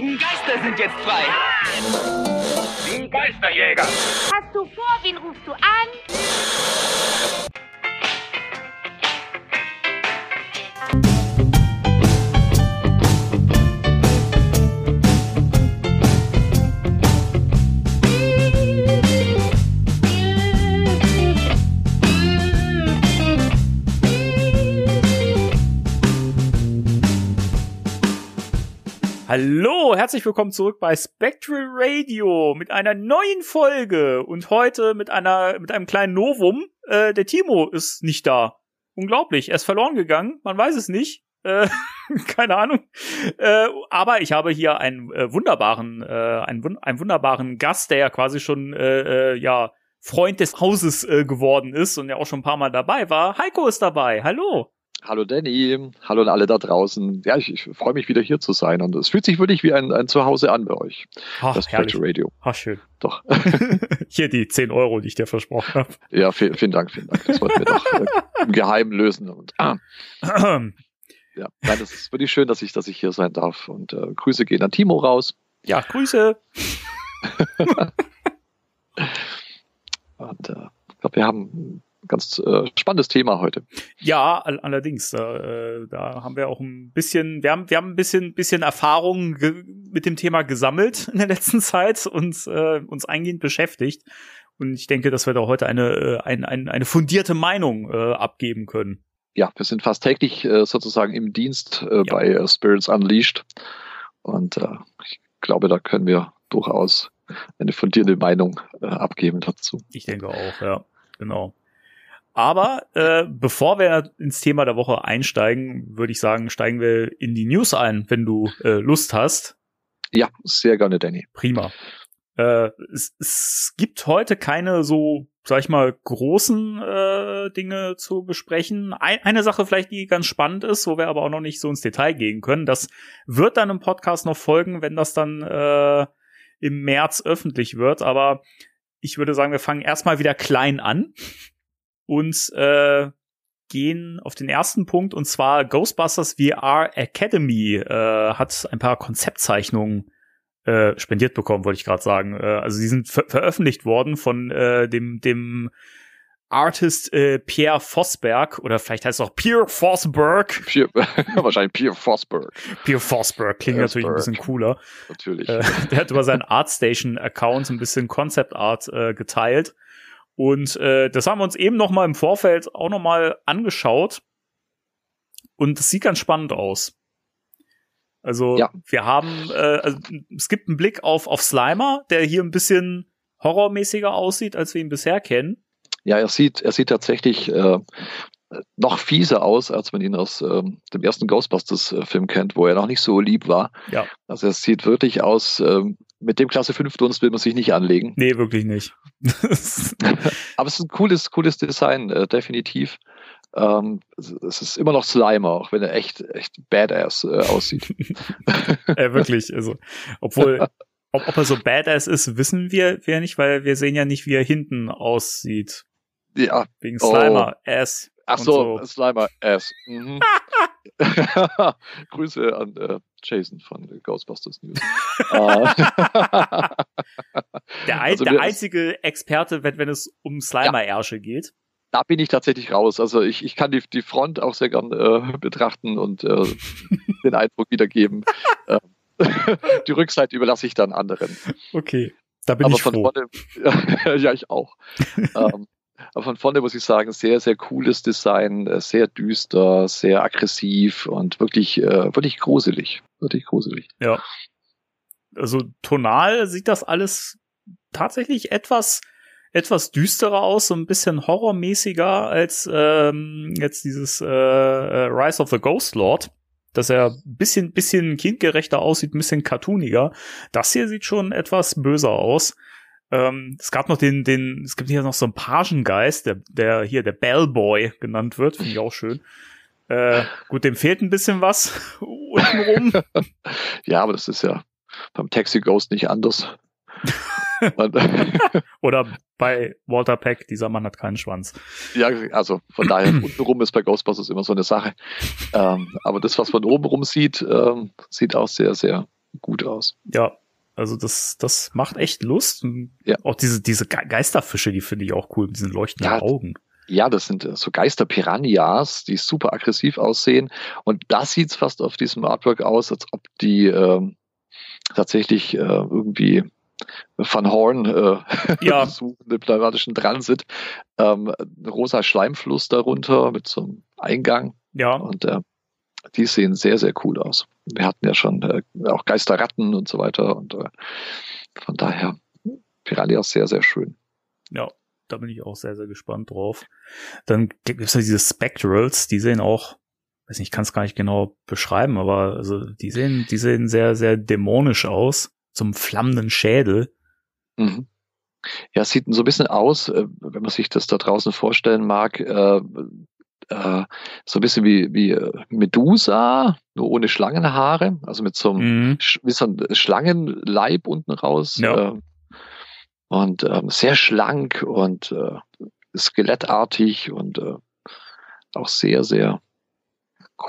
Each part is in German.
ewigen Geister sind jetzt frei. Die Geisterjäger. Hast du vor, wen rufst du an? Hallo, herzlich willkommen zurück bei Spectral Radio mit einer neuen Folge und heute mit einer mit einem kleinen Novum. Äh, der Timo ist nicht da. Unglaublich, er ist verloren gegangen. Man weiß es nicht. Äh, keine Ahnung. Äh, aber ich habe hier einen äh, wunderbaren, äh, einen, einen wunderbaren Gast, der ja quasi schon äh, äh, ja Freund des Hauses äh, geworden ist und ja auch schon ein paar Mal dabei war. Heiko ist dabei. Hallo. Hallo Danny, hallo an alle da draußen. Ja, ich, ich freue mich wieder hier zu sein und es fühlt sich wirklich wie ein, ein Zuhause an bei euch. Ach, das herrlich. Spectral Radio. Ach, schön. Doch. Hier die 10 Euro, die ich dir versprochen habe. ja, vielen, vielen Dank, vielen Dank. Das wollten wir doch äh, im Geheimen lösen. Und, ah, ja, nein, das ist wirklich schön, dass ich, dass ich hier sein darf. Und äh, Grüße gehen an Timo raus. Ja, Grüße. Und äh, ich glaube, wir haben ganz äh, spannendes Thema heute. Ja, all allerdings. Da, äh, da haben wir auch ein bisschen, wir haben, wir haben ein bisschen, bisschen Erfahrung mit dem Thema gesammelt in der letzten Zeit und äh, uns eingehend beschäftigt. Und ich denke, dass wir da heute eine, äh, ein, ein, eine fundierte Meinung äh, abgeben können. Ja, wir sind fast täglich äh, sozusagen im Dienst äh, bei äh, Spirits Unleashed. Und äh, ich glaube, da können wir durchaus eine fundierte Meinung äh, abgeben dazu. Ich denke auch, ja, genau. Aber äh, bevor wir ins Thema der Woche einsteigen, würde ich sagen, steigen wir in die News ein, wenn du äh, Lust hast. Ja, sehr gerne, Danny. Prima. Äh, es, es gibt heute keine so, sag ich mal, großen äh, Dinge zu besprechen. Ein, eine Sache vielleicht, die ganz spannend ist, wo wir aber auch noch nicht so ins Detail gehen können. Das wird dann im Podcast noch folgen, wenn das dann äh, im März öffentlich wird. Aber ich würde sagen, wir fangen erstmal wieder klein an und äh, gehen auf den ersten Punkt und zwar Ghostbusters VR Academy äh, hat ein paar Konzeptzeichnungen äh, spendiert bekommen, wollte ich gerade sagen. Äh, also die sind ver veröffentlicht worden von äh, dem dem Artist äh, Pierre Vosberg oder vielleicht heißt es auch Pierre Vosberg. Pierre, wahrscheinlich Pierre Vosberg, Pierre Vosberg klingt natürlich ein bisschen cooler. natürlich. Äh, der hat über seinen Artstation-Account ein bisschen Concept Art äh, geteilt. Und äh, das haben wir uns eben noch mal im Vorfeld auch noch mal angeschaut. Und es sieht ganz spannend aus. Also Ja. wir haben, äh, also, es gibt einen Blick auf, auf Slimer, der hier ein bisschen horrormäßiger aussieht, als wir ihn bisher kennen. Ja, er sieht, er sieht tatsächlich äh, noch fieser aus, als man ihn aus ähm, dem ersten Ghostbusters-Film kennt, wo er noch nicht so lieb war. Ja. Also er sieht wirklich aus, ähm, mit dem Klasse 5 Dunst will man sich nicht anlegen. Nee, wirklich nicht. Aber es ist ein cooles, cooles Design, äh, definitiv. Ähm, es es ist immer noch Slimer, auch wenn er echt, echt badass äh, aussieht. äh, wirklich. Also, obwohl, ob, ob er so badass ist, wissen wir, wir nicht, weil wir sehen ja nicht, wie er hinten aussieht. ja, Wegen Oh. Slimer, Ass. Ach so, Slimer ass. Mhm. Grüße an äh, Jason von äh, Ghostbusters News. Äh, Der, ein, Also der einzige Experte, wenn, wenn es um Slimer-Ärsche geht. da bin ich tatsächlich raus. Also ich, ich kann die, die Front auch sehr gern äh, betrachten und äh, den Eindruck wiedergeben. Ähm, die Rückseite überlasse ich dann anderen. Okay. Da bin aber ich von froh. vorne, ja, ich auch. ähm, aber von vorne muss ich sagen, sehr, sehr cooles Design, äh, sehr düster, sehr aggressiv und wirklich, äh, wirklich gruselig. Wirklich gruselig. Ja. Also tonal sieht das alles tatsächlich etwas etwas düsterer aus, so ein bisschen horrormäßiger als ähm, jetzt dieses äh, äh, Rise of the Ghost Lord, dass er ein bisschen bisschen kindgerechter aussieht, ein bisschen cartooniger. Das hier sieht schon etwas böser aus. Ähm, es gab noch den, den, es gibt hier noch so einen Pagengeist, der, der hier der Bellboy genannt wird, finde ich auch schön. Äh, gut, dem fehlt ein bisschen was untenrum. Ja, aber das ist ja beim Taxi Ghost nicht anders. Oder bei Walter Peck, dieser Mann hat keinen Schwanz. ja, also von daher, untenrum ist bei Ghostbusters immer so eine Sache. Ähm, aber das, was man oben rum sieht, ähm, sieht auch sehr, sehr gut aus. Ja, also das, das macht echt Lust. Ja. Auch diese, diese Ge- Geisterfische, die finde ich auch cool, mit diesen leuchtenden Ja, Augen. Ja, das sind äh, so Geister-Piranhas, die super aggressiv aussehen. Und da sieht's fast auf diesem Artwork aus, als ob die ähm, tatsächlich äh, irgendwie Van Horn äh, Ja. suchende pneumatischen dran sind. Ähm, ein rosa Schleimfluss darunter mit so einem Eingang. Ja, Und äh, die sehen sehr, sehr cool aus. Wir hatten ja schon äh, auch Geisterratten und so weiter. Und äh, von daher Piranhas sehr, sehr schön. ja, da bin ich auch sehr, sehr gespannt drauf. Dann gibt's ja diese Spectrals, die sehen auch, weiß nicht, ich kann es gar nicht genau beschreiben, aber also die sehen, die sehen sehr, sehr dämonisch aus. Zum flammenden Schädel. Mhm. Ja, es sieht so ein bisschen aus, äh, wenn man sich das da draußen vorstellen mag, äh, so ein bisschen wie, wie äh, Medusa, nur ohne Schlangenhaare, also mit so einem, Mhm. Wie so ein Schlangenleib unten raus. Ja. Äh, und ähm, sehr schlank und äh, skelettartig und äh, auch sehr, sehr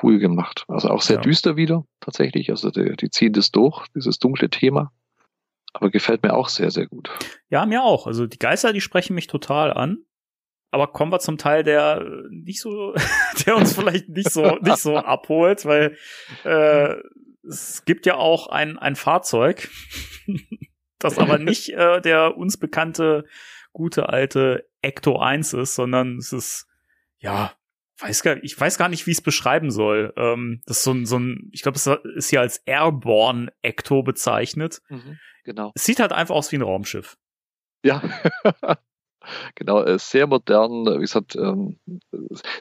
cool gemacht. Also auch sehr Ja. düster wieder, tatsächlich. Also die, die ziehen das durch, dieses dunkle Thema. Aber gefällt mir auch sehr, sehr gut. Ja, mir auch. Also die Geister, die sprechen mich total an. Aber kommen wir zum Teil, der nicht so, der uns vielleicht nicht so, nicht so abholt, weil äh, es gibt ja auch ein, ein Fahrzeug, das aber nicht äh, der uns bekannte gute alte Ecto 1 ist, sondern es ist, ja, weiß gar, ich weiß gar nicht, wie ich es beschreiben soll. Ähm, das ist so ein, so ein, ich glaube, es ist hier als Airborne Ecto bezeichnet. Genau. Es sieht halt einfach aus wie ein Raumschiff. Ja. Genau, äh, sehr modern. Wie gesagt, ähm,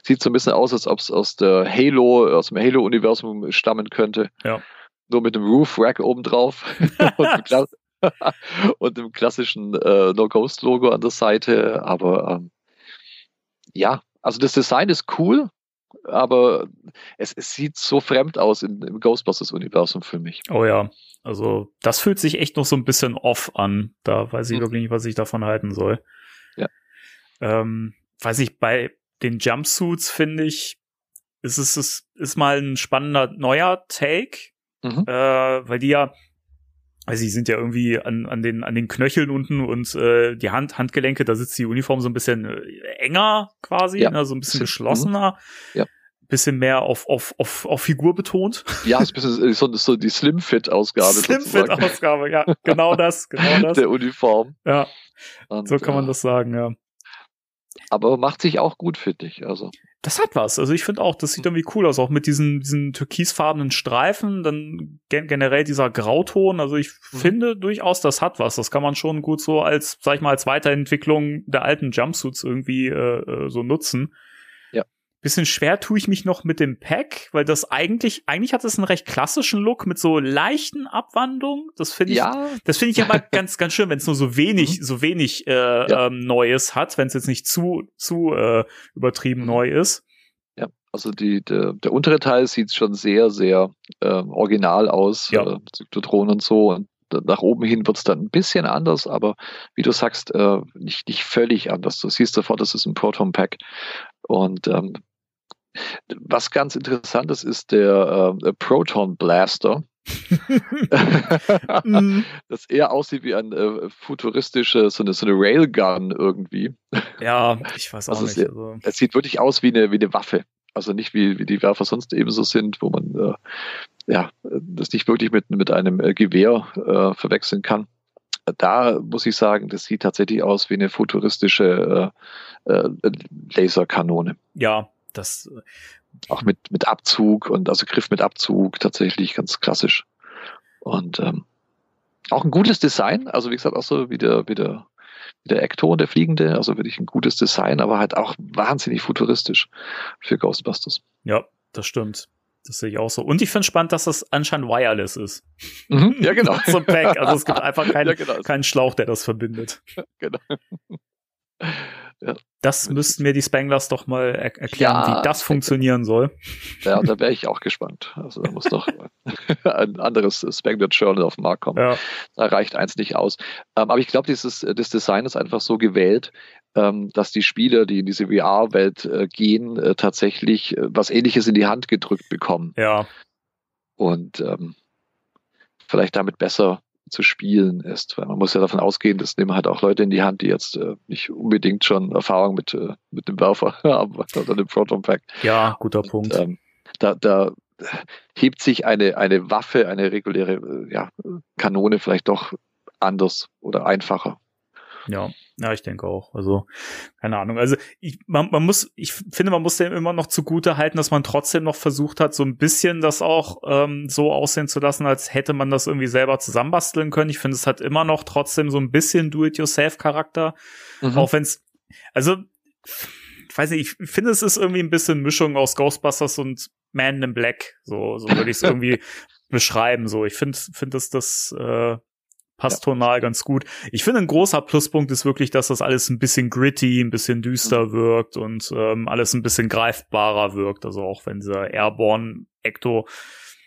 sieht so ein bisschen aus, als ob es aus der Halo, aus dem Halo-Universum stammen könnte. Ja. Nur mit dem Roof-Rack obendrauf und, dem und dem klassischen äh, No-Ghost-Logo an der Seite. Aber ähm, ja, also das Design ist cool, aber es, es sieht so fremd aus in, im Ghostbusters-Universum für mich. Oh ja, also das fühlt sich echt noch so ein bisschen off an. Da weiß ich Mhm. wirklich nicht, was ich davon halten soll. Ähm, weiß ich, bei den Jumpsuits finde ich, ist es ist, ist mal ein spannender neuer Take, Mhm. äh, weil die ja, also die sind ja irgendwie an, an, den, an den Knöcheln unten und äh, die Hand, Handgelenke, da sitzt die Uniform so ein bisschen äh, enger quasi, Ja. ne, so ein bisschen Bisschen- geschlossener. Ja. Bisschen mehr auf, auf, auf, auf Figur betont. Ja, ist ein bisschen so, so die Slim-Fit-Ausgabe. Slim-Fit-Ausgabe, ja, genau das, genau das. Der Uniform. Ja, Und, so kann man äh, das sagen, ja. Aber macht sich auch gut, finde ich. Also, Das hat was. Also ich finde auch, das sieht irgendwie cool aus, auch mit diesen, diesen türkisfarbenen Streifen, dann gen generell dieser Grauton. Also ich Mhm. finde durchaus, das hat was. Das kann man schon gut so als, sag ich mal, als Weiterentwicklung der alten Jumpsuits irgendwie äh, äh, so nutzen. Ja. Bisschen schwer tue ich mich noch mit dem Pack, weil das eigentlich, eigentlich hat es einen recht klassischen Look mit so leichten Abwandlungen. Das finde ich, ja, Das finde ich aber ganz, ganz schön, wenn es nur so wenig, Mhm. so wenig äh, Ja. ähm, Neues hat, wenn es jetzt nicht zu, zu äh, übertrieben Mhm. neu ist. ja. Also die, der, der untere Teil sieht schon sehr, sehr ähm, original aus. Ja. Äh, Zyklotron und so. Und nach oben hin wird es dann ein bisschen anders, aber wie du sagst, äh, nicht, nicht völlig anders. Du siehst sofort, das ist ein Proton-Pack. Und ähm, was ganz interessantes ist der äh, Proton Blaster. Mhm. das eher aussieht wie ein äh, futuristische, so eine, so eine Railgun irgendwie. ja, ich weiß auch Also nicht. sehr- Also, Es sieht wirklich aus wie eine, wie eine Waffe. Also nicht wie, wie die Werfer sonst ebenso sind, wo man äh, ja das nicht wirklich mit, mit einem äh, Gewehr äh, verwechseln kann. Da muss ich sagen, das sieht tatsächlich aus wie eine futuristische äh, äh, Laserkanone. ja, das, Auch mit, mit Abzug und also Griff mit Abzug, tatsächlich ganz klassisch. Und ähm, auch ein gutes Design, also wie gesagt, auch so wie der, wie der, wie der Ecto, der Fliegende, also wirklich ein gutes Design, aber halt auch wahnsinnig futuristisch für Ghostbusters. ja, das stimmt. Das sehe ich auch so. Und ich finde spannend, dass das anscheinend wireless ist. Mhm, ja, genau. so ein Pack. Also es gibt einfach keinen, ja, genau. keinen Schlauch, der das verbindet. genau. Das müssten mir die Spanglers doch mal er erklären, Ja, wie das funktionieren soll. Ja, da wäre ich auch gespannt. Also da muss doch ein anderes Spangler Journal auf den Markt kommen. Ja, Da reicht eins nicht aus. Ähm, aber ich glaube, dieses das Design ist einfach so gewählt, ähm, dass die Spieler, die in diese VR-Welt äh, gehen, äh, tatsächlich äh, was Ähnliches in die Hand gedrückt bekommen. ja, Und ähm, vielleicht damit besser zu spielen ist. Weil man muss ja davon ausgehen, das nehmen halt auch Leute in die Hand, die jetzt äh, nicht unbedingt schon Erfahrung mit, äh, mit dem Werfer haben oder dem Proton Pack. Ja, guter Punkt. Und, ähm, da, da hebt sich eine, eine Waffe, eine reguläre äh, ja, Kanone vielleicht doch anders oder einfacher. Ja, ja, ich denke auch. Also, keine Ahnung. Also, ich, man, man muss, ich finde, man muss dem immer noch zugute halten, dass man trotzdem noch versucht hat, so ein bisschen das auch ähm, so aussehen zu lassen, als hätte man das irgendwie selber zusammenbasteln können. Ich finde, es hat immer noch trotzdem so ein bisschen Do-it-yourself-Charakter. Mhm. Auch wenn es, also, ich weiß nicht, ich finde, es ist irgendwie ein bisschen Mischung aus Ghostbusters und Man in Black. So, so würde ich es irgendwie beschreiben. So, ich finde, finde es das, äh, passt ja. tonal ganz gut. Ich finde, ein großer Pluspunkt ist wirklich, dass das alles ein bisschen gritty, ein bisschen düster mhm. wirkt und ähm, alles ein bisschen greifbarer wirkt. Also auch wenn dieser Airborne Ecto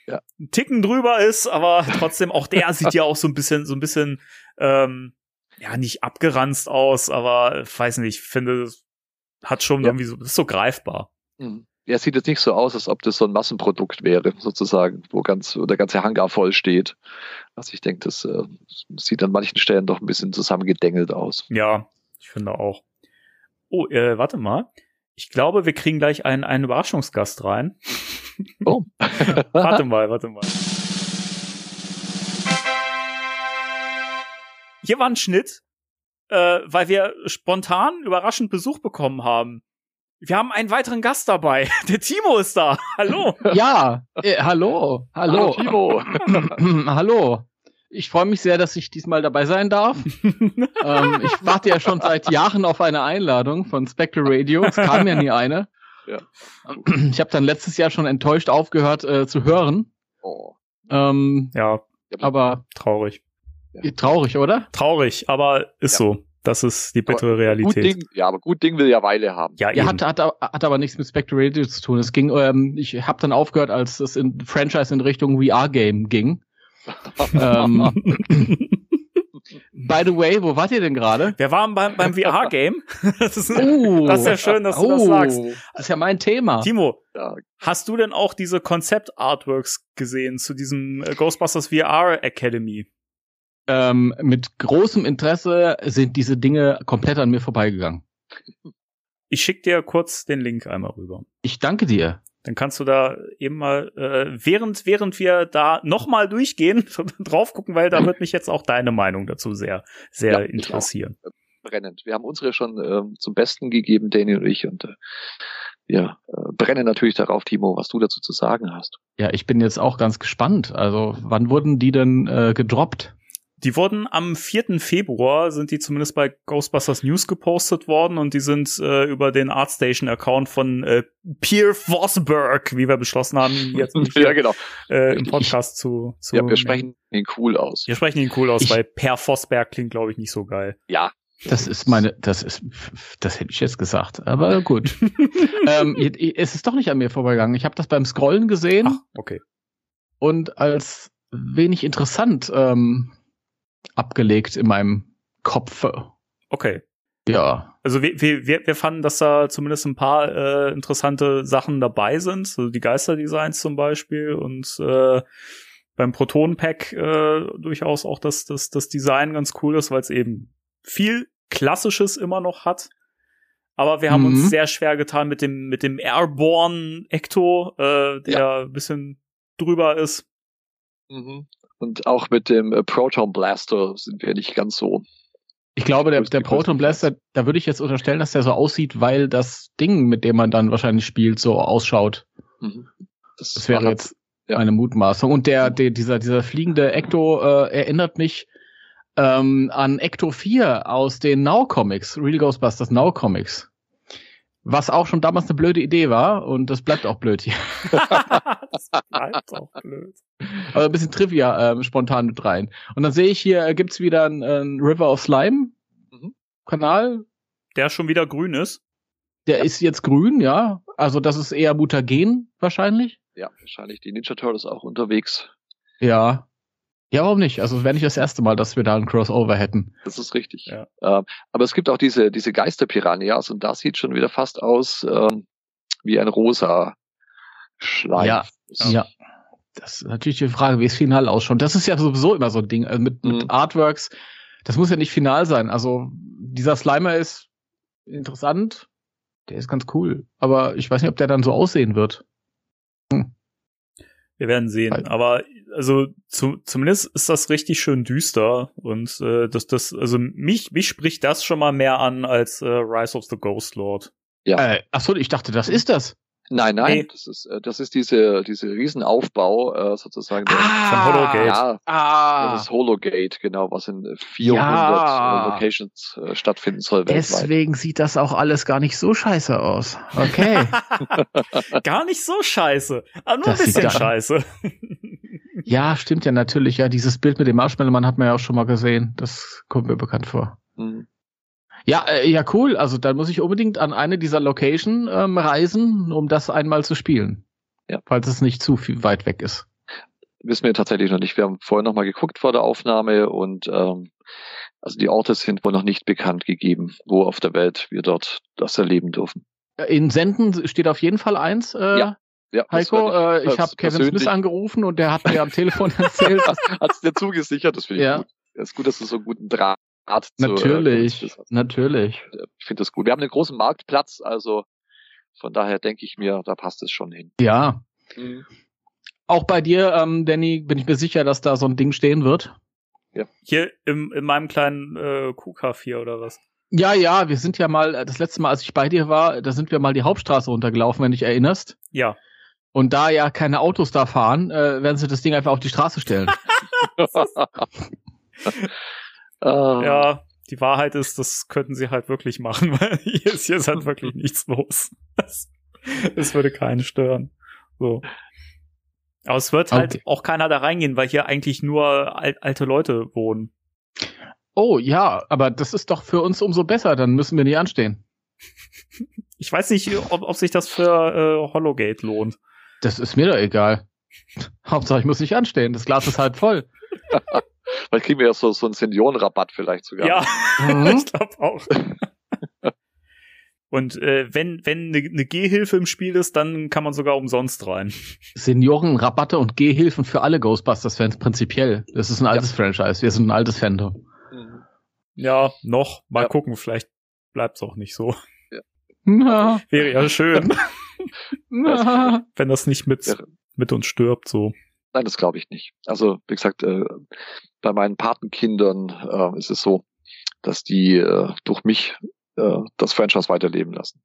ja. ein Ticken drüber ist, aber trotzdem auch der sieht ja auch so ein bisschen, so ein bisschen, ähm, ja, nicht abgeranzt aus, aber ich weiß nicht, ich finde, hat schon ja. irgendwie so, ist so greifbar. Mhm ja, sieht jetzt nicht so aus, als ob das so ein Massenprodukt wäre, sozusagen, wo ganz, wo der ganze Hangar voll steht. Also ich denke, das äh, sieht an manchen Stellen doch ein bisschen zusammengedengelt aus. Ja, ich finde auch. Oh, äh, warte mal. Ich glaube, wir kriegen gleich einen, einen Überraschungsgast rein. Oh. warte mal, warte mal. Hier war ein Schnitt, äh, weil wir spontan überraschend Besuch bekommen haben. Wir haben einen weiteren Gast dabei. Der Timo ist da. Hallo. Ja, äh, hallo. Hallo. Hallo, Timo. hallo. Ich freue mich sehr, dass ich diesmal dabei sein darf. ähm, ich warte ja schon seit Jahren auf eine Einladung von Spectre Radio. Es kam ja nie eine. Ja. Ich habe dann letztes Jahr schon enttäuscht aufgehört äh, zu hören. Oh. Ähm, ja, aber traurig. Traurig, oder? Traurig, aber ist ja. so. Das ist die bittere aber Realität. Gut Ding, ja, aber gut Ding will ja Weile haben. Ja, ja hat, hat, hat aber nichts mit Spectre Radio zu tun. Es ging, ähm, ich habe dann aufgehört, als es in Franchise in Richtung VR-Game ging. ähm, By the way, wo wart ihr denn gerade? Wir waren beim, beim VR-Game. Das, ist, oh, das ist ja schön, dass du das sagst. Das ist ja mein Thema. Timo, ja. hast du denn auch diese Konzept-Artworks gesehen zu diesem äh, Ghostbusters VR Academy? Ähm, mit großem Interesse sind diese Dinge komplett an mir vorbeigegangen. Ich schick dir kurz den Link einmal rüber. Ich danke dir. Dann kannst du da eben mal, äh, während, während wir da nochmal durchgehen, drauf gucken, weil da wird mich jetzt auch deine Meinung dazu sehr, sehr ja, interessieren. Brennend. Wir haben unsere schon äh, zum Besten gegeben, Danny und ich, und äh, wir äh, brennen natürlich darauf, Timo, was du dazu zu sagen hast. Ja, ich bin jetzt auch ganz gespannt. Also, wann wurden die denn äh, gedroppt? Die wurden am 4. Februar, sind die zumindest bei Ghostbusters News gepostet worden und die sind äh, über den Artstation-Account von äh, Pierre Vosberg, wie wir beschlossen haben, jetzt ja, genau. äh, im Podcast zu, zu. Ja, wir sprechen ihn cool aus. Wir sprechen ihn cool aus, ich, weil Per Vosberg klingt, glaube ich, nicht so geil. Ja, das ist meine, das ist, das hätte ich jetzt gesagt, aber gut. ähm, es ist doch nicht an mir vorbeigegangen. Ich habe das beim Scrollen gesehen. Ach, okay. Und als wenig interessant ähm, abgelegt in meinem Kopf. Okay. Ja. Also wir, wir, wir fanden, dass da zumindest ein paar äh, interessante Sachen dabei sind, so die Geisterdesigns zum Beispiel und äh, beim Proton-Pack äh, durchaus auch das, das, das Design ganz cool ist, weil es eben viel Klassisches immer noch hat. Aber wir haben mhm. uns sehr schwer getan mit dem, mit dem Airborne Ecto, äh, der ja. ein bisschen drüber ist. Mhm. Und auch mit dem äh, Proton Blaster sind wir nicht ganz so. Ich glaube, der, der Proton Blaster, da würde ich jetzt unterstellen, dass der so aussieht, weil das Ding, mit dem man dann wahrscheinlich spielt, so ausschaut. Mhm. Das, das, wäre jetzt ja. eine Mutmaßung. Und der, der dieser, dieser fliegende Ecto äh, erinnert mich ähm, an Ecto 4 aus den Now Comics, Real Ghostbusters Now Comics. Was auch schon damals eine blöde Idee war und das bleibt auch blöd hier. das bleibt auch blöd. Aber ein bisschen Trivia ähm, spontan mit rein. Und dann sehe ich hier, äh, gibt's wieder einen, einen River of Slime mhm. Kanal. Der schon wieder grün ist. Der ja. ist jetzt grün, ja. Also das ist eher mutagen wahrscheinlich. Ja, wahrscheinlich die Ninja Turtles auch unterwegs. Ja. Ja, warum nicht? Also es wäre nicht das erste Mal, dass wir da ein Crossover hätten. Das ist richtig. Ja. Ähm, aber es gibt auch diese, diese Geisterpiranhas und das sieht schon wieder fast aus ähm, wie ein rosa Schleim. Ja, ja. das ist natürlich die Frage, wie es final ausschaut. Das ist ja sowieso immer so ein Ding. Also mit, mit mhm. Artworks, das muss ja nicht final sein. Also dieser Slimer ist interessant, der ist ganz cool. Aber ich weiß nicht, ob der dann so aussehen wird. Hm. Wir werden sehen. Aber also zu, zumindest ist das richtig schön düster und äh, das, das, also mich, mich spricht das schon mal mehr an als äh, Rise of the Ghost Lord. Ja. Äh, achso, ich dachte, das ist das. Nein, nein, nee. das ist äh, das ist diese diese Riesenaufbau äh, sozusagen der, ah, von Hologate. Ja, ah. das ist Hologate, genau, was in 400 ja. Locations äh, stattfinden soll weltweit. Deswegen sieht das auch alles gar nicht so scheiße aus. Okay. gar nicht so scheiße, aber nur das ein bisschen scheiße. ja, stimmt ja natürlich. Ja, dieses Bild mit dem Marshmallow-Mann hat man ja auch schon mal gesehen. Das kommt mir bekannt vor. Mhm. Ja, äh, ja, cool. Also dann muss ich unbedingt an eine dieser Location ähm, reisen, um das einmal zu spielen. Ja. Falls es nicht zu viel weit weg ist. Wissen wir tatsächlich noch nicht. Wir haben vorher noch mal geguckt vor der Aufnahme und ähm, also die Orte sind wohl noch nicht bekannt gegeben, wo auf der Welt wir dort das erleben dürfen. In Senden steht auf jeden Fall eins. Äh, ja. Ja, Heiko, ich, äh, ich habe Kevin Smith angerufen und der hat mir am Telefon erzählt. Hat es dir zugesichert, das finde ich ja. gut. Es ist gut, dass du so einen guten Draht Art natürlich, zu, äh, natürlich. Ich finde das gut. Wir haben einen großen Marktplatz, also von daher denke ich mir, da passt es schon hin. Ja. Mhm. Auch bei dir, ähm, Danny, bin ich mir sicher, dass da so ein Ding stehen wird. Ja. Hier im, in meinem kleinen äh, Kuhkaff oder was? Ja, ja, wir sind ja mal, äh, das letzte Mal, als ich bei dir war, da sind wir mal die Hauptstraße runtergelaufen, wenn du dich erinnerst. Ja. Und da ja keine Autos da fahren, äh, werden sie das Ding einfach auf die Straße stellen. Uh. Ja, die Wahrheit ist, das könnten sie halt wirklich machen, weil hier ist, hier ist halt wirklich nichts los. Das, das würde keinen stören. So. Aber es wird halt okay. auch keiner da reingehen, weil hier eigentlich nur al alte Leute wohnen. Oh ja, aber das ist doch für uns umso besser, dann müssen wir nicht anstehen. Ich weiß nicht, ob, ob sich das für äh, Hologate lohnt. Das ist mir doch egal. Hauptsache, ich muss nicht anstehen. Das Glas ist halt voll. Vielleicht kriegen wir ja so, so einen Seniorenrabatt vielleicht sogar. Ja, mhm. ich glaube auch. Und äh, wenn wenn eine ne Gehhilfe im Spiel ist, dann kann man sogar umsonst rein. Seniorenrabatte und Gehhilfen für alle Ghostbusters-Fans prinzipiell. Das ist ein altes ja. Franchise. Wir sind ein altes Fandom. Mhm. Ja, noch. Mal ja. gucken. Vielleicht bleibt's auch nicht so. Ja. Na. Wäre ja schön. Na. Wenn das nicht mit, mit uns stirbt, so. Nein, das glaube ich nicht. Also, wie gesagt, äh, bei meinen Patenkindern äh, ist es so, dass die äh, durch mich äh, das Franchise weiterleben lassen.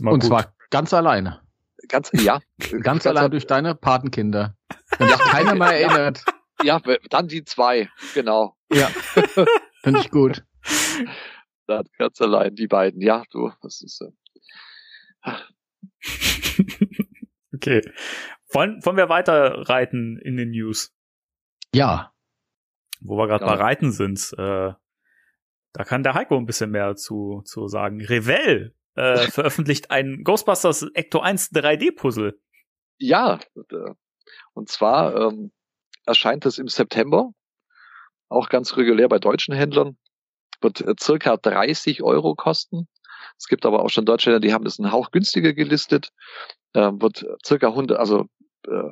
Und gut. zwar ganz alleine. Ganz, ja. ganz, ganz allein durch deine Patenkinder. Wenn sich keiner mal erinnert. Ja, dann die zwei, genau. Ja. Finde ich gut. Dann ganz allein die beiden. Ja, du, das ist. Äh, okay. Wollen, wollen wir weiter reiten in den News? Ja. Wo wir gerade ja. bei Reiten sind, äh, da kann der Heiko ein bisschen mehr zu, zu sagen. Revell äh, veröffentlicht ein Ghostbusters Ecto 1 3D-Puzzle. Ja, und zwar ähm, erscheint es im September, auch ganz regulär bei deutschen Händlern, wird äh, circa 30 Euro kosten. Es gibt aber auch schon deutsche Händler, die haben das einen Hauch günstiger gelistet, äh, wird circa 100, also äh,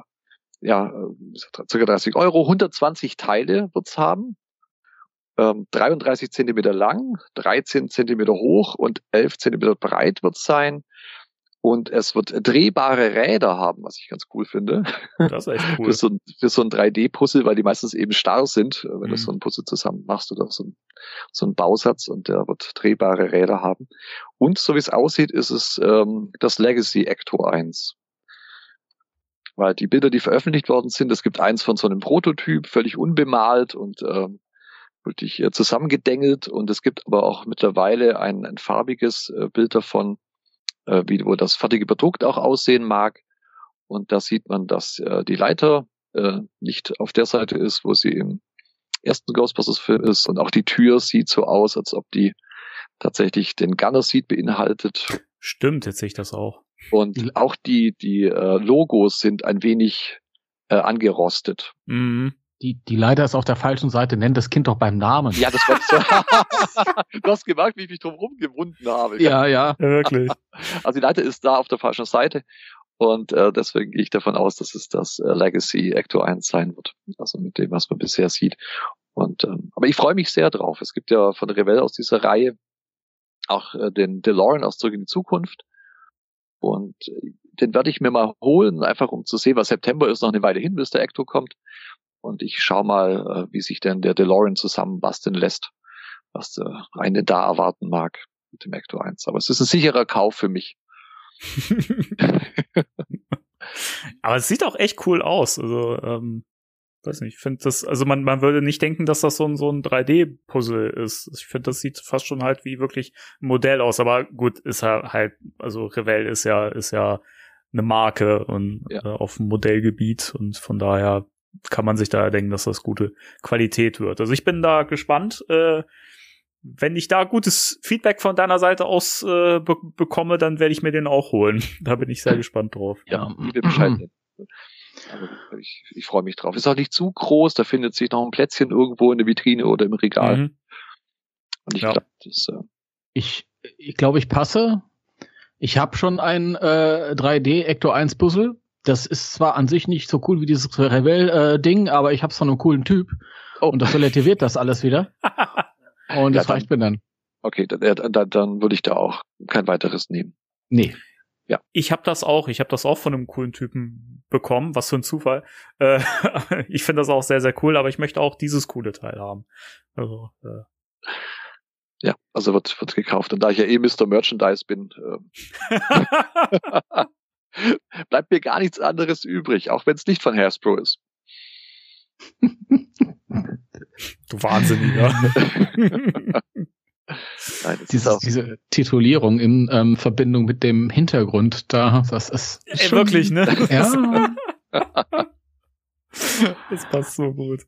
ja, äh, circa 30 Euro, 120 Teile wird's haben, ähm, 33 Zentimeter lang, 13 Zentimeter hoch und 11 Zentimeter breit wird's sein. Und es wird drehbare Räder haben, was ich ganz cool finde. Das ist echt cool. für, so ein, so ein 3D-Puzzle, weil die meistens eben starr sind, äh, wenn mhm. du so ein Puzzle zusammen machst oder so ein, so ein Bausatz und der wird drehbare Räder haben. Und so wie es aussieht, ist es ähm, das Legacy Ecto 1 weil die Bilder, die veröffentlicht worden sind, es gibt eins von so einem Prototyp, völlig unbemalt und äh, wirklich äh, zusammengedengelt und es gibt aber auch mittlerweile ein, ein farbiges äh, Bild davon, äh, wie wo das fertige Produkt auch aussehen mag und da sieht man, dass äh, die Leiter äh, nicht auf der Seite ist, wo sie im ersten Ghostbusters-Film ist und auch die Tür sieht so aus, als ob die tatsächlich den Gunner Seat beinhaltet. Stimmt, jetzt sehe ich das auch. Und auch die, die äh, Logos sind ein wenig äh, angerostet. Mhm. Die, die Leiter ist auf der falschen Seite, nennt das Kind doch beim Namen. Ja, das war so. Du hast gemerkt, wie ich mich drum rumgewunden habe. Ja, ja, ja, wirklich. Also die Leiter ist da auf der falschen Seite. Und äh, deswegen gehe ich davon aus, dass es das äh, Legacy Ecto 1 sein wird. Also mit dem, was man bisher sieht. Und ähm, aber ich freue mich sehr drauf. Es gibt ja von Revell aus dieser Reihe auch äh, den DeLorean aus Zurück in die Zukunft. Und äh, den werde ich mir mal holen, einfach um zu sehen, was September ist, noch eine Weile hin, bis der Ecto kommt. Und ich schau mal, äh, wie sich denn der DeLorean zusammenbasteln lässt, was der eine da erwarten mag mit dem Ecto 1. Aber es ist ein sicherer Kauf für mich. Aber es sieht auch echt cool aus. Also, ähm, weiß nicht, ich finde das, also man, man würde nicht denken, dass das so ein, so ein 3D-Puzzle ist. Ich finde, das sieht fast schon halt wie wirklich ein Modell aus. Aber gut, ist ja halt, also Revell ist ja, ist ja eine Marke und ja. äh, auf dem Modellgebiet und von daher kann man sich da denken, dass das gute Qualität wird. Also ich bin da gespannt. Äh, wenn ich da gutes Feedback von deiner Seite aus äh, be bekomme, dann werde ich mir den auch holen. Da bin ich sehr gespannt drauf. Ja, wie Bescheid. Also ich, ich freue mich drauf. Ist auch nicht zu groß, da findet sich noch ein Plätzchen irgendwo in der Vitrine oder im Regal. Mhm. Und ich ja. glaube, das. Äh ich ich glaube, ich passe. Ich habe schon ein äh, 3D Ecto 1 Puzzle. Das ist zwar an sich nicht so cool wie dieses Revell-Ding, äh, aber ich habe es von einem coolen Typ. Oh. Und das relativiert das alles wieder. Und ja, das reicht mir dann. Okay, dann, dann, dann würde ich da auch kein weiteres nehmen. Nee. Ja. Ich habe das auch, ich habe das auch von einem coolen Typen bekommen, was für ein Zufall. Äh, ich finde das auch sehr, sehr cool, aber ich möchte auch dieses coole Teil haben. Also, äh. Ja, also wird, wird gekauft. Und da ich ja eh Mr. Merchandise bin, äh, bleibt mir gar nichts anderes übrig, auch wenn es nicht von Hasbro ist. Du Wahnsinniger. Nein, diese, diese Titulierung in ähm, Verbindung mit dem Hintergrund da, das ist. Ey, schon, wirklich, ne? Ja. das passt so gut.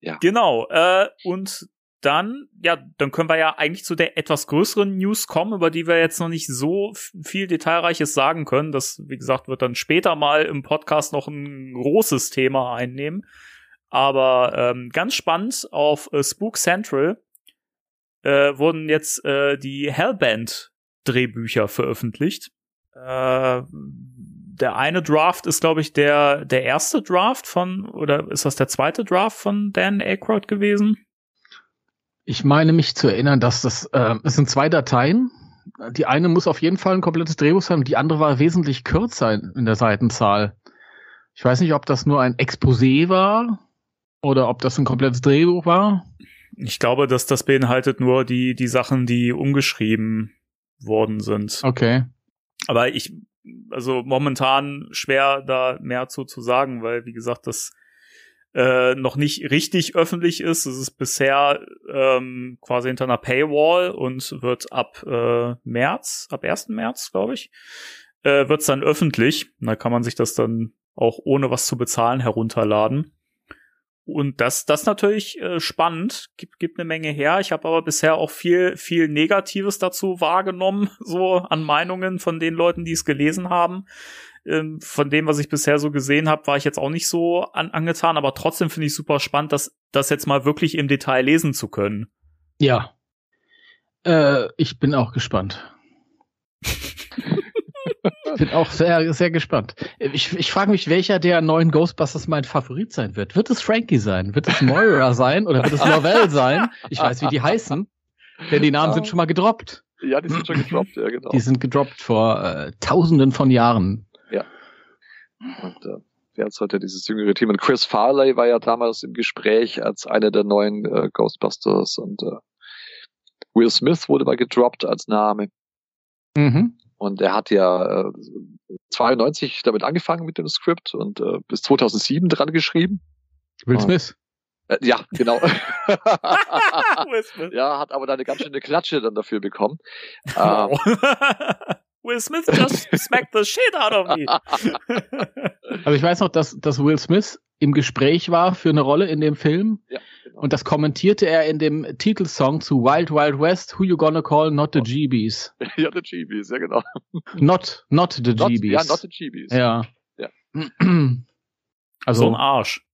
Ja. Genau. Äh, und dann, ja, dann können wir ja eigentlich zu der etwas größeren News kommen, über die wir jetzt noch nicht so viel Detailreiches sagen können. Das, wie gesagt, wird dann später mal im Podcast noch ein großes Thema einnehmen. Aber ähm, ganz spannend auf äh, Spook Central äh, wurden jetzt äh, die Hellband-Drehbücher veröffentlicht. Äh, der eine Draft ist, glaube ich, der, der erste Draft von, oder ist das der zweite Draft von Dan Aykroyd gewesen? Ich meine mich zu erinnern, dass das, äh, es sind zwei Dateien. Die eine muss auf jeden Fall ein komplettes Drehbuch sein, die andere war wesentlich kürzer in der Seitenzahl. Ich weiß nicht, ob das nur ein Exposé war oder ob das ein komplettes Drehbuch war. Ich glaube, dass das beinhaltet nur die, die Sachen, die umgeschrieben worden sind. Okay. Aber ich, also momentan schwer da mehr zu, zu sagen, weil, wie gesagt, das äh, noch nicht richtig öffentlich ist. Es ist bisher ähm, quasi hinter einer Paywall und wird ab äh, März, ab 1. März, glaube ich, äh, wird es dann öffentlich. Da kann man sich das dann auch ohne was zu bezahlen herunterladen. Und das, das natürlich äh, spannend, gibt, gibt eine Menge her. Ich habe aber bisher auch viel, viel Negatives dazu wahrgenommen, so an Meinungen von den Leuten, die es gelesen haben. Ähm, von dem, was ich bisher so gesehen habe, war ich jetzt auch nicht so an, angetan, aber trotzdem finde ich super spannend, das, das jetzt mal wirklich im Detail lesen zu können. Ja. Äh, ich bin auch gespannt. bin auch sehr, sehr gespannt. Ich, ich frage mich, welcher der neuen Ghostbusters mein Favorit sein wird. Wird es Frankie sein? Wird es Moira sein? Oder wird es Novell sein? Ich weiß, wie die heißen. Denn die Namen sind schon mal gedroppt. Ja, die sind schon gedroppt, ja, genau. Die sind gedroppt vor äh, tausenden von Jahren. Ja. Und äh, wer hat heute dieses jüngere Team? Und Chris Farley war ja damals im Gespräch als einer der neuen äh, Ghostbusters und äh, Will Smith wurde mal gedroppt als Name. Mhm. Und er hat ja äh, 92 damit angefangen mit dem Skript und äh, bis 2007 dran geschrieben. Will Smith. Äh, ja, genau. ja, hat aber da eine ganz schöne Klatsche dann dafür bekommen. Ähm, Will Smith just smacked the shit out of me. also ich weiß noch, dass, dass Will Smith im Gespräch war für eine Rolle in dem Film. Ja, genau. Und das kommentierte er in dem Titelsong zu Wild Wild West, Who You Gonna Call Not the GBs. ja, the GBs, ja genau. Not, not the not, GBs. Ja, not the GBs. Ja. ja. Also so ein Arsch.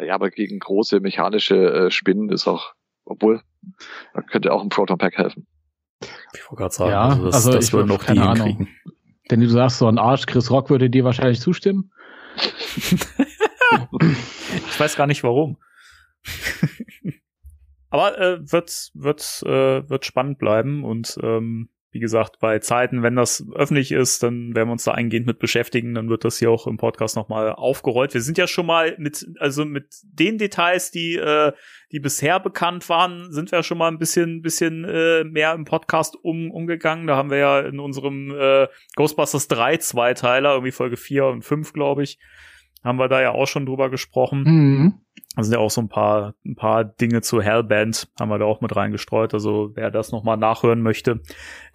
ja, aber gegen große mechanische äh, Spinnen ist auch, obwohl, da könnte auch ein Proton Pack helfen. Ich wollte gerade sagen, ja, also das, also das würden noch die hinkriegen. Denn du sagst, so ein Arsch, Chris Rock würde dir wahrscheinlich zustimmen. ich weiß gar nicht warum. Aber äh, wird wird äh, wird spannend bleiben und ähm, wie gesagt, bei Zeiten, wenn das öffentlich ist, dann werden wir uns da eingehend mit beschäftigen. Dann wird das hier auch im Podcast nochmal aufgerollt. Wir sind ja schon mal mit, also mit den Details, die, äh, die bisher bekannt waren, sind wir schon mal ein bisschen, bisschen äh, mehr im Podcast um, umgegangen. Da haben wir ja in unserem äh, Ghostbusters 3 Zweiteiler, irgendwie Folge 4 und 5, glaube ich, haben wir da ja auch schon drüber gesprochen. Mhm. Da sind ja auch so ein paar, ein paar Dinge zu Hellband, haben wir da auch mit reingestreut. Also wer das nochmal nachhören möchte,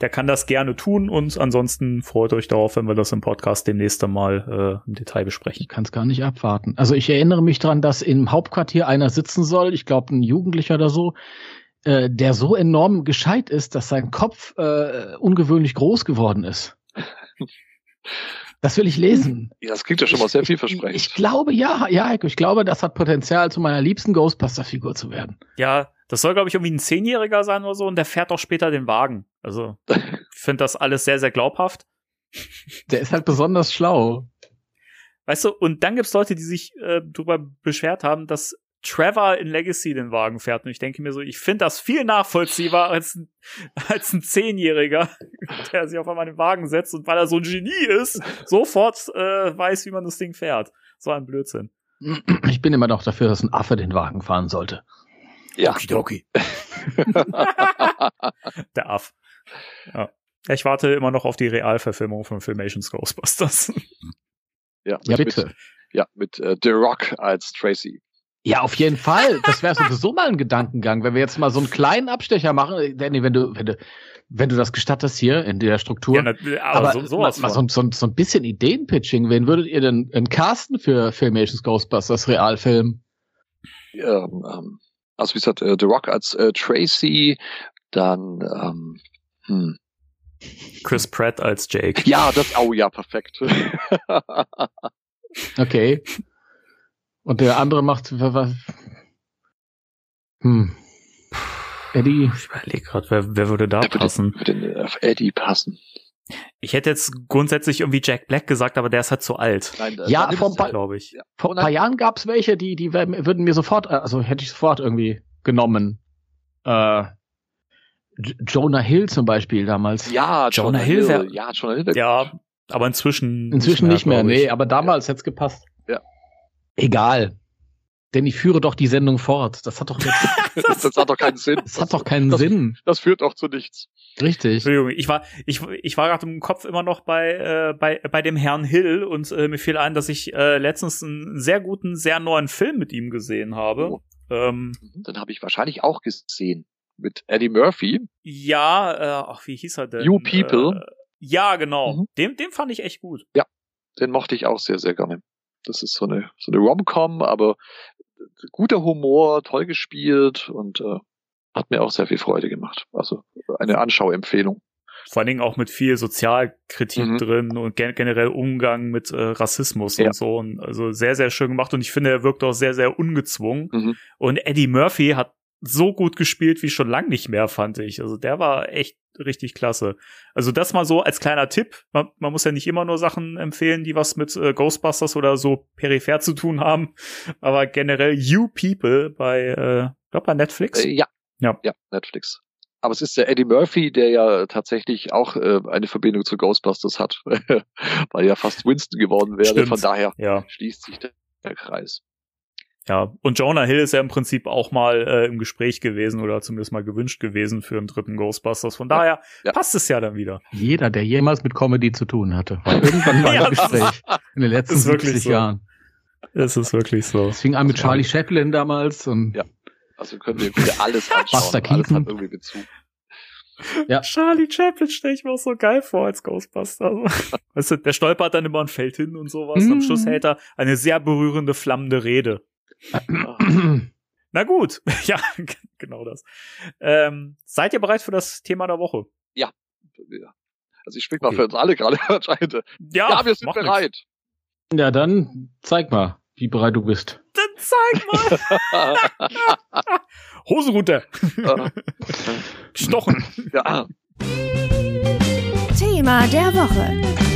der kann das gerne tun. Und ansonsten freut euch darauf, wenn wir das im Podcast demnächst einmal äh, im Detail besprechen. Ich kann es gar nicht abwarten. Also ich erinnere mich dran, dass im Hauptquartier einer sitzen soll, ich glaube ein Jugendlicher oder so, äh, der so enorm gescheit ist, dass sein Kopf äh, ungewöhnlich groß geworden ist. Das will ich lesen. Ja, das klingt ja schon mal sehr vielversprechend. Ich, ich glaube, ja, ja, ich glaube, das hat Potenzial, zu meiner liebsten Ghostbuster-Figur zu werden. Ja, das soll, glaube ich, irgendwie ein Zehnjähriger sein oder so und der fährt auch später den Wagen. Also, ich finde das alles sehr, sehr glaubhaft. Der ist halt besonders schlau. Weißt du, und dann gibt's Leute, die sich äh, darüber beschwert haben, dass Trevor in Legacy den Wagen fährt. Und ich denke mir so, ich finde das viel nachvollziehbar als, als ein Zehnjähriger, der sich auf einmal in den Wagen setzt und weil er so ein Genie ist, sofort äh, weiß, wie man das Ding fährt. So ein Blödsinn. Ich bin immer noch dafür, dass ein Affe den Wagen fahren sollte. Ja. Okidoki. der Aff. Ja. Ich warte immer noch auf die Realverfilmung von Filmations Ghostbusters. Ja, ja bitte. Mit, ja, mit äh, The Rock als Tracy. Ja, auf jeden Fall. Das wäre sowieso mal ein Gedankengang, wenn wir jetzt mal so einen kleinen Abstecher machen. Danny, wenn du, wenn du, wenn du das gestattest hier in der Struktur. Ja, aber, aber so, sowas mal, mal so, so, so, ein bisschen Ideenpitching. Wen würdet ihr denn in casten für Filmations Ghostbusters Realfilm? Ja, ähm, also wie gesagt, äh, The Rock als äh, Tracy, dann ähm, hm. Chris Pratt als Jake. Ja, das, oh ja, perfekt. okay. Und der andere macht was? Hm. Eddie. Ich überlege gerade, wer, wer würde da wer passen? Würde, würde auf Eddie passen. Ich hätte jetzt grundsätzlich irgendwie Jack Black gesagt, aber der ist halt zu alt. Nein, ja, vor ein paar, glaube ich. Vor ein paar Jahren gab es welche, die, die würden mir sofort, also hätte ich sofort irgendwie genommen. Äh, Jonah Hill zum Beispiel damals. Ja, Jonah, Jonah Hill. Wär, ja, Jonah Hill. Ja, aber inzwischen. Inzwischen nicht mehr, nicht mehr nee, aber damals ja. hätte es gepasst. Egal. Denn ich führe doch die Sendung fort. Das hat doch jetzt, das, das, hat doch keinen Sinn. Das, das hat doch keinen das, Sinn. Das führt auch zu nichts. Richtig. Entschuldigung, ich war, ich, ich war gerade im Kopf immer noch bei, äh, bei, bei dem Herrn Hill und äh, mir fiel ein, dass ich äh, letztens einen sehr guten, sehr neuen Film mit ihm gesehen habe. Oh. Ähm, mhm, Den habe ich wahrscheinlich auch gesehen. Mit Eddie Murphy. Ja, äh, ach, wie hieß er denn? You People. Äh, ja, genau. Mhm. Den, den fand ich echt gut. Ja, den mochte ich auch sehr, sehr gerne. Das ist so eine, so eine Rom-Com, aber guter Humor, toll gespielt und äh, hat mir auch sehr viel Freude gemacht. Also eine Anschauempfehlung. Vor allen Dingen auch mit viel Sozialkritik mhm. drin und gen generell Umgang mit äh, Rassismus ja. und so. Und also sehr, sehr schön gemacht. Und ich finde, er wirkt auch sehr, sehr ungezwungen. Mhm. Und Eddie Murphy hat so gut gespielt wie schon lang nicht mehr, fand ich. Also der war echt richtig klasse. Also das mal so als kleiner Tipp. Man, man muss ja nicht immer nur Sachen empfehlen, die was mit äh, Ghostbusters oder so peripher zu tun haben. Aber generell You People bei, äh, glaub bei Netflix. Äh, ja. ja. Ja, Netflix. Aber es ist der Eddie Murphy, der ja tatsächlich auch äh, eine Verbindung zu Ghostbusters hat, weil er ja fast Winston geworden wäre. Stimmt. Von daher ja. schließt sich der, der Kreis. Ja, und Jonah Hill ist ja im Prinzip auch mal äh, im Gespräch gewesen oder zumindest mal gewünscht gewesen für einen dritten Ghostbusters. Von daher ja. passt es ja dann wieder. Jeder, der jemals mit Comedy zu tun hatte, war irgendwann mal ja, im Gespräch in den letzten 70 so. Jahren. Es ist wirklich so. Es fing an mit Charlie Chaplin damals und ja. Also könnt ihr alles anschauen. Buster alles hat irgendwie Bezug. Ja. Charlie Chaplin stelle ich mir auch so geil vor als Ghostbuster. weißt du, der stolpert dann immer ein Feld hin und sowas. Mm. Am Schluss hält er eine sehr berührende, flammende Rede. Na gut, ja, genau das. Ähm, seid ihr bereit für das Thema der Woche? Ja. Also ich sprich okay. mal für uns alle gerade anscheinend. Ja, ja, wir sind bereit. Nix. Ja, dann zeig mal, wie bereit du bist. Dann zeig mal. Hose runter. Stochen. Ja. Thema der Woche.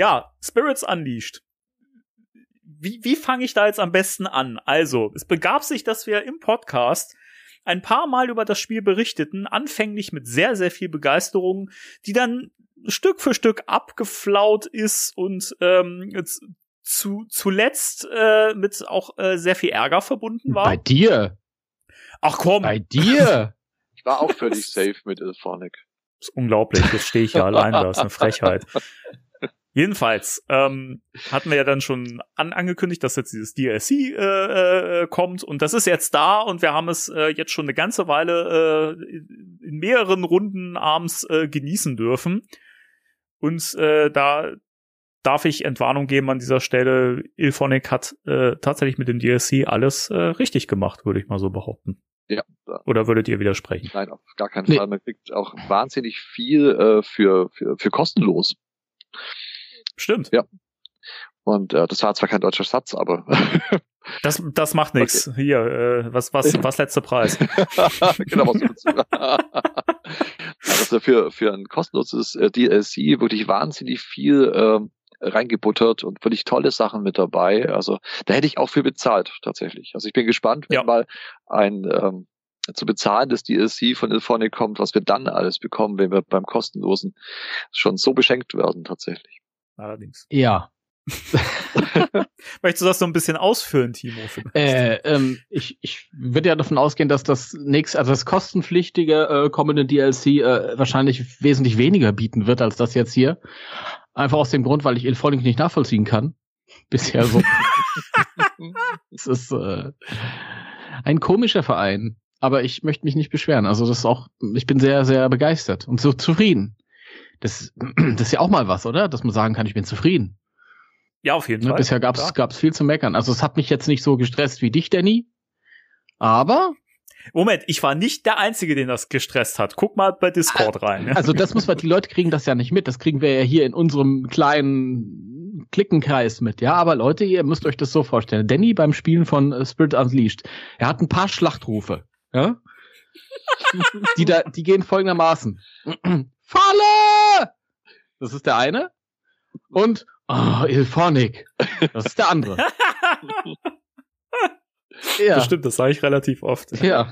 Ja, Spirits Unleashed. Wie, wie fange ich da jetzt am besten an? Also, es begab sich, dass wir im Podcast ein paar Mal über das Spiel berichteten, anfänglich mit sehr, sehr viel Begeisterung, die dann Stück für Stück abgeflaut ist und ähm, zu, zuletzt äh, mit auch äh, sehr viel Ärger verbunden war. Bei dir? Ach komm. Bei dir? Ich war auch völlig safe mit Ilphonic. Das ist unglaublich, jetzt stehe ich ja allein da, das ist eine Frechheit. Jedenfalls ähm, hatten wir ja dann schon an angekündigt, dass jetzt dieses DLC äh, äh, kommt und das ist jetzt da und wir haben es äh, jetzt schon eine ganze Weile äh, in mehreren Runden abends äh, genießen dürfen. Und äh, da darf ich Entwarnung geben an dieser Stelle. Ilphonic hat äh, tatsächlich mit dem DLC alles äh, richtig gemacht, würde ich mal so behaupten. Ja. Oder würdet ihr widersprechen? Nein, auf gar keinen nee. Fall. Man kriegt auch wahnsinnig viel äh, für, für, für kostenlos. Stimmt. Ja. Und äh, das war zwar kein deutscher Satz, aber das, das macht nichts. Okay. Hier, äh, was, was, was letzter Preis? genau, was Also für, für ein kostenloses äh, DLC wirklich wahnsinnig viel ähm, reingebuttert und wirklich tolle Sachen mit dabei. Also da hätte ich auch für bezahlt tatsächlich. Also ich bin gespannt, wenn ja. mal ein ähm, zu bezahlendes DLC von Ilphonic kommt, was wir dann alles bekommen, wenn wir beim kostenlosen schon so beschenkt werden tatsächlich. Allerdings. Ja. Möchtest du das so ein bisschen ausführen, Timo? Äh, ähm, ich, ich würde ja davon ausgehen, dass das nächste, also das kostenpflichtige äh, kommende DLC äh, wahrscheinlich wesentlich weniger bieten wird als das jetzt hier. Einfach aus dem Grund, weil ich Ilphonic nicht nachvollziehen kann. Bisher so. es ist äh, ein komischer Verein, aber ich möchte mich nicht beschweren. Also das ist auch, ich bin sehr, sehr begeistert und so zufrieden. Das, das ist ja auch mal was, oder? Dass man sagen kann, ich bin zufrieden. Ja, auf jeden ne, Fall. Bisher gab's ja. gab's viel zu meckern. Also es hat mich jetzt nicht so gestresst wie dich, Danny. Aber Moment, ich war nicht der Einzige, den das gestresst hat. Guck mal bei Discord rein. Ja. Also das muss man, die Leute kriegen das ja nicht mit. Das kriegen wir ja hier in unserem kleinen Klickenkreis mit. Ja, aber Leute, ihr müsst euch das so vorstellen. Danny beim Spielen von äh, Spirit Unleashed, er hat ein paar Schlachtrufe. Ja? die, da, die gehen folgendermaßen. Falle! Das ist der eine. Und Oh, Ilphonic. Das ist der andere. ja. Das stimmt, das sage ich relativ oft. Ja.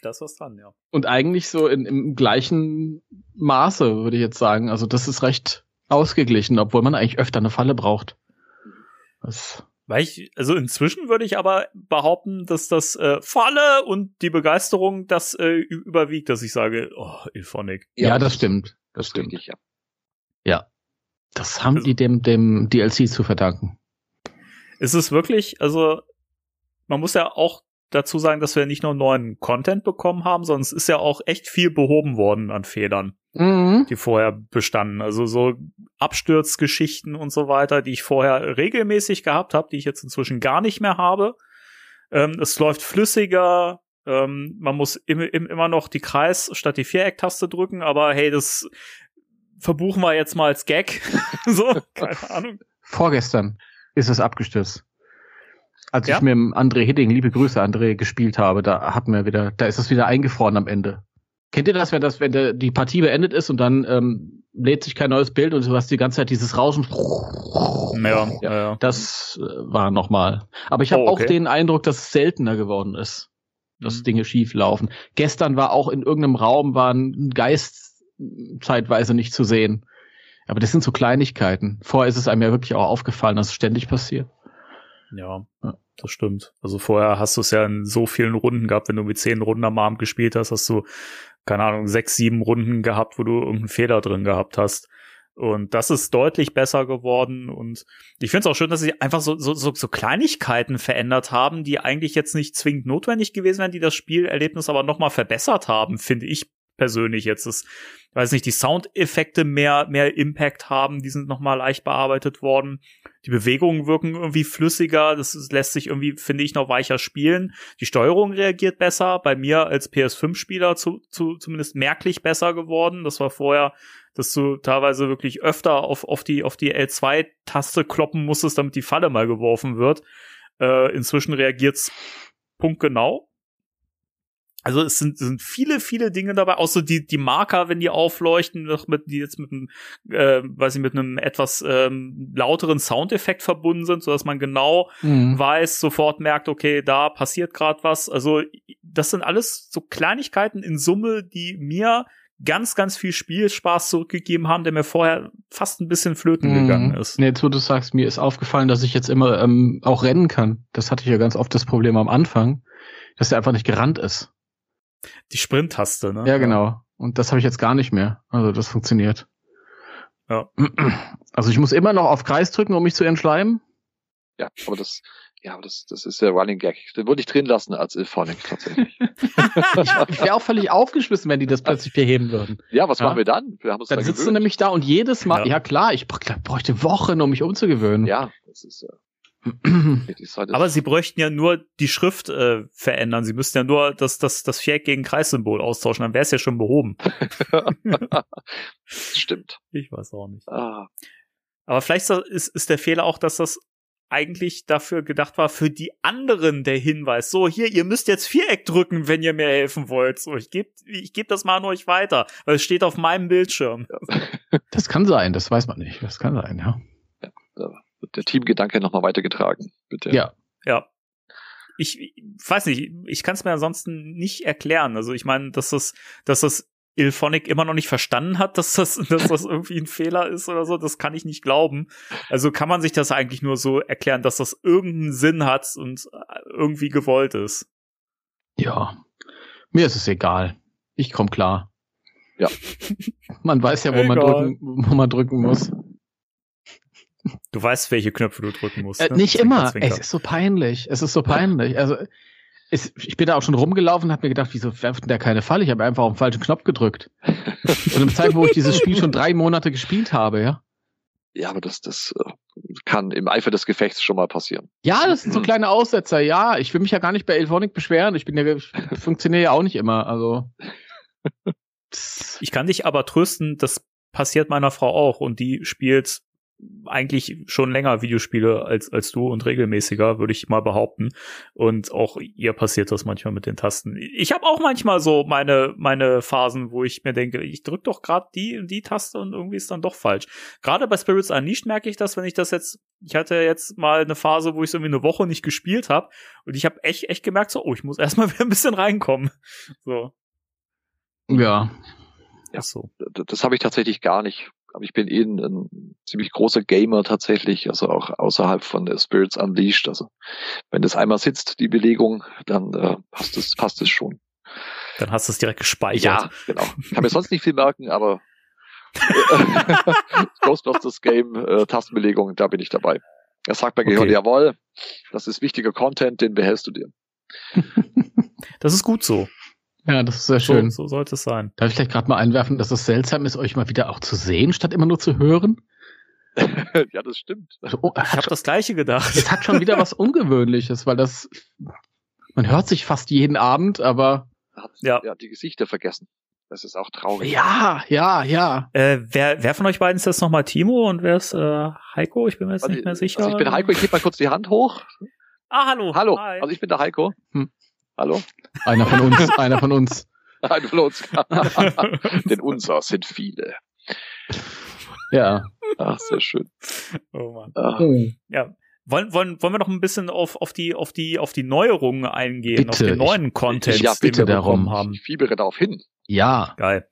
Das was dran, ja. Und eigentlich so in, im gleichen Maße, würde ich jetzt sagen. Also das ist recht ausgeglichen, obwohl man eigentlich öfter eine Falle braucht. Das weil ich, also inzwischen würde ich aber behaupten, dass das äh, Falle und die Begeisterung das äh, überwiegt, dass ich sage, oh, Ilphonic. Ja, ja das stimmt. Das stimmt. Richtig, ja. ja. Das haben also, die dem, dem DLC zu verdanken. Ist es wirklich, also man muss ja auch dazu sagen, dass wir nicht nur neuen Content bekommen haben, sondern es ist ja auch echt viel behoben worden an Fehlern, mhm. die vorher bestanden. Also so Absturzgeschichten und so weiter, die ich vorher regelmäßig gehabt habe, die ich jetzt inzwischen gar nicht mehr habe. Ähm, es läuft flüssiger, ähm, man muss im, im, immer noch die Kreis statt die Viereck-Taste drücken, aber hey, das verbuchen wir jetzt mal als Gag. so, keine Ahnung. Vorgestern ist es abgestürzt. Als ja? ich mit dem André Hitting, liebe Grüße André, gespielt habe, da hatten wir wieder, da ist es wieder eingefroren am Ende. Kennt ihr das, wenn das, wenn der, die Partie beendet ist und dann ähm, lädt sich kein neues Bild und du hast die ganze Zeit dieses Rauschen. Ja, ja, ja. Das äh, war nochmal. Aber ich habe oh, okay. auch den Eindruck, dass es seltener geworden ist, dass mhm. Dinge schief laufen. Gestern war auch in irgendeinem Raum war ein Geist zeitweise nicht zu sehen. Aber das sind so Kleinigkeiten. Vorher ist es einem ja wirklich auch aufgefallen, dass es ständig passiert. Ja, ja. das stimmt. Also vorher hast du es ja in so vielen Runden gehabt, wenn du mit zehn Runden am Abend gespielt hast, hast du, keine Ahnung, sechs, sieben Runden gehabt, wo du irgendeinen Fehler drin gehabt hast. Und das ist deutlich besser geworden. Und ich finde es auch schön, dass sie einfach so, so, so, so Kleinigkeiten verändert haben, die eigentlich jetzt nicht zwingend notwendig gewesen wären, die das Spielerlebnis aber nochmal verbessert haben, finde ich persönlich jetzt ist, weiß nicht, die Soundeffekte mehr, mehr Impact haben, die sind nochmal leicht bearbeitet worden. Die Bewegungen wirken irgendwie flüssiger, das lässt sich irgendwie, finde ich, noch weicher spielen. Die Steuerung reagiert besser, bei mir als PS5-Spieler zu, zu, zumindest merklich besser geworden. Das war vorher, dass du teilweise wirklich öfter auf, auf die, auf die L2-Taste kloppen musstest, damit die Falle mal geworfen wird. Äh, inzwischen reagiert's punktgenau Also es sind, sind viele, viele Dinge dabei, so die, die Marker, wenn die aufleuchten, noch mit, die jetzt mit einem, äh, weiß ich, mit einem etwas ähm, lauteren Soundeffekt verbunden sind, so dass man genau mhm. weiß, sofort merkt, okay, da passiert gerade was. Also das sind alles so Kleinigkeiten in Summe, die mir ganz, ganz viel Spielspaß zurückgegeben haben, der mir vorher fast ein bisschen flöten mhm. gegangen ist. Nee, jetzt wo du sagst, mir ist aufgefallen, dass ich jetzt immer ähm, auch rennen kann. Das hatte ich ja ganz oft das Problem am Anfang, dass er einfach nicht gerannt ist. Die Sprint-Taste, ne? Ja, genau. Und das habe ich jetzt gar nicht mehr. Also das funktioniert. Ja. Also ich muss immer noch auf Kreis drücken, um mich zu entschleimen. Ja, aber das, ja, aber das, das ist der Running Gag. Den würde ich drin lassen als Ilphonic tatsächlich. ich wäre auch völlig aufgeschmissen, wenn die das plötzlich beheben würden. Ja, was ja? machen wir dann? Wir haben uns dann sitzt gewöhnt. du nämlich da und jedes Mal, ja, ja klar, ich bräuchte Wochen, um mich umzugewöhnen. Ja, das ist ja. Aber sie bräuchten ja nur die Schrift äh, verändern. Sie müssten ja nur das, das, das Viereck gegen Kreissymbol austauschen, dann wäre es ja schon behoben. Stimmt. Ich weiß auch nicht. Ah. Aber vielleicht ist, ist der Fehler auch, dass das eigentlich dafür gedacht war, für die anderen der Hinweis. So, hier, ihr müsst jetzt Viereck drücken, wenn ihr mir helfen wollt. So, ich gebe ich geb das mal an euch weiter, weil es steht auf meinem Bildschirm. Das kann sein, das weiß man nicht. Das kann sein, ja. ja wird der Teamgedanke nochmal weitergetragen, bitte. Ja. Ja. Ich, ich weiß nicht, ich kann es mir ansonsten nicht erklären. Also ich meine, dass das, dass das Ilphonic immer noch nicht verstanden hat, dass das, dass das irgendwie ein Fehler ist oder so, das kann ich nicht glauben. Also kann man sich das eigentlich nur so erklären, dass das irgendeinen Sinn hat und irgendwie gewollt ist. Ja, mir ist es egal. Ich komme klar. Ja. Man weiß ja, wo man drücken, wo man drücken muss. Du weißt, welche Knöpfe du drücken musst. Äh, ne? nicht Zwinker, immer. Zwinker. Es ist so peinlich. Es ist so peinlich. Also es, ich bin da auch schon rumgelaufen und habe mir gedacht, wieso werft denn der keine Falle? Ich habe einfach auf den falschen Knopf gedrückt. Zu einem Zeitpunkt, wo ich dieses Spiel schon drei Monate gespielt habe, ja. Ja, aber das, das äh, kann im Eifer des Gefechts schon mal passieren. Ja, das sind so kleine Aussetzer. Ja, ich will mich ja gar nicht bei Elphonic beschweren. Ich bin ja, ich funktioniere ja auch nicht immer. Also. Ich kann dich aber trösten, das passiert meiner Frau auch und die spielt eigentlich schon länger Videospiele als, als du und regelmäßiger, würde ich mal behaupten. Und auch ihr passiert das manchmal mit den Tasten. Ich habe auch manchmal so meine, meine Phasen, wo ich mir denke, ich drück doch gerade die und die Taste und irgendwie ist dann doch falsch. Gerade bei Spirits Unleashed merke ich das, wenn ich das jetzt, ich hatte jetzt mal eine Phase, wo ich so irgendwie eine Woche nicht gespielt habe und ich habe echt, echt gemerkt, so, oh, ich muss erstmal wieder ein bisschen reinkommen. So. Ja. Ja, so. Das, das habe ich tatsächlich gar nicht aber ich bin eh ein, ein, ziemlich großer Gamer tatsächlich, also auch außerhalb von der Spirits Unleashed. Also wenn das einmal sitzt, die Belegung, dann äh, passt es passt es schon. Dann hast du es direkt gespeichert. Ja, genau. Kann mir sonst nicht viel merken, aber Ghostbusters Game, äh, Tastenbelegung, da bin ich dabei. Er sagt bei Gehirn, okay. jawohl, das ist wichtiger Content, den behältst du dir. das ist gut so. Ja, das ist sehr schön. So, so sollte es sein. Darf ich vielleicht gerade mal einwerfen, dass es seltsam ist, euch mal wieder auch zu sehen, statt immer nur zu hören? ja, das stimmt. Also, oh, ich habe das gleiche gedacht. Es hat schon wieder was Ungewöhnliches, weil das man hört sich fast jeden Abend, aber hat ja. ja die Gesichter vergessen. Das ist auch traurig. Ja, ja, ja. Äh, wer, wer von euch beiden ist das nochmal Timo und wer ist äh, Heiko? Ich bin mir jetzt also, nicht mehr sicher. Also ich bin Heiko, ich gebe mal kurz die Hand hoch. Ah, hallo. Hallo. Hi. Also ich bin der Heiko. Hm. Hallo? Einer von uns, einer von uns. Einer von uns. Denn unser sind viele. Ja. Ach, sehr schön. Oh Mann. Ach. Hm. Ja. Wollen, wollen, wollen wir noch ein bisschen auf, auf, die, auf, die, auf die Neuerungen eingehen, bitte. auf den neuen Content, ja, den wir bekommen darum. haben? Ich fiebere darauf hin. Ja. Geil.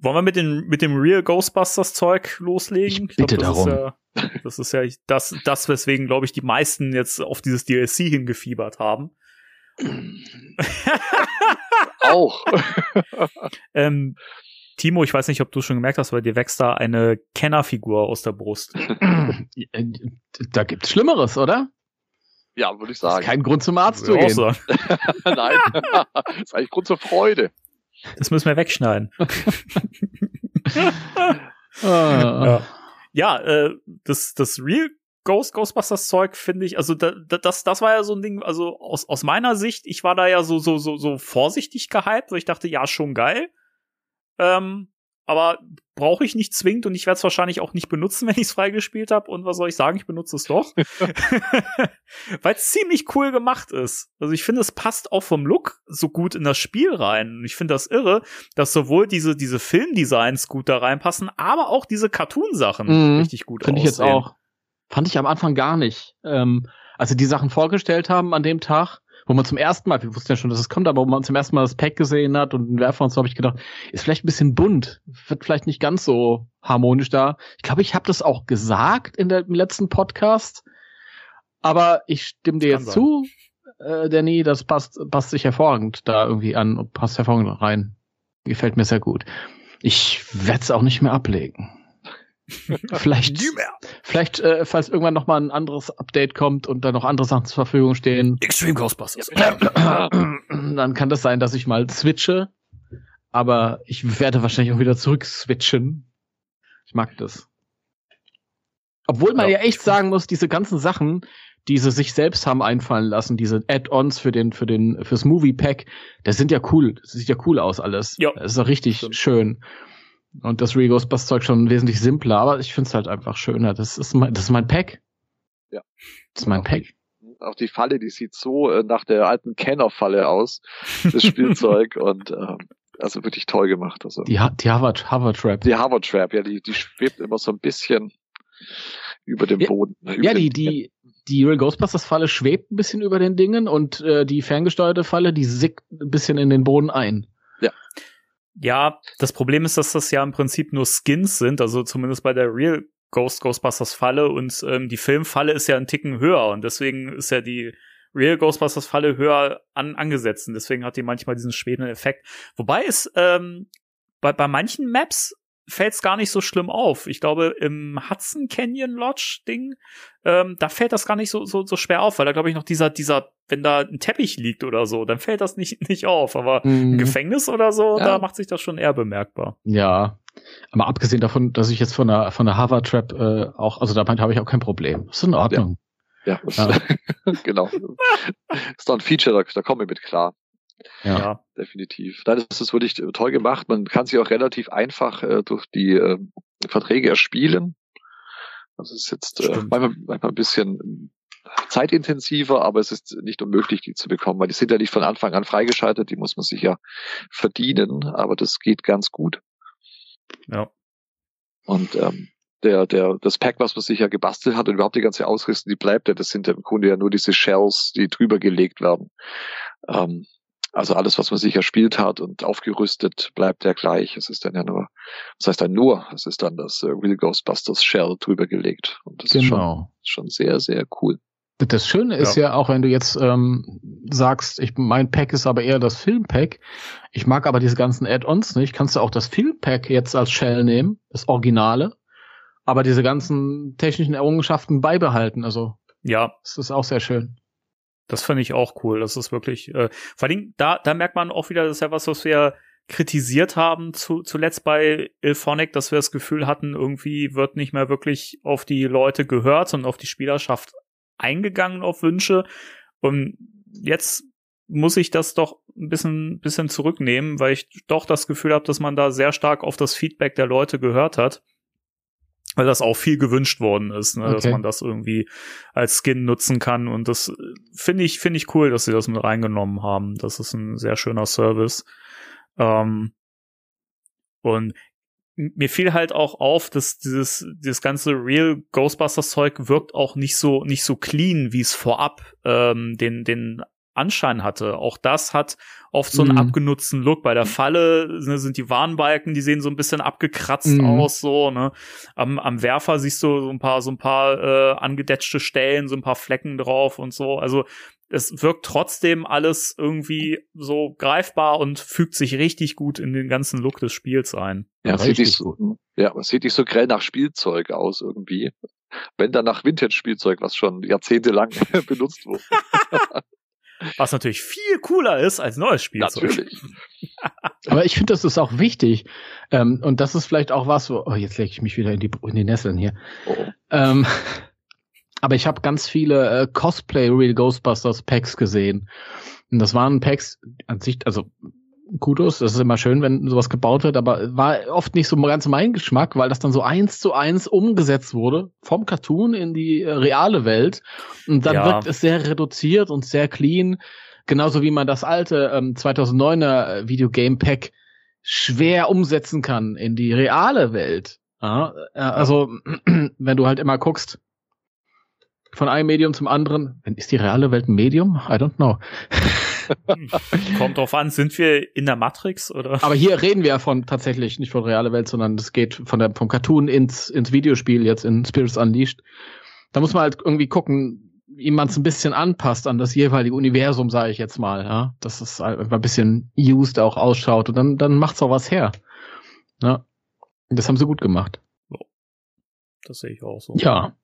Wollen wir mit, den, mit dem Real Ghostbusters Zeug loslegen? Ich bitte glaub, das darum. Ist ja, das ist ja das, das weswegen, glaube ich, die meisten jetzt auf dieses DLC hingefiebert haben. Auch. ähm, Timo, ich weiß nicht, ob du schon gemerkt hast, weil dir wächst da eine Kennerfigur aus der Brust. da gibt's Schlimmeres, oder? Ja, würde ich sagen. kein Grund zum Arzt zu gehen. Nein, das ist eigentlich Grund zur Freude. Das müssen wir wegschneiden. ah. Ja, ja äh, das, das Real Ghost, Ghostbusters Zeug finde ich, also da, da, das, das war ja so ein Ding, also aus, aus meiner Sicht, ich war da ja so, so, so, so vorsichtig gehypt, weil ich dachte, ja, schon geil. Ähm, aber brauche ich nicht zwingend und ich werde es wahrscheinlich auch nicht benutzen, wenn ich es freigespielt habe. Und was soll ich sagen, ich benutze es doch. Weil es ziemlich cool gemacht ist. Also ich finde, es passt auch vom Look so gut in das Spiel rein. Und ich finde das irre, dass sowohl diese, diese Filmdesigns gut da reinpassen, aber auch diese Cartoon-Sachen mhm, richtig gut Finde ich jetzt auch. Fand ich am Anfang gar nicht. Ähm, als sie die Sachen vorgestellt haben an dem Tag, wo man zum ersten Mal, wir wussten ja schon, dass es kommt, aber wo man zum ersten Mal das Pack gesehen hat und den Werfer und so, habe ich gedacht, ist vielleicht ein bisschen bunt, wird vielleicht nicht ganz so harmonisch da. Ich glaube, ich habe das auch gesagt in der, im letzten Podcast, aber ich stimme dir jetzt sein. zu, äh, Danny, das passt, passt sich hervorragend da irgendwie an und passt hervorragend rein. Gefällt mir sehr gut. Ich werde es auch nicht mehr ablegen. vielleicht, vielleicht, äh, falls irgendwann noch mal ein anderes Update kommt und da noch andere Sachen zur Verfügung stehen. Extreme Ghostbusters. dann kann das sein, dass ich mal switche. Aber ich werde wahrscheinlich auch wieder zurück switchen. Ich mag das. Obwohl man ja, ja echt sagen muss, diese ganzen Sachen, die sie sich selbst haben einfallen lassen, diese Add-ons für den, für den, fürs Movie Pack, das sind ja cool. Das sieht ja cool aus alles. Ja. Das ist ja richtig Stimmt. schön. Und das Real Ghostbusters Zeug schon wesentlich simpler, aber ich finde es halt einfach schöner. Das ist mein, das ist mein Pack. Ja. Das ist mein Pack. Auch die Falle, die sieht so äh, nach der alten Kenner-Falle aus, das Spielzeug und ähm, also wirklich toll gemacht. Also die, die Hover, Hover Trap. Die Hover Trap, ja, die, die schwebt immer so ein bisschen über dem ja, Boden. Ne, ja, die, die, die Real Ghostbusters Falle schwebt ein bisschen über den Dingen und äh, die ferngesteuerte Falle, die sickt ein bisschen in den Boden ein. Ja. Ja, das Problem ist, dass das ja im Prinzip nur Skins sind, also zumindest bei der Real Ghost Ghostbusters Falle und ähm, die Filmfalle ist ja ein Ticken höher und deswegen ist ja die Real Ghostbusters Falle höher an, angesetzt und deswegen hat die manchmal diesen schwebenden Effekt. Wobei es ähm, bei, bei manchen Maps fällt es gar nicht so schlimm auf. Ich glaube, im Hudson Canyon Lodge Ding, ähm, da fällt das gar nicht so, so, so schwer auf, weil da glaube ich noch dieser, dieser, wenn da ein Teppich liegt oder so, dann fällt das nicht, nicht auf. Aber mhm. im Gefängnis oder so, ja. da macht sich das schon eher bemerkbar. Ja. Aber abgesehen davon, dass ich jetzt von der, von der Hover Trap äh, auch, also damit habe ich auch kein Problem. Das ist in Ordnung. Ja, ja. genau. ist doch ein Feature, da, da komme ich mit klar. Ja. ja. definitiv. Nein, das ist wirklich toll gemacht. Man kann sie auch relativ einfach äh, durch die äh, Verträge erspielen. Das ist jetzt äh, manchmal, manchmal ein bisschen zeitintensiver, aber es ist nicht unmöglich, die zu bekommen, weil die sind ja nicht von Anfang an freigeschaltet, die muss man sich ja verdienen, aber das geht ganz gut. Ja. Und ähm, der, der, das Pack, was man sich ja gebastelt hat und überhaupt die ganze Ausrüstung, die bleibt ja, das sind ja im Grunde ja nur diese Shells, die drüber gelegt werden. Ähm, also alles, was man sich erspielt hat und aufgerüstet, bleibt ja gleich. Es ist dann ja nur, das heißt dann nur, es ist dann das äh, Real Ghostbusters Shell drüber gelegt. Und das genau. ist schon, schon sehr, sehr cool. Das Schöne ist ja, ja auch, wenn du jetzt ähm, sagst, ich, mein Pack ist aber eher das Filmpack. Ich mag aber diese ganzen Add-ons nicht. Kannst du auch das Filmpack jetzt als Shell nehmen, das Originale, aber diese ganzen technischen Errungenschaften beibehalten. Also ja, das ist auch sehr schön. Das finde ich auch cool. Das ist wirklich, äh, vor allem, da, da merkt man auch wieder, das ist ja was, was wir kritisiert haben zu, zuletzt bei Ilphonic, dass wir das Gefühl hatten, irgendwie wird nicht mehr wirklich auf die Leute gehört und auf die Spielerschaft eingegangen auf Wünsche. Und jetzt muss ich das doch ein bisschen, bisschen zurücknehmen, weil ich doch das Gefühl habe, dass man da sehr stark auf das Feedback der Leute gehört hat weil das auch viel gewünscht worden ist, ne, okay. dass man das irgendwie als Skin nutzen kann und das finde ich finde ich cool, dass sie das mit reingenommen haben. Das ist ein sehr schöner Service. Ähm, und mir fiel halt auch auf, dass dieses dieses ganze Real Ghostbusters Zeug wirkt auch nicht so nicht so clean, wie es vorab ähm, den den Anschein hatte. Auch das hat oft so einen mhm. abgenutzten Look. Bei der Falle ne, sind die Warnbalken, die sehen so ein bisschen abgekratzt mhm. aus, so, ne. Am, am Werfer siehst du so ein paar, so ein paar äh, angedetschte Stellen, so ein paar Flecken drauf und so. Also es wirkt trotzdem alles irgendwie so greifbar und fügt sich richtig gut in den ganzen Look des Spiels ein. Ja, ja sieht nicht so, ja, es sieht nicht so grell nach Spielzeug aus irgendwie. Wenn dann nach Vintage-Spielzeug, was schon jahrzehntelang benutzt wurde. Was natürlich viel cooler ist als neues Spielzeug. Natürlich. Aber ich finde, das ist auch wichtig. Ähm, und das ist vielleicht auch was, wo, oh, jetzt lege ich mich wieder in die, in die Nesseln hier. Oh. Ähm, aber ich habe ganz viele äh, Cosplay Real Ghostbusters Packs gesehen. Und das waren Packs an sich, also Kudos, das ist immer schön, wenn sowas gebaut wird, aber war oft nicht so ganz mein Geschmack, weil das dann so eins zu eins umgesetzt wurde vom Cartoon in die äh, reale Welt und dann ja. wirkt es sehr reduziert und sehr clean, genauso wie man das alte ähm, 2009er äh, Videogame Pack schwer umsetzen kann in die reale Welt. Ja, äh, also wenn du halt immer guckst, von einem Medium zum anderen. Ist die reale Welt ein Medium? I don't know. Kommt drauf an, sind wir in der Matrix oder? Aber hier reden wir ja von tatsächlich nicht von reale Welt, sondern es geht von der, vom Cartoon ins, ins Videospiel jetzt in Spirits Unleashed. Da muss man halt irgendwie gucken, wie man es ein bisschen anpasst an das jeweilige Universum, sage ich jetzt mal, ja. Dass es einfach ein bisschen used auch ausschaut und dann, dann macht's auch was her. Ja. Das haben sie gut gemacht. Das sehe ich auch so. Ja.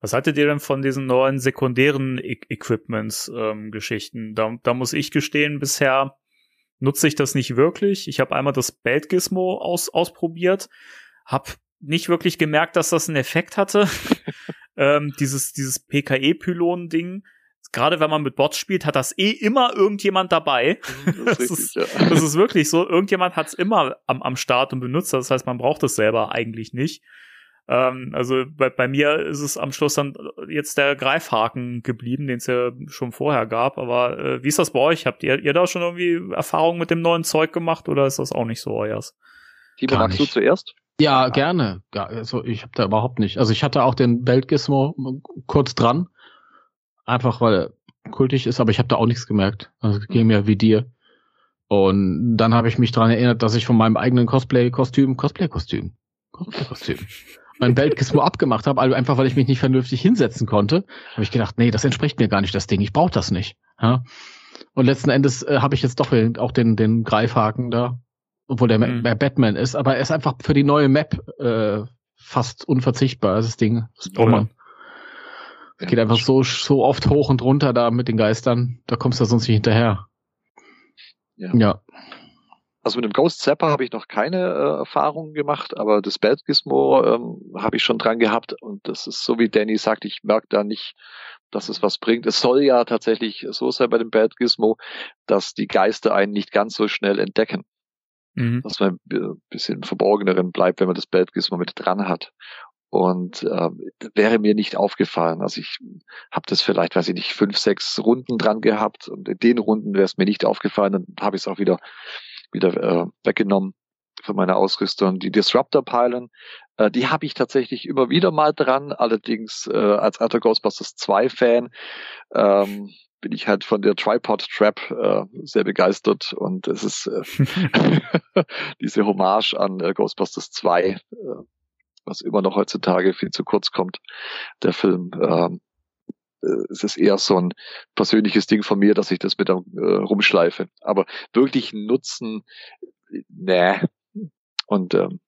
Was haltet ihr denn von diesen neuen sekundären e Equipments-Geschichten? Ähm, da, da muss ich gestehen, bisher nutze ich das nicht wirklich. Ich habe einmal das Belt-Gizmo aus, ausprobiert, habe nicht wirklich gemerkt, dass das einen Effekt hatte. ähm, dieses dieses PKE-Pylon-Ding. Gerade wenn man mit Bots spielt, hat das eh immer irgendjemand dabei. Das, das, ist, richtig, ja. das ist, wirklich so. Irgendjemand hat es immer am, am Start und benutzt. Das heißt, man braucht es selber eigentlich nicht. Ähm, also bei, bei mir ist es am Schluss dann jetzt der Greifhaken geblieben, den es ja schon vorher gab. Aber äh, wie ist das bei euch? Habt ihr, ihr da schon irgendwie Erfahrungen mit dem neuen Zeug gemacht oder ist das auch nicht so euers? Timo, magst du zuerst? Ja, gerne. Ja, also ich habe da überhaupt nicht. Also ich hatte auch den Beltgizmo kurz dran, einfach weil er kultig ist, aber ich habe da auch nichts gemerkt. Also ging mir wie dir. Und dann habe ich mich dran erinnert, dass ich von meinem eigenen Cosplay-Kostüm, Cosplay-Kostüm, Cosplay-Kostüm mein Beltgizmo abgemacht habe, also einfach weil ich mich nicht vernünftig hinsetzen konnte, habe ich gedacht, nee, das entspricht mir gar nicht, das Ding, ich brauche das nicht. Ja? Und letzten Endes äh, habe ich jetzt doch auch den, den Greifhaken da, obwohl der mhm. Batman ist, aber er ist einfach für die neue Map äh, fast unverzichtbar, das Ding. Das braucht man. Es geht einfach so, so oft hoch und runter da mit den Geistern, da kommst du sonst nicht hinterher. Ja. ja. Also mit dem Ghost Zapper habe ich noch keine äh, Erfahrungen gemacht, aber das Bad Gizmo ähm, habe ich schon dran gehabt und das ist so wie Danny sagt, ich merke da nicht, dass es was bringt. Es soll ja tatsächlich so sein bei dem Bad Gizmo, dass die Geister einen nicht ganz so schnell entdecken. Mhm. Dass man ein bisschen verborgeneren bleibt, wenn man das Bad Gizmo mit dran hat. Und äh, wäre mir nicht aufgefallen. Also ich habe das vielleicht, weiß ich nicht, fünf, sechs Runden dran gehabt und in den Runden wäre es mir nicht aufgefallen, dann habe ich es auch wieder wieder äh, weggenommen von meiner Ausrüstung. Die Disruptor Pylon, äh, die habe ich tatsächlich immer wieder mal dran, allerdings äh, als alter Ghostbusters 2 Fan ähm, bin ich halt von der Tripod Trap äh, sehr begeistert und es ist äh, diese Hommage an äh, Ghostbusters 2, äh, was immer noch heutzutage viel zu kurz kommt, der Film. Ähm, äh, es ist eher so ein persönliches Ding von mir, dass ich das mit äh, rumschleife. Aber wirklich Nutzen, nee. Und ähm,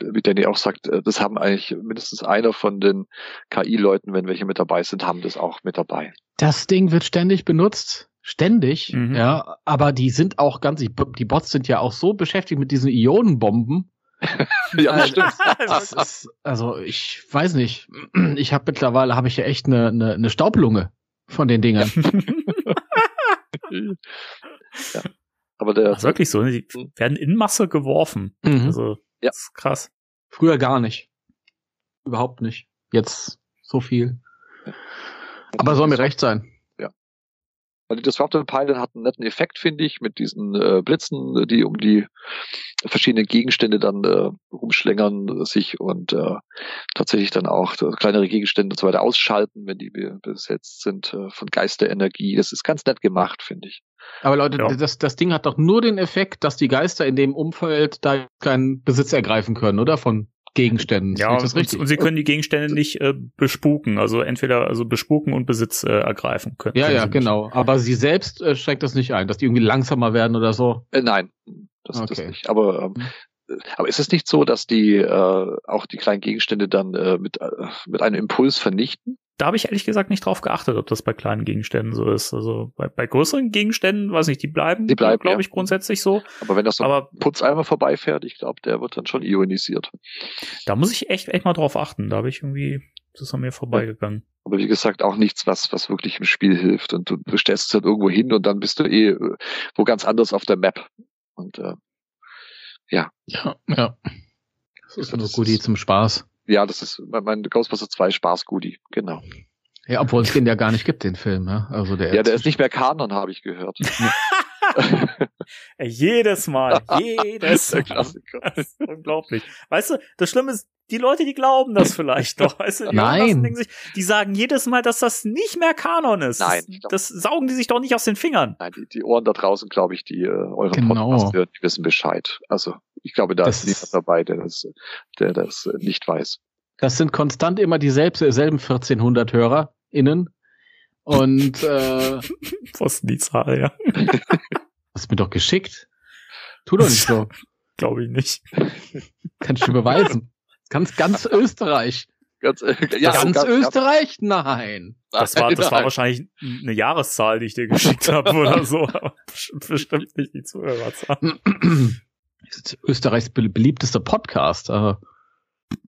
wie Danny auch sagt, äh, das haben eigentlich mindestens einer von den KI-Leuten, wenn welche mit dabei sind, haben das auch mit dabei. Das Ding wird ständig benutzt. Ständig, mhm. ja, aber die sind auch ganz, die Bots sind ja auch so beschäftigt mit diesen Ionenbomben, ja, das stimmt. Das ist, also ich weiß nicht. Ich habe mittlerweile habe ich ja echt eine, eine, eine Staublunge von den Dingern. ja. Aber der Ach, wirklich so, die hm. werden in Masse geworfen. Mhm. Also ja. das ist krass. Früher gar nicht. Überhaupt nicht. Jetzt so viel. Aber soll mir recht sein. Weil die Disruptor Pilot hat einen netten Effekt, finde ich, mit diesen äh, Blitzen, die um die verschiedenen Gegenstände dann äh, rumschlängern sich und äh, tatsächlich dann auch kleinere Gegenstände und so weiter ausschalten, wenn die besetzt sind äh, von Geisterenergie. Das ist ganz nett gemacht, finde ich. Aber Leute, ja. das, das Ding hat doch nur den Effekt, dass die Geister in dem Umfeld da keinen Besitz ergreifen können, oder? Von Gegenständen. Ja, und, und, sie können die Gegenstände nicht äh, bespuken, also entweder also bespuken und Besitz äh, ergreifen können. Ja, ja, genau. Aber sie selbst äh, schränkt das nicht ein, dass die irgendwie langsamer werden oder so. Äh, nein, das, okay. das nicht. Aber ähm, hm. aber ist es nicht so, dass die äh, auch die kleinen Gegenstände dann äh, mit äh, mit einem Impuls vernichten? Da habe ich ehrlich gesagt nicht drauf geachtet, ob das bei kleinen Gegenständen so ist. Also bei, bei größeren Gegenständen, weiß nicht, die bleiben, die bleiben glaube ich, grundsätzlich so. Aber wenn das so Aber, ein Putzeimer vorbeifährt, ich glaube, der wird dann schon ionisiert. Da muss ich echt, echt mal drauf achten. Da habe ich irgendwie, das ist an mir vorbeigegangen. Aber wie gesagt, auch nichts, was, was wirklich im Spiel hilft. Und du, du stellst es halt irgendwo hin und dann bist du eh wo ganz anders auf der Map. Und äh, ja. Ja, ja. Das ist ein Goodie zum Spaß. Ja, das ist mein Ghostbusters 2 Spaß-Goodie, genau. Ja, obwohl es den ja gar nicht gibt, den Film. Ja, also der, ja, der ist nicht mehr Kanon, habe ich gehört. jedes Mal, jedes Mal. Das ist unglaublich. Weißt du, das Schlimme ist, die Leute, die glauben das vielleicht doch. Weißt du, die Nein. Sich, die sagen jedes Mal, dass das nicht mehr Kanon ist. Nein. Das, das saugen die sich doch nicht aus den Fingern. Nein, die, die Ohren da draußen, glaube ich, die äh, eure Genau. Podcasts hören, die wissen Bescheid. Also ich glaube, da Das ist niemand dabei, der das, der das äh, nicht weiß. Das sind konstant immer dieselben selben 1400 HörerInnen. Und äh, Pfosten die Zahl, ja. hast mir doch geschickt. Tu doch nicht so. Glaube ich nicht. Kannst du beweisen. Ganz, ganz Österreich. Ganz, äh, ganz Österreich? Nein. Das war, das war wahrscheinlich eine Jahreszahl, die ich dir geschickt habe oder so. Aber bestimmt- nicht die Zuhörerzahl. Das ist Österreichs be- beliebtester Podcast. Aber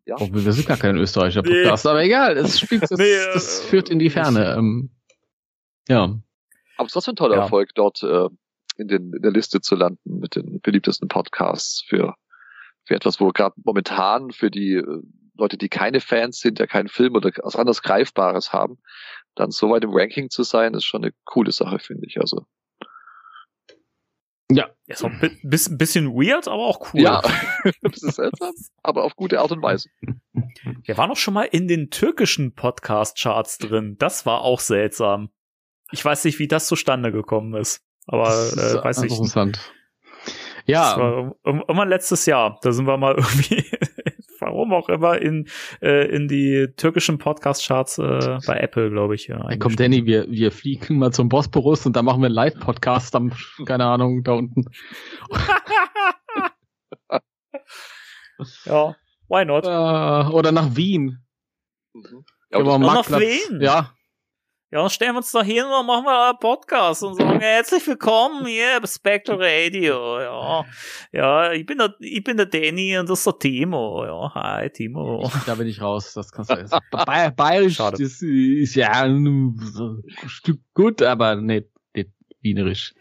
Ja. wir sind gar kein österreichischer Nee. Podcast, aber egal, das, spielt, das, Nee, das äh, führt in die Ferne. Ja. Aber es ist trotzdem ein toller Ja. Erfolg, dort äh, in, den, in der Liste zu landen mit den beliebtesten Podcasts für, für etwas, wo gerade momentan für die äh, Leute, die keine Fans sind, ja keinen Film oder was anderes Greifbares haben, dann so weit im Ranking zu sein, ist schon eine coole Sache, finde ich. Also Ja. Ja, so ein bi- bis- bisschen weird, aber auch cool. ja, das ist seltsam, aber auf gute Art und Weise. Wir waren auch schon mal in den türkischen Podcast-Charts drin. Das war auch seltsam. Ich weiß nicht, wie das zustande gekommen ist. Aber Das ist äh, weiß ich. interessant. Das Ja, war immer letztes Jahr. Da sind wir mal irgendwie, warum auch immer, in, äh, in die türkischen Podcast-Charts äh, bei Apple, glaube ich. Ja, Hey, komm, Danny, wir, wir fliegen mal zum Bosporus und da machen wir einen Live-Podcast am, keine Ahnung, da unten. ja, why not? Äh, oder nach Wien. Mhm. Das- am Und nach Marktplatz. Wien? Ja, Ja, dann stellen wir uns da hin und machen wir einen Podcast und sagen, herzlich willkommen hier bei Spectre Radio, ja. Ja, ich bin der, ich bin der Danny und das ist der Timo, ja. Hi, Timo. ich, da bin ich raus. Das kannst du jetzt. Ba- Bayerisch, Schade. das ist ja ein Stück gut, aber nicht, nicht wienerisch.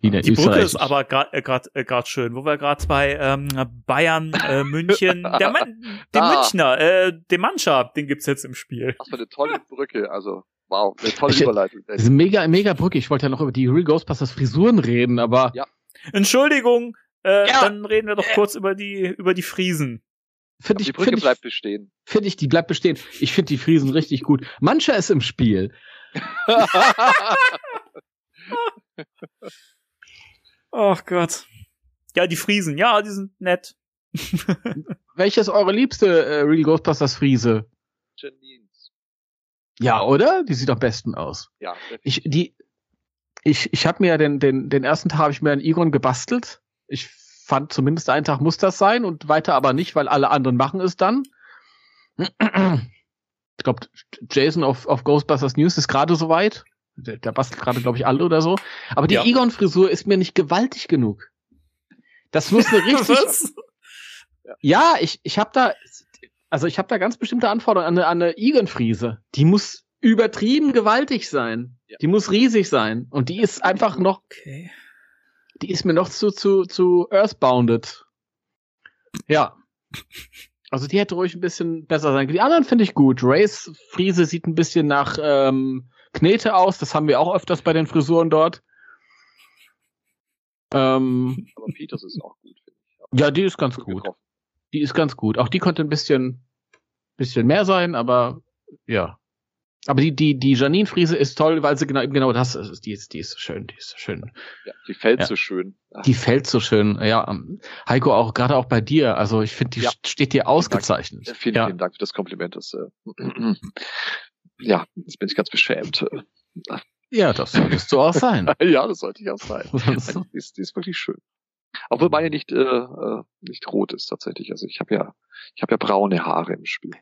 Wiener, Die Brücke ist aber gerade äh, grad, äh, grad schön, wo wir gerade bei ähm, Bayern, äh, München, der Mann, den Ah. Münchner, äh, den Mannschaft, den gibt's jetzt im Spiel. Das war eine tolle Brücke, also wow, eine tolle Ich- Überleitung. Das ist eine mega, mega Brücke. Ich wollte ja noch über die Real Ghostbusters Frisuren reden, aber Ja. Entschuldigung, äh, Ja. dann reden wir doch kurz über die, über die Friesen. finde Die ich, Brücke finde ich, bleibt bestehen. finde ich, die bleibt bestehen. Ich finde die Friesen richtig gut. Mancher ist im Spiel. Ach Gott. Ja, die Friesen, ja, die sind nett. Welche ist eure liebste äh, Real Ghostbusters Friese? Janines. Ja, oder? Die sieht am besten aus. Ja, Ich, die, ich, ich habe mir den, den, den ersten Tag habe ich mir einen Egon gebastelt. Ich fand zumindest einen Tag muss das sein und weiter aber nicht, weil alle anderen machen es dann. Ich glaube, Jason auf, auf Ghostbusters News ist gerade soweit. Der, der bastelt gerade, glaube ich, alle oder so. Aber die Ja. Egon-Frisur ist mir nicht gewaltig genug. Das muss eine richtig. Was? Ja, ich, ich habe da, also ich habe da ganz bestimmte Anforderungen an eine, an eine Egon-Friese. Die muss übertrieben gewaltig sein. Ja. Die muss riesig sein. Und die ist einfach noch, Okay. die ist mir noch zu, zu, zu earthbounded. Ja. Also die hätte ruhig ein bisschen besser sein können. Die anderen finde ich gut. Rays Friese sieht ein bisschen nach ähm, Knete aus. Das haben wir auch öfters bei den Frisuren dort. Ähm, aber Peters ist auch gut, finde ich. ja, die ist ganz Gut gut. getroffen. Die ist ganz gut. Auch die konnte ein bisschen, bisschen mehr sein, aber ja. Aber die, die, die Janine Friese ist toll, weil sie genau, eben genau das ist. Die ist, die ist so schön, die ist so schön. Ja, die fällt Ja. so schön. Ach, Die fällt so schön. Ja, Heiko, auch, gerade auch bei dir. Also ich finde, die Ja. steht dir ausgezeichnet. vielen, ja. vielen Dank für das Kompliment. Das, äh, ja, jetzt bin ich ganz beschämt. ja, das solltest du auch sein. ja, das sollte ich auch sein. Die ist, die ist wirklich schön. Obwohl meine nicht, äh, äh, nicht rot ist tatsächlich. Also ich habe ja, ich habe ja braune Haare im Spiel.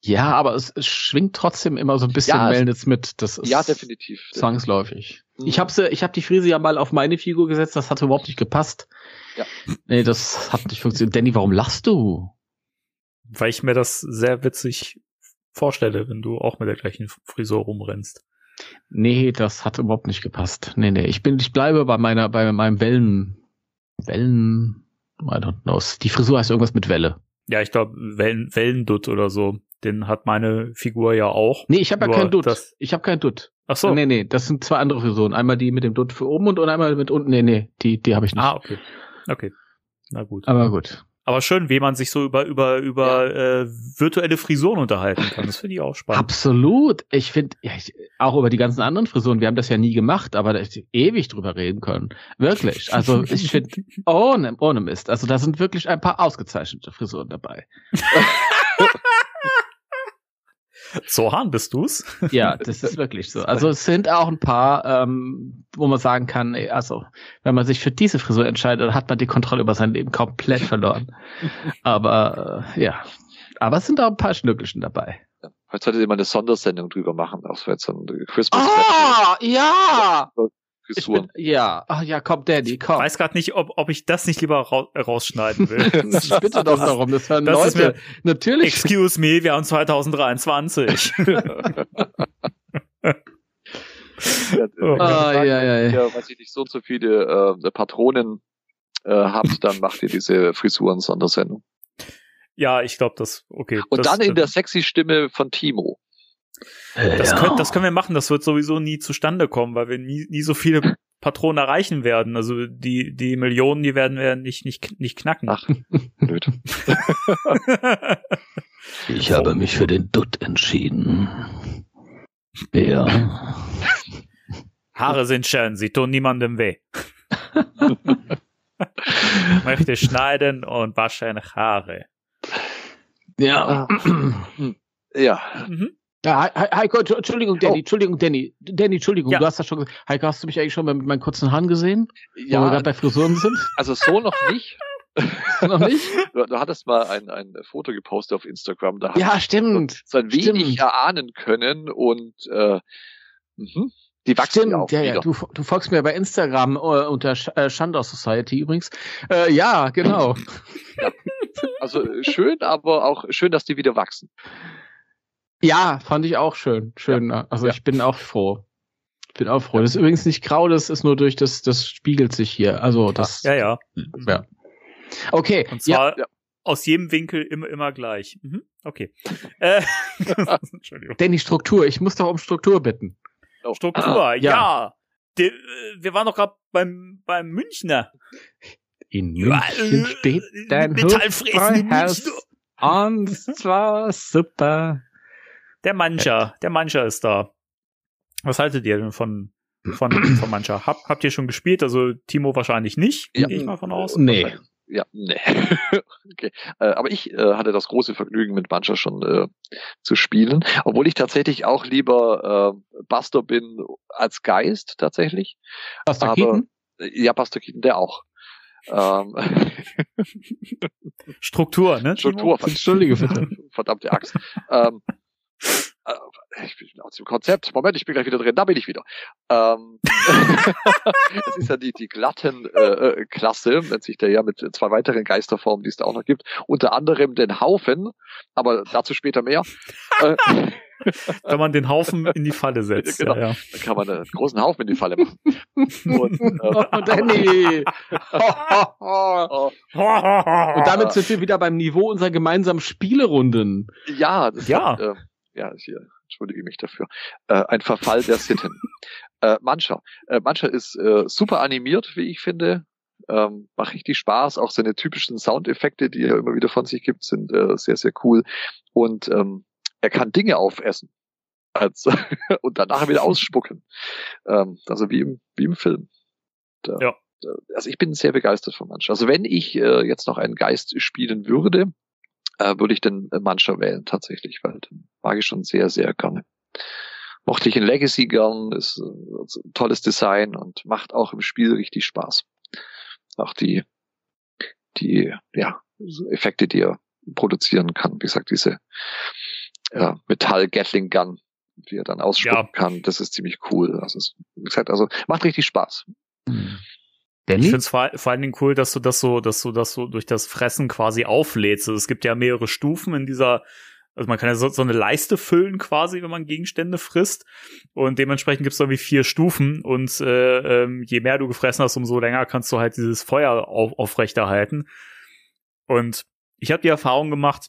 Ja, aber es, es schwingt trotzdem immer so ein bisschen Ja, Melnitz mit. Das ist Ja, definitiv. zwangsläufig. Mhm. Ich habe sie, ich habe die Friese ja mal auf meine Figur gesetzt. Das hat überhaupt nicht gepasst. Ja. Nee, das hat nicht funktioniert. Danny, warum lachst du? Weil ich mir das sehr witzig vorstelle, wenn du auch mit der gleichen Frisur rumrennst. Nee, das hat überhaupt nicht gepasst. Nee, nee, ich bin, ich bleibe bei meiner, bei meinem Wellen, Wellen, I don't know. Die Frisur heißt irgendwas mit Welle. Ja, ich glaube Wellen, Wellendutt oder so. Den hat meine Figur ja auch. Nee, ich habe ja keinen Dutt. Das, ich habe keinen Dutt. Ach so. Nee, nee, das sind zwei andere Frisuren. Einmal die mit dem Dutt für oben und einmal mit unten. Nee, nee, die, die habe ich nicht. Ah, okay. Okay. Na gut. Aber gut. Aber schön, wie man sich so über über über ja. äh, virtuelle Frisuren unterhalten kann. Das finde ich auch spannend. Absolut. Ich finde ja, ich, auch über die ganzen anderen Frisuren. Wir haben das ja nie gemacht, aber da ist ewig drüber reden können. Wirklich. Also ich finde ohne ohne Mist. Also da sind wirklich ein paar ausgezeichnete Frisuren dabei. So hart bist du's? Ja, das ist wirklich so. Also es sind auch ein paar, ähm, wo man sagen kann, ey, also wenn man sich für diese Frisur entscheidet, hat man die Kontrolle über sein Leben komplett verloren. Aber äh, ja, aber es sind auch ein paar Schnückelchen dabei. Heute sollte ihr mal eine Sondersendung drüber machen, auch so jetzt so ein Christmas. Ah, ja! Frisuren. Bin, ja, ach ja, komm, Danny, komm. Ich weiß gerade nicht, ob, ob ich das nicht lieber ra rausschneiden will. ich bitte doch darum, das hören das Leute. Natürlich. Excuse me, wir haben 2023. ja, oh. ah, ja, ja, ja. weiß ich nicht, so und so viele äh, Patronen äh, habt, dann macht ihr diese Frisuren-Sondersendung. Ja, ich glaube, das, okay. Und das, dann in der sexy Stimme von Timo. Das, ja. können, das können wir machen, das wird sowieso nie zustande kommen, weil wir nie, nie so viele Patronen erreichen werden. Also die, die Millionen, die werden wir nicht, nicht, nicht knacken. Ach, blöd. ich habe mich für den Dutt entschieden. Ja. Haare sind schön, sie tun niemandem weh. Möchte schneiden und waschen Haare. Ja. Ja. Mhm. Ja, Heiko, Entschuldigung, Danny, oh. Entschuldigung, Danny. Danny, Entschuldigung, ja. du hast das schon gesagt. Heiko, hast du mich eigentlich schon mit meinen kurzen Haaren gesehen? Ja. Wo wir gerade bei Frisuren sind? Also so noch nicht. noch nicht? Du, du, hattest mal ein, ein Foto gepostet auf Instagram. Da ja, stimmt. So ein wenig stimmt. erahnen können und äh, mh, die wachsen Stimmt, auch ja, ja. Du, du folgst mir bei Instagram uh, unter Sch äh, Schandau Society übrigens. Äh, ja, genau. ja. Also schön, aber auch schön, dass die wieder wachsen. Ja, fand ich auch schön. Schön. Ja. Also ja. ich bin auch froh. Ich bin auch froh. Das ist übrigens nicht grau, das ist nur durch das, das spiegelt sich hier. Also das. Ja, ja. Ja. Okay. Und zwar ja. aus jedem Winkel immer, immer gleich. Mhm. Okay. äh, Entschuldigung. Denn die Struktur, ich muss doch um Struktur bitten. Oh. Struktur, ah, ja. ja. De, wir waren doch gerade beim, beim Münchner. In München ja, steht dein Metallfräsen Und zwar super. Der Mancher, der Mancher ist da. Was haltet ihr denn von, von, von Mancher? Hab, habt ihr schon gespielt? Also Timo wahrscheinlich nicht, ja. gehe ich mal von aus. Nee. Ja, nee. okay. Äh, aber ich äh, hatte das große Vergnügen, mit Mancher schon äh, zu spielen, obwohl ich tatsächlich auch lieber äh, Buster bin als Geist tatsächlich. Buster Keaton? Ja, Buster Keaton, der auch. Ähm, Struktur, ne? Struktur. Entschuldige bitte. Verdammte Axt. ähm, äh, ich bin aus dem Konzept. Moment, ich bin gleich wieder drin. Da bin ich wieder. Ähm, es ist ja die, die glatten äh, äh, Klasse, nennt sich der ja mit zwei weiteren Geisterformen, die es da auch noch gibt. Unter anderem den Haufen, aber dazu später mehr. Äh, Wenn man den Haufen in die Falle setzt. Genau. Ja, ja. Dann kann man einen großen Haufen in die Falle machen. Und, äh, oh, Danny! Und damit sind wir wieder beim Niveau unserer gemeinsamen Spielerunden. Ja, das ja. Hat, äh, ja, ich entschuldige mich dafür, äh, ein Verfall der Sitten. äh, Mancher. Äh, Mancher ist äh, super animiert, wie ich finde. Ähm, macht richtig Spaß. Auch seine typischen Soundeffekte, die er immer wieder von sich gibt, sind äh, sehr, sehr cool. Und ähm, er kann Dinge aufessen. Als, und danach wieder ausspucken. Ähm, also wie im, wie im Film. Da, ja. Also ich bin sehr begeistert von Mancher. Also wenn ich äh, jetzt noch einen Geist spielen würde, äh, würde ich den Mancher wählen tatsächlich, weil den mag ich schon sehr, sehr gerne. Mochte ich in Legacy gern, ist äh, ein tolles Design und macht auch im Spiel richtig Spaß. Auch die, die, ja, Effekte, die er produzieren kann. Wie gesagt, diese ja, Metall-Gatling-Gun, die er dann ausspucken ja. kann, das ist ziemlich cool. Also, wie gesagt, also macht richtig Spaß. Mhm. Danny? Ich finde es vor, vor allen Dingen cool, dass du das so, dass du das so durch das Fressen quasi auflädst. Also es gibt ja mehrere Stufen in dieser Also man kann ja so, so eine Leiste füllen quasi, wenn man Gegenstände frisst. Und dementsprechend gibt es irgendwie vier Stufen. Und äh, ähm, je mehr du gefressen hast, umso länger kannst du halt dieses Feuer auf, aufrechterhalten. Und ich habe die Erfahrung gemacht,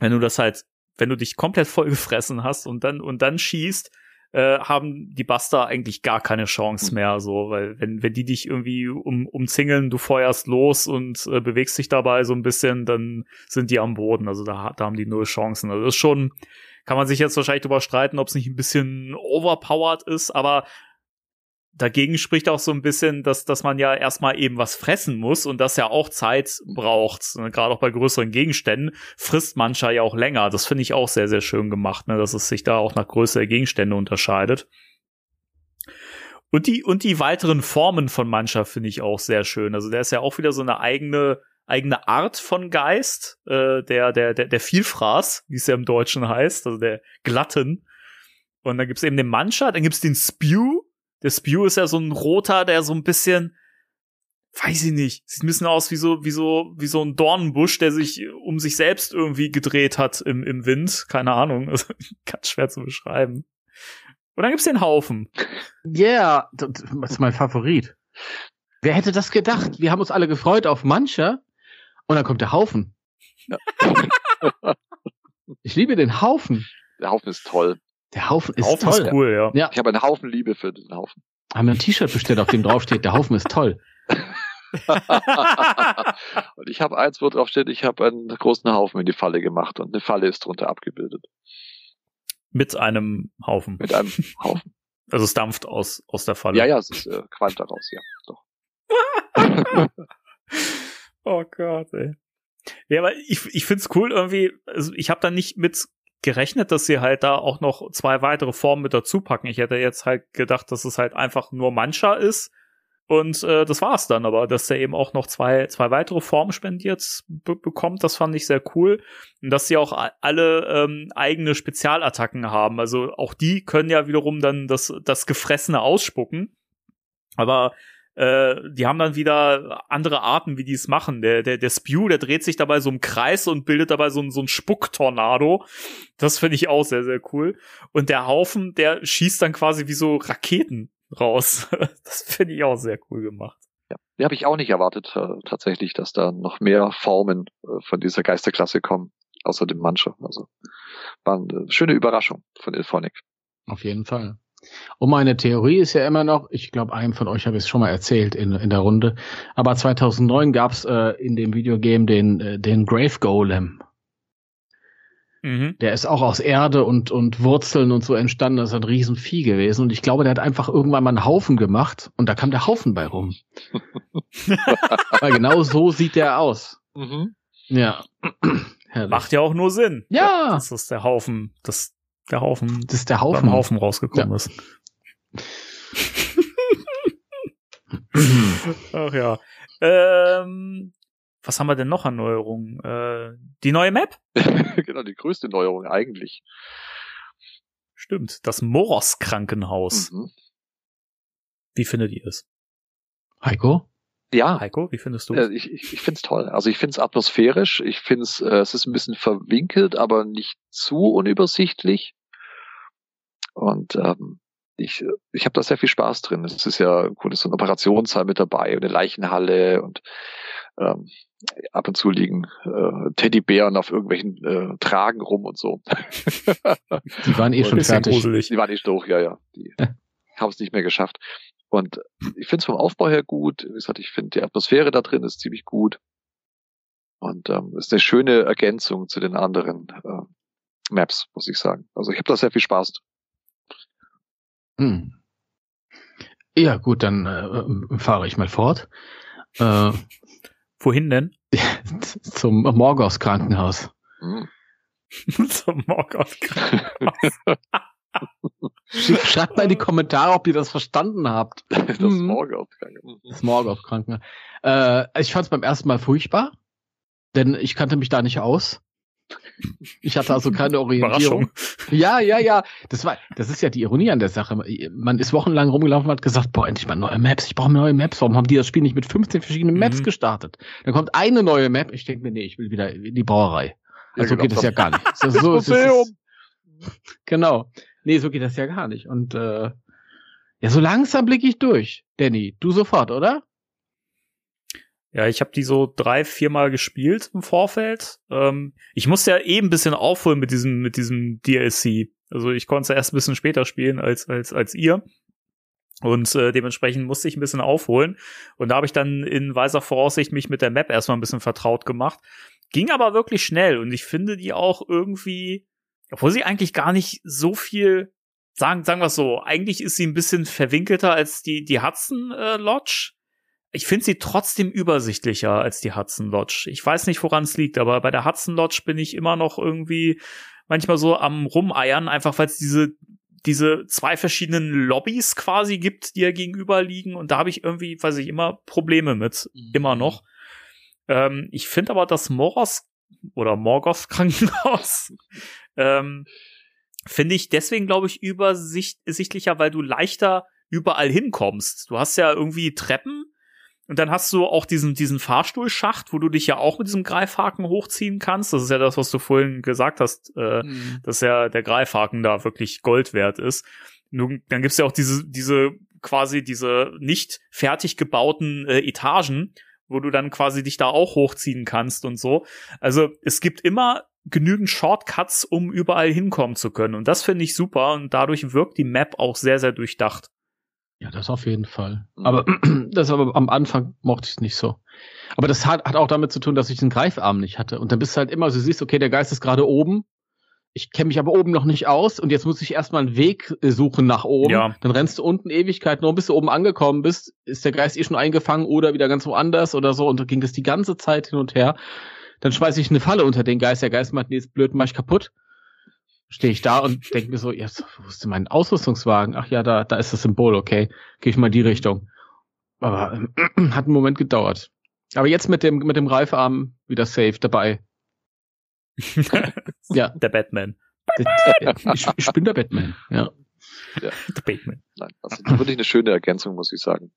wenn du das halt, wenn du dich komplett voll gefressen hast und dann und dann schießt, äh, haben die Buster eigentlich gar keine Chance hm. mehr, so, weil wenn, wenn die dich irgendwie um, umzingeln, du feuerst los und äh, bewegst dich dabei so ein bisschen, dann sind die am Boden. Also da, da haben die null Chancen. Also das ist schon, kann man sich jetzt wahrscheinlich drüber streiten, ob es nicht ein bisschen overpowered ist, aber dagegen spricht auch so ein bisschen, dass, dass man ja erstmal eben was fressen muss und das ja auch Zeit braucht. Ne, gerade auch bei größeren Gegenständen frisst mancher ja auch länger. Das finde ich auch sehr, sehr schön gemacht, ne? dass es sich da auch nach Größe der Gegenstände unterscheidet. Und die, und die weiteren Formen von mancher finde ich auch sehr schön. Also der ist ja auch wieder so eine eigene, eigene Art von Geist, äh, der, der, der, der Vielfraß, wie es ja im Deutschen heißt, also der Glatten. Und dann gibt's eben den Mancher, dann gibt's den Spew, der Spew ist ja so ein roter, der so ein bisschen, weiß ich nicht, sieht ein bisschen aus wie so, wie so, wie so ein Dornenbusch, der sich um sich selbst irgendwie gedreht hat im, im Wind. Keine Ahnung. Also, ganz schwer zu beschreiben. Und dann gibt's den Haufen. Yeah, das ist mein Favorit. Wer hätte das gedacht? Wir haben uns alle gefreut auf mancher und dann kommt der Haufen. Ich liebe den Haufen. Der Haufen ist toll. Der Haufen ist Haufen toll. Ist cool, ja. ja. Ich habe einen Haufen Liebe für den Haufen. Haben wir ein T-Shirt bestellt, auf dem draufsteht, der Haufen ist toll. und ich habe eins, wo drauf steht, ich habe einen großen Haufen in die Falle gemacht und eine Falle ist drunter abgebildet. Mit einem Haufen. Mit einem Haufen. Also es dampft aus, aus der Falle. Ja, ja, es ist, äh, qualmt daraus, ja, doch. oh Gott, ey. Ja, aber ich, ich find's cool irgendwie, also ich habe da nicht mit gerechnet, dass sie halt da auch noch zwei weitere Formen mit dazu packen. Ich hätte jetzt halt gedacht, dass es halt einfach nur Mancha ist. Und äh, das war's dann, aber dass er eben auch noch zwei, zwei weitere Formen spendiert bekommt, das fand ich sehr cool. Und dass sie auch alle ähm, eigene Spezialattacken haben. Also auch die können ja wiederum dann das, das Gefressene ausspucken. Aber äh, die haben dann wieder andere Arten, wie die es machen. Der, der, der Spew, der dreht sich dabei so im Kreis und bildet dabei so, ein so ein Spucktornado. Das finde ich auch sehr, sehr cool. Und der Haufen, der schießt dann quasi wie so Raketen raus. das finde ich auch sehr cool gemacht. Ja, die habe ich auch nicht erwartet, äh, tatsächlich, dass da noch mehr Formen äh, von dieser Geisterklasse kommen, außer dem Mancher. Also war eine schöne Überraschung von Ilphonic. Auf jeden Fall. Und meine Theorie ist ja immer noch, ich glaube, einem von euch habe ich es schon mal erzählt in, in der Runde, aber 2009 gab es äh, in dem Videogame den, äh, den Grave Golem. Mhm. Der ist auch aus Erde und, und Wurzeln und so entstanden. Das ist ein Riesenvieh gewesen. Und ich glaube, der hat einfach irgendwann mal einen Haufen gemacht und da kam der Haufen bei rum. Weil genau so sieht der aus. Mhm. Ja. Macht ja auch nur Sinn. Ja. Das ist der Haufen. Das der Haufen. Das ist der Haufen. Beim Haufen rausgekommen ja. ist. Ach ja. Ähm, was haben wir denn noch an Neuerungen? Äh, die neue Map? genau, die größte Neuerung eigentlich. Stimmt, das Moros Krankenhaus. Mhm. Wie findet ihr es? Heiko? Ja. Heiko, wie findest du es? Äh, ich ich, ich finde es toll. Also ich finde es atmosphärisch. Ich finde es, äh, es ist ein bisschen verwinkelt, aber nicht zu unübersichtlich. Und ähm, ich, ich habe da sehr viel Spaß drin. Es ist ja gut, ist so ein Operationssaal mit dabei und eine Leichenhalle und ähm, ab und zu liegen äh, Teddybären auf irgendwelchen äh, Tragen rum und so. Die waren eh schon fertig. Gruselig. Die waren eh durch, ja, ja. Die haben es nicht mehr geschafft. Und ich finde es vom Aufbau her gut. Wie gesagt, ich finde die Atmosphäre da drin ist ziemlich gut. Und ähm, ist eine schöne Ergänzung zu den anderen äh, Maps, muss ich sagen. Also ich habe da sehr viel Spaß hm. Ja, gut, dann äh, fahre ich mal fort. Äh, Wohin denn? Zum Morgos Krankenhaus. Hm. Zum Morgos Krankenhaus. Schreibt mal in die Kommentare, ob ihr das verstanden habt. Das mhm. Morgos Krankenhaus. Das Morgos Krankenhaus. Äh, ich fand es beim ersten Mal furchtbar, denn ich kannte mich da nicht aus. Ich hatte also keine Orientierung. Ja, ja, ja. Das war, das ist ja die Ironie an der Sache. Man ist wochenlang rumgelaufen und hat gesagt, boah, endlich mal neue Maps. Ich brauche neue Maps. Warum haben die das Spiel nicht mit 15 verschiedenen Maps mhm. gestartet? Dann kommt eine neue Map. Ich denke mir, nee, ich will wieder in die Brauerei. Ja, so geht es ja gar nicht. So, so, ist es, genau. Nee, so geht das ja gar nicht. Und äh, ja, so langsam blicke ich durch. Danny, du sofort, oder? Ja, ich habe die so drei, viermal gespielt im Vorfeld. Ähm, ich musste ja eben eh ein bisschen aufholen mit diesem, mit diesem DLC. Also ich konnte es erst ein bisschen später spielen als, als, als ihr. Und äh, dementsprechend musste ich ein bisschen aufholen. Und da habe ich dann in weiser Voraussicht mich mit der Map erstmal ein bisschen vertraut gemacht. Ging aber wirklich schnell und ich finde die auch irgendwie, obwohl sie eigentlich gar nicht so viel sagen, sagen wir es so, eigentlich ist sie ein bisschen verwinkelter als die, die Hudson äh, Lodge ich finde sie trotzdem übersichtlicher als die Hudson Lodge. Ich weiß nicht, woran es liegt, aber bei der Hudson Lodge bin ich immer noch irgendwie manchmal so am Rumeiern, einfach weil es diese diese zwei verschiedenen Lobbys quasi gibt, die ja gegenüber liegen und da habe ich irgendwie, weiß ich, immer Probleme mit, mhm. immer noch. Ähm, ich finde aber das Moros oder Morgoth Krankenhaus ähm, finde ich deswegen, glaube ich, übersichtlicher, weil du leichter überall hinkommst. Du hast ja irgendwie Treppen und dann hast du auch diesen, diesen Fahrstuhlschacht, wo du dich ja auch mit diesem Greifhaken hochziehen kannst. Das ist ja das, was du vorhin gesagt hast, äh, mhm. dass ja der Greifhaken da wirklich Gold wert ist. Nun, dann gibt's ja auch diese, diese quasi diese nicht fertig gebauten äh, Etagen, wo du dann quasi dich da auch hochziehen kannst und so. Also es gibt immer genügend Shortcuts, um überall hinkommen zu können. Und das finde ich super und dadurch wirkt die Map auch sehr, sehr durchdacht. Ja, das auf jeden Fall. Mhm. Aber das aber am Anfang mochte ich es nicht so. Aber das hat, hat auch damit zu tun, dass ich den Greifarm nicht hatte. Und dann bist du halt immer, du siehst, okay, der Geist ist gerade oben. Ich kenne mich aber oben noch nicht aus und jetzt muss ich erstmal einen Weg äh, suchen nach oben. Ja. Dann rennst du unten Ewigkeit nur, bis du oben angekommen bist, ist der Geist eh schon eingefangen oder wieder ganz woanders oder so. Und da ging das die ganze Zeit hin und her. Dann schmeiße ich eine Falle unter den Geist. Der Geist meint, nee, ist blöd, mach ich kaputt stehe ich da und denke mir so, ja, wo ist denn mein Ausrüstungswagen? Ach ja, da, da ist das Symbol, okay. Gehe ich mal in die Richtung. Aber äh, hat einen Moment gedauert. Aber jetzt mit dem, mit dem Reifarm wieder safe dabei. ja. Der Batman. Ich, ich, bin der Batman, ja. ja. Der Batman. Nein, also wirklich eine schöne Ergänzung, muss ich sagen.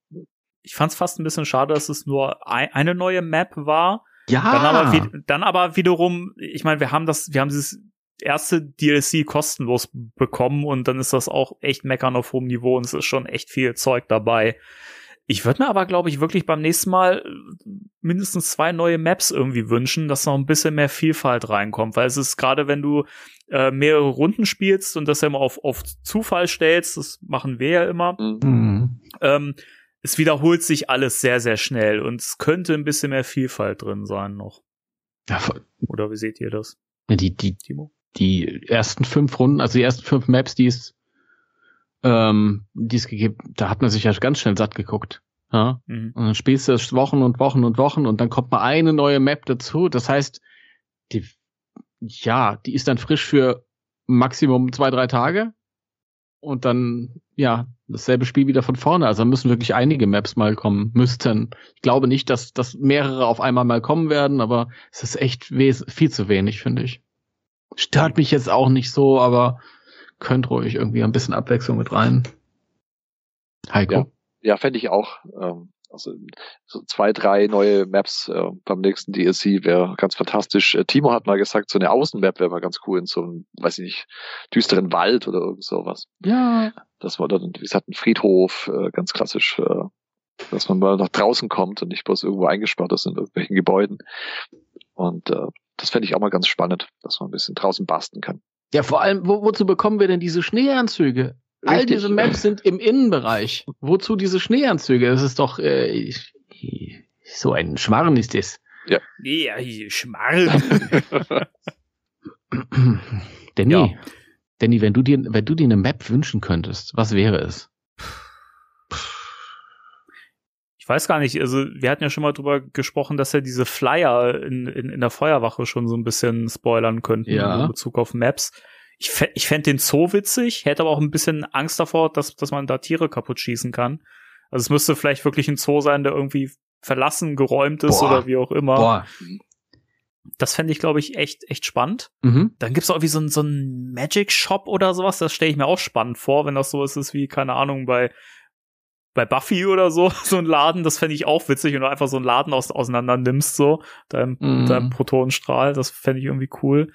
Ich fand es fast ein bisschen schade, dass es nur ein, eine neue Map war. Ja. Dann aber, dann aber wiederum, ich meine, wir haben das, wir haben dieses erste DLC kostenlos bekommen und dann ist das auch echt meckern auf hohem Niveau und es ist schon echt viel Zeug dabei. Ich würde mir aber, glaube ich, wirklich beim nächsten Mal äh, mindestens zwei neue Maps irgendwie wünschen, dass noch ein bisschen mehr Vielfalt reinkommt, weil es ist gerade, wenn du äh, mehrere Runden spielst und das ja immer auf, auf Zufall stellst, das machen wir ja immer, mhm. ähm, es wiederholt sich alles sehr, sehr schnell und es könnte ein bisschen mehr Vielfalt drin sein noch. Ja, Oder wie seht ihr das? Die, die, Timo? Die ersten fünf Runden, also die ersten fünf Maps, die es, ähm, die es gegeben, da hat man sich ja ganz schnell satt geguckt. Ja? Mhm. Und dann spielst du das Wochen und Wochen und Wochen und dann kommt mal eine neue Map dazu. Das heißt, die, ja, die ist dann frisch für Maximum zwei, drei Tage. Und dann, ja, dasselbe Spiel wieder von vorne. Also müssen wirklich einige Maps mal kommen müssten. Ich glaube nicht, dass, dass mehrere auf einmal mal kommen werden, aber es ist echt viel zu wenig, finde ich. Stört mich jetzt auch nicht so, aber könnt ruhig irgendwie ein bisschen Abwechslung mit rein. Heiko? Ja, ja fände ich auch. Ähm, also so zwei, drei neue Maps äh, beim nächsten DLC wäre ganz fantastisch. Äh, Timo hat mal gesagt, so eine Außenmap wäre mal ganz cool in so einem, weiß ich nicht, düsteren Wald oder irgend sowas. Ja. Das war dann, wie gesagt, ein Friedhof, äh, ganz klassisch, äh, dass man mal nach draußen kommt und nicht bloß irgendwo eingesperrt ist in irgendwelchen Gebäuden. Und äh, das fände ich auch mal ganz spannend, dass man ein bisschen draußen basteln kann. Ja, vor allem, wo, wozu bekommen wir denn diese Schneeanzüge? Richtig. All diese Maps sind im Innenbereich. Wozu diese Schneeanzüge? Das ist doch äh, so ein Schmarrn ist das. Ja. Ja, Schmarrn. Danny, ja. Danny, wenn du dir, wenn du dir eine Map wünschen könntest, was wäre es? Ich weiß gar nicht, also wir hatten ja schon mal drüber gesprochen, dass ja diese Flyer in, in, in der Feuerwache schon so ein bisschen spoilern könnten ja. in Bezug auf Maps. Ich, ich fände den Zoo witzig, hätte aber auch ein bisschen Angst davor, dass, dass man da Tiere kaputt schießen kann. Also es müsste vielleicht wirklich ein Zoo sein, der irgendwie verlassen, geräumt ist Boah. oder wie auch immer. Boah. Das fände ich, glaube ich, echt, echt spannend. Mhm. Dann gibt's auch wie so ein, so ein Magic Shop oder sowas. Das stelle ich mir auch spannend vor, wenn das so ist, ist wie, keine Ahnung, bei bei Buffy oder so, so ein Laden, das fände ich auch witzig, wenn du einfach so einen Laden aus, auseinander nimmst, so, deinem, mm. deinem Protonenstrahl, das fände ich irgendwie cool.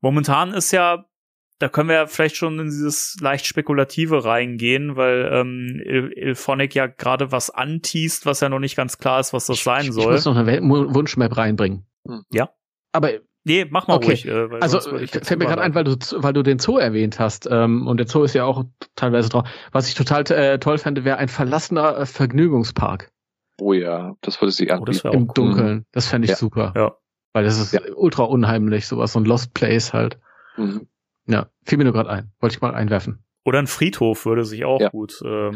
Momentan ist ja, da können wir ja vielleicht schon in dieses leicht Spekulative reingehen, weil ähm, Il Ilphonic ja gerade was anteast, was ja noch nicht ganz klar ist, was das sein soll. Ich muss noch eine Wunschmap reinbringen. Ja. Aber Nee, mach mal okay. ruhig. Äh, also fällt mir gerade ein, weil du, weil du den Zoo erwähnt hast. Ähm, und der Zoo ist ja auch teilweise drauf. Was ich total äh, toll fände, wäre ein verlassener äh, Vergnügungspark. Oh ja, das würde sich anbieten. Oh, Im cool. Dunkeln. Das fände ich ja. super. Ja. Weil das ist ja. ultra unheimlich, sowas, so ein Lost Place halt. Mhm. Ja, fiel mir nur gerade ein. Wollte ich mal einwerfen. Oder ein Friedhof würde sich auch ja. gut äh,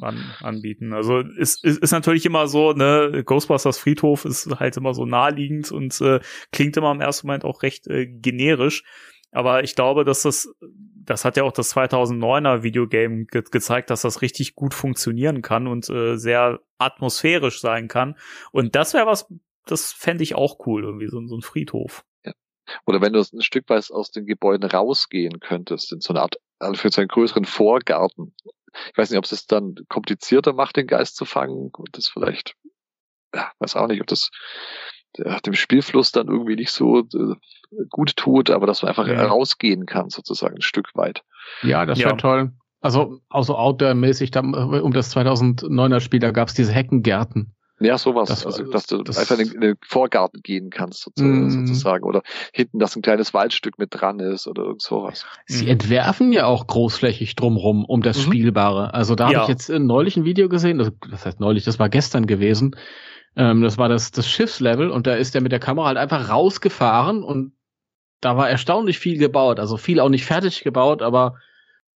an, anbieten. Also ist, ist, ist natürlich immer so, ne, Ghostbusters Friedhof ist halt immer so naheliegend und äh, klingt immer im ersten Moment auch recht äh, generisch. Aber ich glaube, dass das, das hat ja auch das 2009er Videogame ge gezeigt, dass das richtig gut funktionieren kann und äh, sehr atmosphärisch sein kann. Und das wäre was, das fände ich auch cool, irgendwie so, so ein Friedhof. Oder wenn du ein Stück weit aus den Gebäuden rausgehen könntest, in so eine Art, also für so einen größeren Vorgarten. Ich weiß nicht, ob es es dann komplizierter macht, den Geist zu fangen und das vielleicht, ja, weiß auch nicht, ob das ja, dem Spielfluss dann irgendwie nicht so äh, gut tut, aber dass man einfach ja. rausgehen kann, sozusagen ein Stück weit. Ja, das wäre ja. toll. Also, also Outdoor-mäßig, um das 2009er Spiel, da gab es diese Heckengärten. Ja, sowas. Das, also, dass du das, einfach in den Vorgarten gehen kannst, mm. sozusagen. Oder hinten, dass ein kleines Waldstück mit dran ist oder irgend sowas. Sie entwerfen ja auch großflächig drumrum um das mhm. Spielbare. Also da ja. habe ich jetzt neulich ein Video gesehen, das, das heißt neulich, das war gestern gewesen. Ähm, das war das, das Schiffslevel und da ist er mit der Kamera halt einfach rausgefahren und da war erstaunlich viel gebaut. Also viel auch nicht fertig gebaut, aber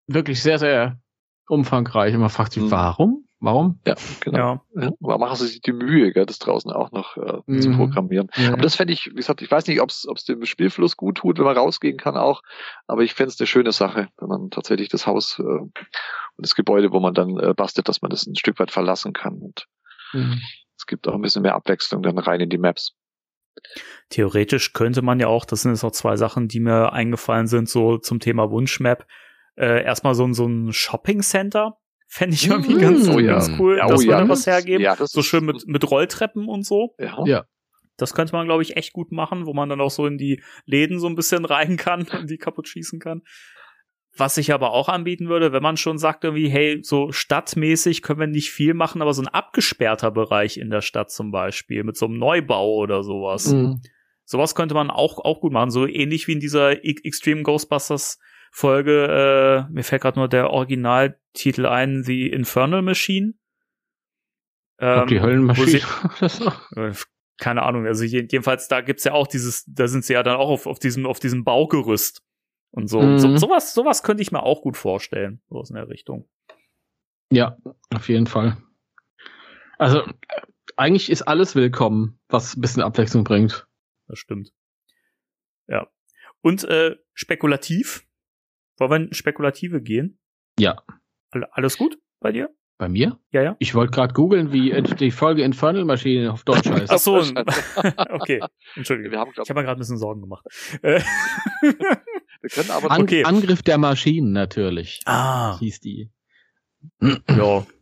wirklich sehr, sehr umfangreich. Und man fragt sich, mhm. warum? Warum? Ja, genau. Ja. Ja. Warum machen sie sich die Mühe, gell, das draußen auch noch äh, mhm. zu programmieren? Ja. Aber das fände ich, wie gesagt, ich weiß nicht, ob es dem Spielfluss gut tut, wenn man rausgehen kann auch, aber ich fände es eine schöne Sache, wenn man tatsächlich das Haus äh, und das Gebäude, wo man dann äh, bastelt, dass man das ein Stück weit verlassen kann. Und mhm. es gibt auch ein bisschen mehr Abwechslung dann rein in die Maps. Theoretisch könnte man ja auch, das sind jetzt noch zwei Sachen, die mir eingefallen sind, so zum Thema Wunschmap, äh, erstmal so, so ein Shopping Center Fände ich irgendwie mmh, ganz, oh, ganz cool, ja, dass oh, wir ja, da was hergeben. Ja, so schön mit, mit Rolltreppen und so. Ja. ja. Das könnte man, glaube ich, echt gut machen, wo man dann auch so in die Läden so ein bisschen rein kann und die kaputt schießen kann. Was ich aber auch anbieten würde, wenn man schon sagt irgendwie, hey, so stadtmäßig können wir nicht viel machen, aber so ein abgesperrter Bereich in der Stadt zum Beispiel, mit so einem Neubau oder sowas. Mhm. Sowas könnte man auch, auch gut machen, so ähnlich wie in dieser Extreme Ghostbusters Folge, äh, mir fällt gerade nur der Originaltitel ein, The Infernal Machine. Ähm, die Höllenmaschine. Äh, keine Ahnung, also jedenfalls da gibt's ja auch dieses, da sind sie ja dann auch auf, auf diesem, auf diesem Baugerüst und so. Mhm. so. Sowas, sowas könnte ich mir auch gut vorstellen, so in der Richtung. Ja, auf jeden Fall. Also, eigentlich ist alles willkommen, was ein bisschen Abwechslung bringt. Das stimmt. Ja. Und äh, spekulativ wollen wir in Spekulative gehen? Ja. Alles gut bei dir? Bei mir? Ja, ja. Ich wollte gerade googeln, wie die Folge Infernal Maschine auf Deutsch heißt. Ach so, okay. Entschuldige. Wir haben, glaub, ich habe mir gerade ein bisschen Sorgen gemacht. wir können aber An okay. Angriff der Maschinen natürlich. Ah. Hieß die. ja.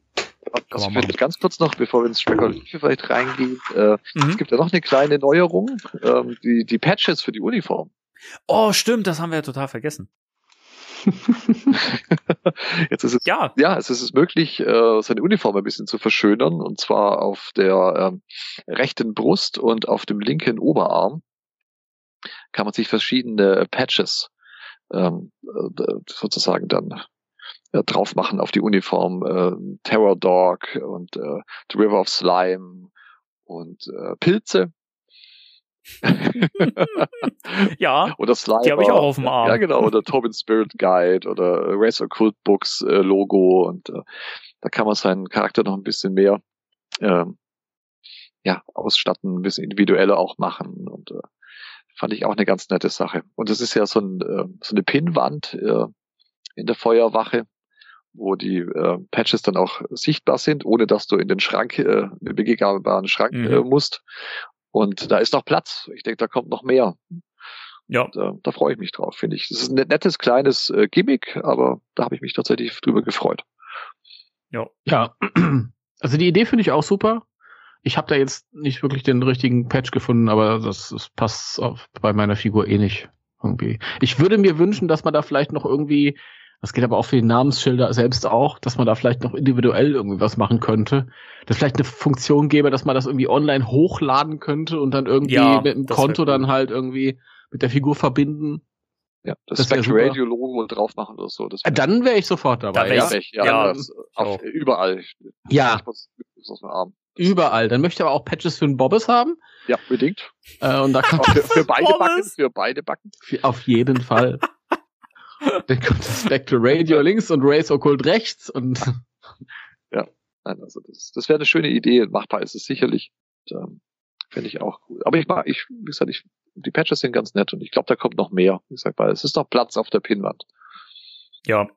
Also ganz kurz noch, bevor wir ins Spekulative vielleicht reingehen, äh, mhm. es gibt ja noch eine kleine Neuerung, ähm, die, die Patches für die Uniform. Oh, stimmt, das haben wir ja total vergessen. Jetzt ist es, ja. ja, es ist möglich, äh, seine Uniform ein bisschen zu verschönern, und zwar auf der ähm, rechten Brust und auf dem linken Oberarm kann man sich verschiedene Patches ähm, äh, sozusagen dann äh, drauf machen auf die Uniform. Terror Dog und The River of Slime und Pilze ja, oder Slimer. Die habe ich auch auf dem Arm. Ja, genau. Oder Tobin Spirit Guide oder Race Occult Books äh, Logo. Und äh, da kann man seinen Charakter noch ein bisschen mehr ähm, ja, ausstatten, ein bisschen individueller auch machen. Und äh, fand ich auch eine ganz nette Sache. Und das ist ja so, ein, äh, so eine Pinnwand äh, in der Feuerwache wo die äh, Patches dann auch sichtbar sind, ohne dass du in den Schrank, äh, in den begehbaren Schrank mhm. äh, musst. Und da ist noch Platz. Ich denke, da kommt noch mehr. Ja. Und, äh, da freue ich mich drauf, finde ich. Das ist ein nettes kleines äh, Gimmick, aber da habe ich mich tatsächlich drüber gefreut. Ja. Ja. Also die Idee finde ich auch super. Ich habe da jetzt nicht wirklich den richtigen Patch gefunden, aber das, das passt auf, bei meiner Figur eh nicht. Irgendwie. Ich würde mir wünschen, dass man da vielleicht noch irgendwie, das geht aber auch für die Namensschilder selbst auch, dass man da vielleicht noch individuell irgendwie was machen könnte. Dass vielleicht eine Funktion gäbe, dass man das irgendwie online hochladen könnte und dann irgendwie ja, mit dem Konto dann halt irgendwie mit der Figur verbinden. Ja, das, das Spectre Radio Logo drauf machen oder so. Das wär dann wäre ich sofort dabei. Da ja, ich, ja, ja das, auf, überall. Ja. Überall. Dann möchte ich aber auch Patches für den Bobbes haben. Ja, bedingt. Äh, und da kann für, für beide Backen, für beide Backen. Für, auf jeden Fall. Dann kommt das Spectre Radio links und Race Occult rechts und. ja, nein, also das, das wäre eine schöne Idee. Machbar ist es sicherlich. Ähm, Finde ich auch cool. Aber ich mag, ich, wie gesagt, ich, die Patches sind ganz nett und ich glaube, da kommt noch mehr. Wie gesagt, weil es ist noch Platz auf der Pinwand. Ja,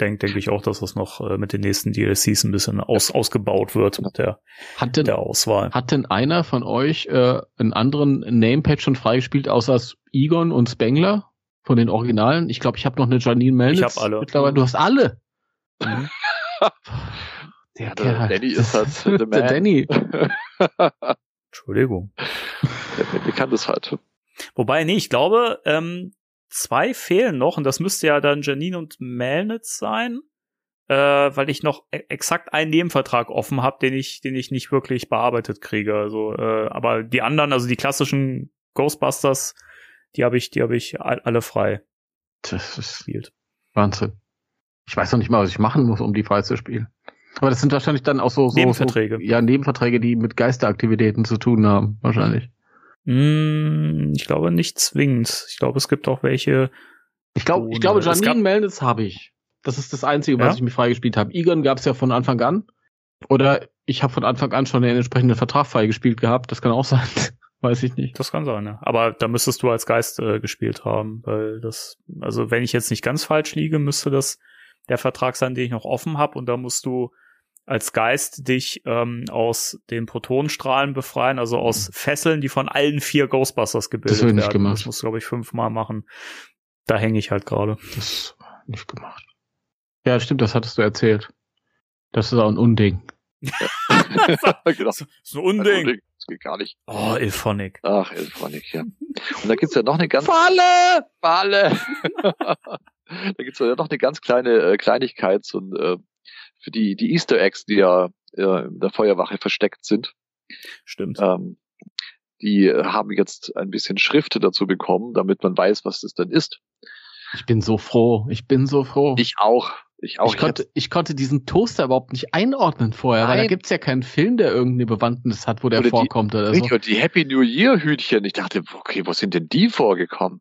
denke denk ich auch, dass das noch äh, mit den nächsten DLCs ein bisschen aus, ausgebaut wird mit der, hat denn, der Auswahl. Hat denn einer von euch äh, einen anderen Name-Patch schon freigespielt, außer Egon und Spengler von den Originalen? Ich glaube, ich habe noch eine Janine Melnitz. Ich habe alle. Mittlerweile, du hast alle. Mhm. der, ja, der Danny ist halt der Danny. Entschuldigung. Der, der kann das halt. Wobei, nee, ich glaube, ähm, zwei fehlen noch und das müsste ja dann Janine und Melnitz sein, äh, weil ich noch e exakt einen Nebenvertrag offen habe, den ich, den ich nicht wirklich bearbeitet kriege. Also, äh, aber die anderen, also die klassischen Ghostbusters, die habe ich, die habe ich alle frei. Das ist Wahnsinn. Ich weiß noch nicht mal, was ich machen muss, um die frei zu spielen. Aber das sind wahrscheinlich dann auch so, so Nebenverträge. So, ja, Nebenverträge, die mit Geisteraktivitäten zu tun haben, wahrscheinlich. Hm, ich glaube nicht zwingend. Ich glaube, es gibt auch welche. Ich glaube, ich glaube, Janine Melnitz habe ich. Das ist das Einzige, was ja? ich mir freigespielt habe. Egon gab es ja von Anfang an. Oder ich habe von Anfang an schon den entsprechenden Vertrag freigespielt gehabt. Das kann auch sein. Weiß ich nicht. Das kann sein, ja. Aber da müsstest du als Geist äh, gespielt haben, weil das, also wenn ich jetzt nicht ganz falsch liege, müsste das der Vertrag sein, den ich noch offen habe und da musst du als Geist dich ähm, aus den Protonenstrahlen befreien, also aus. Fesseln, die von allen vier Ghostbusters gebildet das werden. Nicht gemacht. Das musst du, glaube ich, fünfmal machen. Da hänge ich halt gerade. Das nicht gemacht. Ja, stimmt, das hattest du erzählt. Das ist auch ein Unding. genau. So, so ein Unding. Unding. Das geht gar nicht. Oh, Ilphonic. Ach, Ilphonic, ja. Und da gibt's ja noch eine ganz... Falle! Falle! da gibt's ja noch eine ganz kleine äh, Kleinigkeit, so äh, für die, die Easter Eggs, die ja äh, in der Feuerwache versteckt sind. Stimmt. Ähm, die haben jetzt ein bisschen Schrift dazu bekommen, damit man weiß, was das denn ist. Ich bin so froh. Ich bin so froh. Ich auch. Ich auch. Ich, konnte, ich konnte diesen Toaster überhaupt nicht einordnen vorher, Nein. weil da gibt's ja keinen Film, der irgendeine Bewandtnis hat, wo der oder vorkommt die, oder so. Und die Happy New Year Hütchen. Ich dachte, okay, wo sind denn die vorgekommen?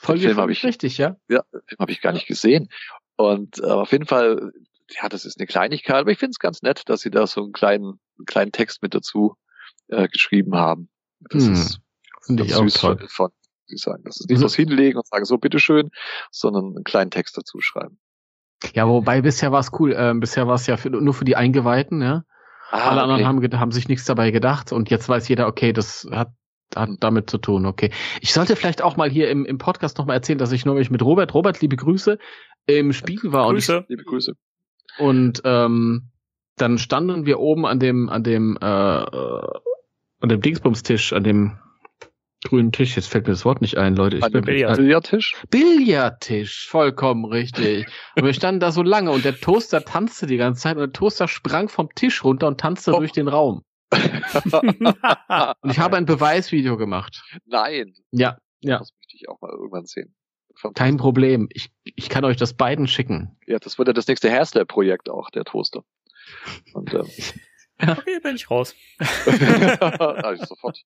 Voll Film habe ich richtig, ja. Ja, Film habe ich gar nicht gesehen. Und äh, auf jeden Fall ja, das ist eine Kleinigkeit, aber ich finde es ganz nett, dass sie da so einen kleinen, einen kleinen Text mit dazu äh, geschrieben haben. Das hm, ist finde ich auch toll. Von, die sagen, das ist nicht was hinlegen und sagen, so bitteschön, sondern einen kleinen Text dazu schreiben. Ja, wobei bisher war es cool. Äh, bisher war es ja für, nur für die Eingeweihten, ja. Ah, Alle anderen haben, haben sich nichts dabei gedacht und jetzt weiß jeder, okay, das hat hat hm. damit zu tun, okay. Ich sollte vielleicht auch mal hier im, im Podcast nochmal erzählen, dass ich neulich mit Robert, Robert, liebe Grüße, im Spiegel war. Grüße, und ich, liebe Grüße. Und ähm, dann standen wir oben an dem, an dem, äh, äh, an dem Dingsbumstisch, an dem grünen Tisch. Jetzt fällt mir das Wort nicht ein, Leute. Ich an dem Billard Billardtisch? Billardtisch, vollkommen richtig. und wir standen da so lange und der Toaster tanzte die ganze Zeit und der Toaster sprang vom Tisch runter und tanzte oh. durch den Raum. und ich habe ein Beweisvideo gemacht. Nein. Ja, ja. Das möchte ich auch mal irgendwann sehen. Kein Problem. Ich, ich kann euch das beiden schicken. Ja, das wird ja das nächste Hairslab-Projekt auch, der Toaster. Und, ähm, okay, bin ich raus. also sofort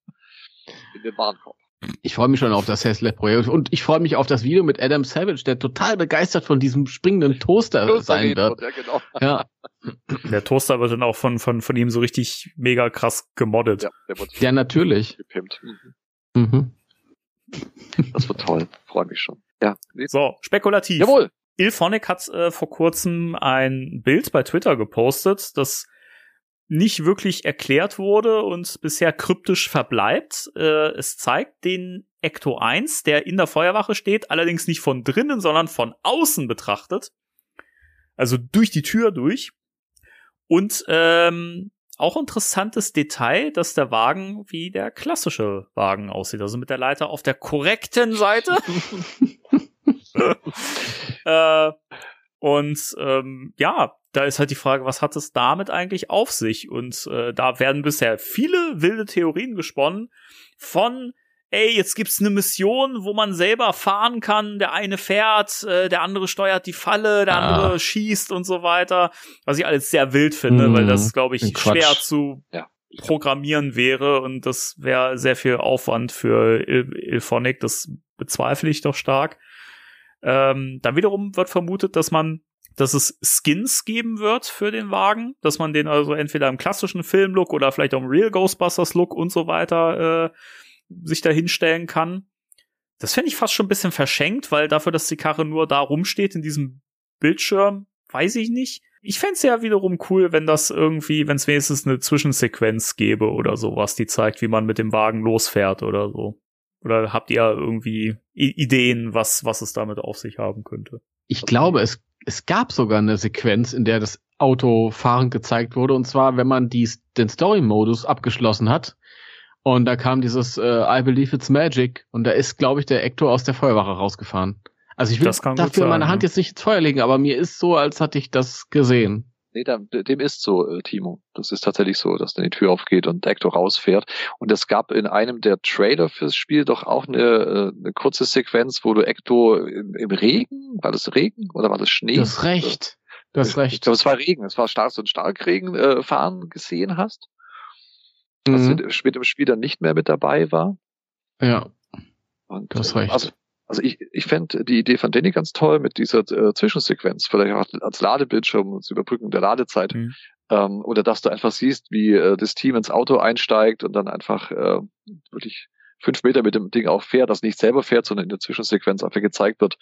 in den Warenkorb. Ich freue mich schon auf das Hairslab-Projekt und ich freue mich auf das Video mit Adam Savage, der total begeistert von diesem springenden Toaster, Toaster sein wird. Ja, genau. ja. Der Toaster wird dann auch von, von, von ihm so richtig mega krass gemoddet. Ja, ja natürlich. Gepimpt. Mhm. Mhm. Das wird toll. Freue mich schon. Ja. So, spekulativ. Jawohl. Ilphonic hat äh, vor kurzem ein Bild bei Twitter gepostet, das nicht wirklich erklärt wurde und bisher kryptisch verbleibt. Äh, es zeigt den Ecto 1, der in der Feuerwache steht, allerdings nicht von drinnen, sondern von außen betrachtet. Also durch die Tür durch. Und ähm, auch interessantes Detail, dass der Wagen wie der klassische Wagen aussieht, also mit der Leiter auf der korrekten Seite. äh, und ähm, ja, da ist halt die Frage, was hat es damit eigentlich auf sich? Und äh, da werden bisher viele wilde Theorien gesponnen von ey, jetzt gibt's eine Mission, wo man selber fahren kann. Der eine fährt, äh, der andere steuert die Falle, der ah. andere schießt und so weiter. Was ich alles sehr wild finde, mm, weil das, glaube ich, schwer zu ja. programmieren wäre und das wäre sehr viel Aufwand für Il Ilphonic. Das bezweifle ich doch stark. Ähm, dann wiederum wird vermutet, dass man dass es Skins geben wird für den Wagen, dass man den also entweder im klassischen Filmlook oder vielleicht auch im Real Ghostbusters Look und so weiter äh, sich da hinstellen kann. Das fände ich fast schon ein bisschen verschenkt, weil dafür, dass die Karre nur da rumsteht in diesem Bildschirm, weiß ich nicht. Ich fände es ja wiederum cool, wenn das irgendwie, wenn es wenigstens eine Zwischensequenz gäbe oder sowas, die zeigt, wie man mit dem Wagen losfährt oder so. Oder habt ihr irgendwie Ideen, was, was es damit auf sich haben könnte? Ich glaube, es, es gab sogar eine Sequenz, in der das Auto fahrend gezeigt wurde. Und zwar, wenn man dies, den Story-Modus abgeschlossen hat. Und da kam dieses äh, I Believe It's Magic. Und da ist, glaube ich, der Ector aus der Feuerwache rausgefahren. Also ich will dafür meine Hand jetzt nicht ins Feuer legen, aber mir ist so, als hatte ich das gesehen. Nee, dem ist so, äh, Timo. Das ist tatsächlich so, dass dann die Tür aufgeht und Ecto rausfährt. Und es gab in einem der Trailer fürs Spiel doch auch eine, äh, eine kurze Sequenz, wo du Ecto im, im, Regen, war das Regen oder war das Schnee? Das Recht. Das Recht. Ich glaube, es war Regen. Es war stark und Starkregen äh, fahren gesehen hast. Mhm. Was mit dem Spiel dann nicht mehr mit dabei war. Ja. Und, das Recht. Also, also ich, ich fände die Idee von Danny ganz toll mit dieser äh, Zwischensequenz, vielleicht auch als Ladebildschirm und Überbrücken der Ladezeit. Mhm. Ähm, oder dass du einfach siehst, wie äh, das Team ins Auto einsteigt und dann einfach äh, wirklich fünf Meter mit dem Ding auch fährt, das nicht selber fährt, sondern in der Zwischensequenz einfach gezeigt wird,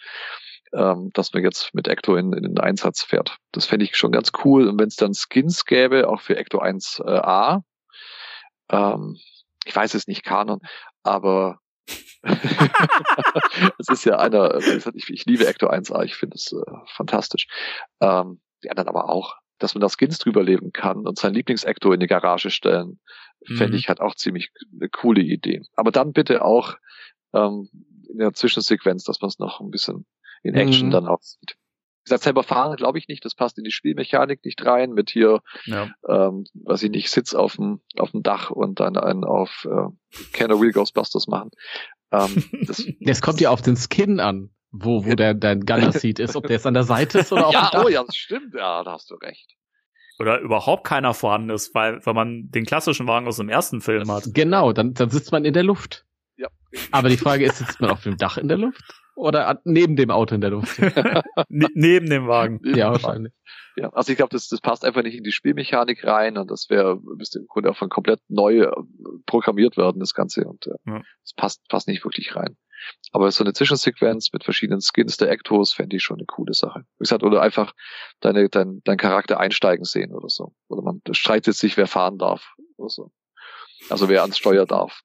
ähm, dass man jetzt mit Ecto in, in den Einsatz fährt. Das fände ich schon ganz cool. Und wenn es dann Skins gäbe, auch für Ecto 1a, ähm, ich weiß es nicht, Kanon, aber es ist ja einer, ich, ich liebe Ecto 1A, ich finde es äh, fantastisch. Ähm, die anderen aber auch, dass man da Skins drüber leben kann und sein Lieblings-Ecto in die Garage stellen, mhm. fände ich halt auch ziemlich eine coole Idee. Aber dann bitte auch ähm, in der Zwischensequenz, dass man es noch ein bisschen in Action mhm. dann auch sieht gesagt, selber fahren glaube ich nicht, das passt in die Spielmechanik nicht rein, mit hier, ja. ähm, was ich nicht, Sitz auf dem, auf dem Dach und dann einen auf äh, Can Real Ghostbusters machen. Ähm, das, das kommt ja auf den Skin an, wo, wo der dein Gunner Seat ist, ob der jetzt an der Seite ist oder auf ja, dem Dach. Oh ja, das stimmt, ja, da hast du recht. Oder überhaupt keiner vorhanden ist, weil, weil man den klassischen Wagen aus dem ersten Film hat. Genau, dann, dann sitzt man in der Luft. Ja. Aber die Frage ist, sitzt man auf dem Dach in der Luft? Oder neben dem Auto in der Luft? ne neben dem Wagen. Ja, wahrscheinlich. Ja, also ich glaube, das, das passt einfach nicht in die Spielmechanik rein und das wäre, müsste im Grunde auch von komplett neu äh, programmiert werden, das Ganze. Und äh, ja. das passt, passt nicht wirklich rein. Aber so eine Zwischensequenz mit verschiedenen Skins der Ectos fände ich schon eine coole Sache. Wie gesagt, oder einfach deine, dein, dein Charakter einsteigen sehen oder so. Oder man streitet sich, wer fahren darf oder so. Also wer ans Steuer darf.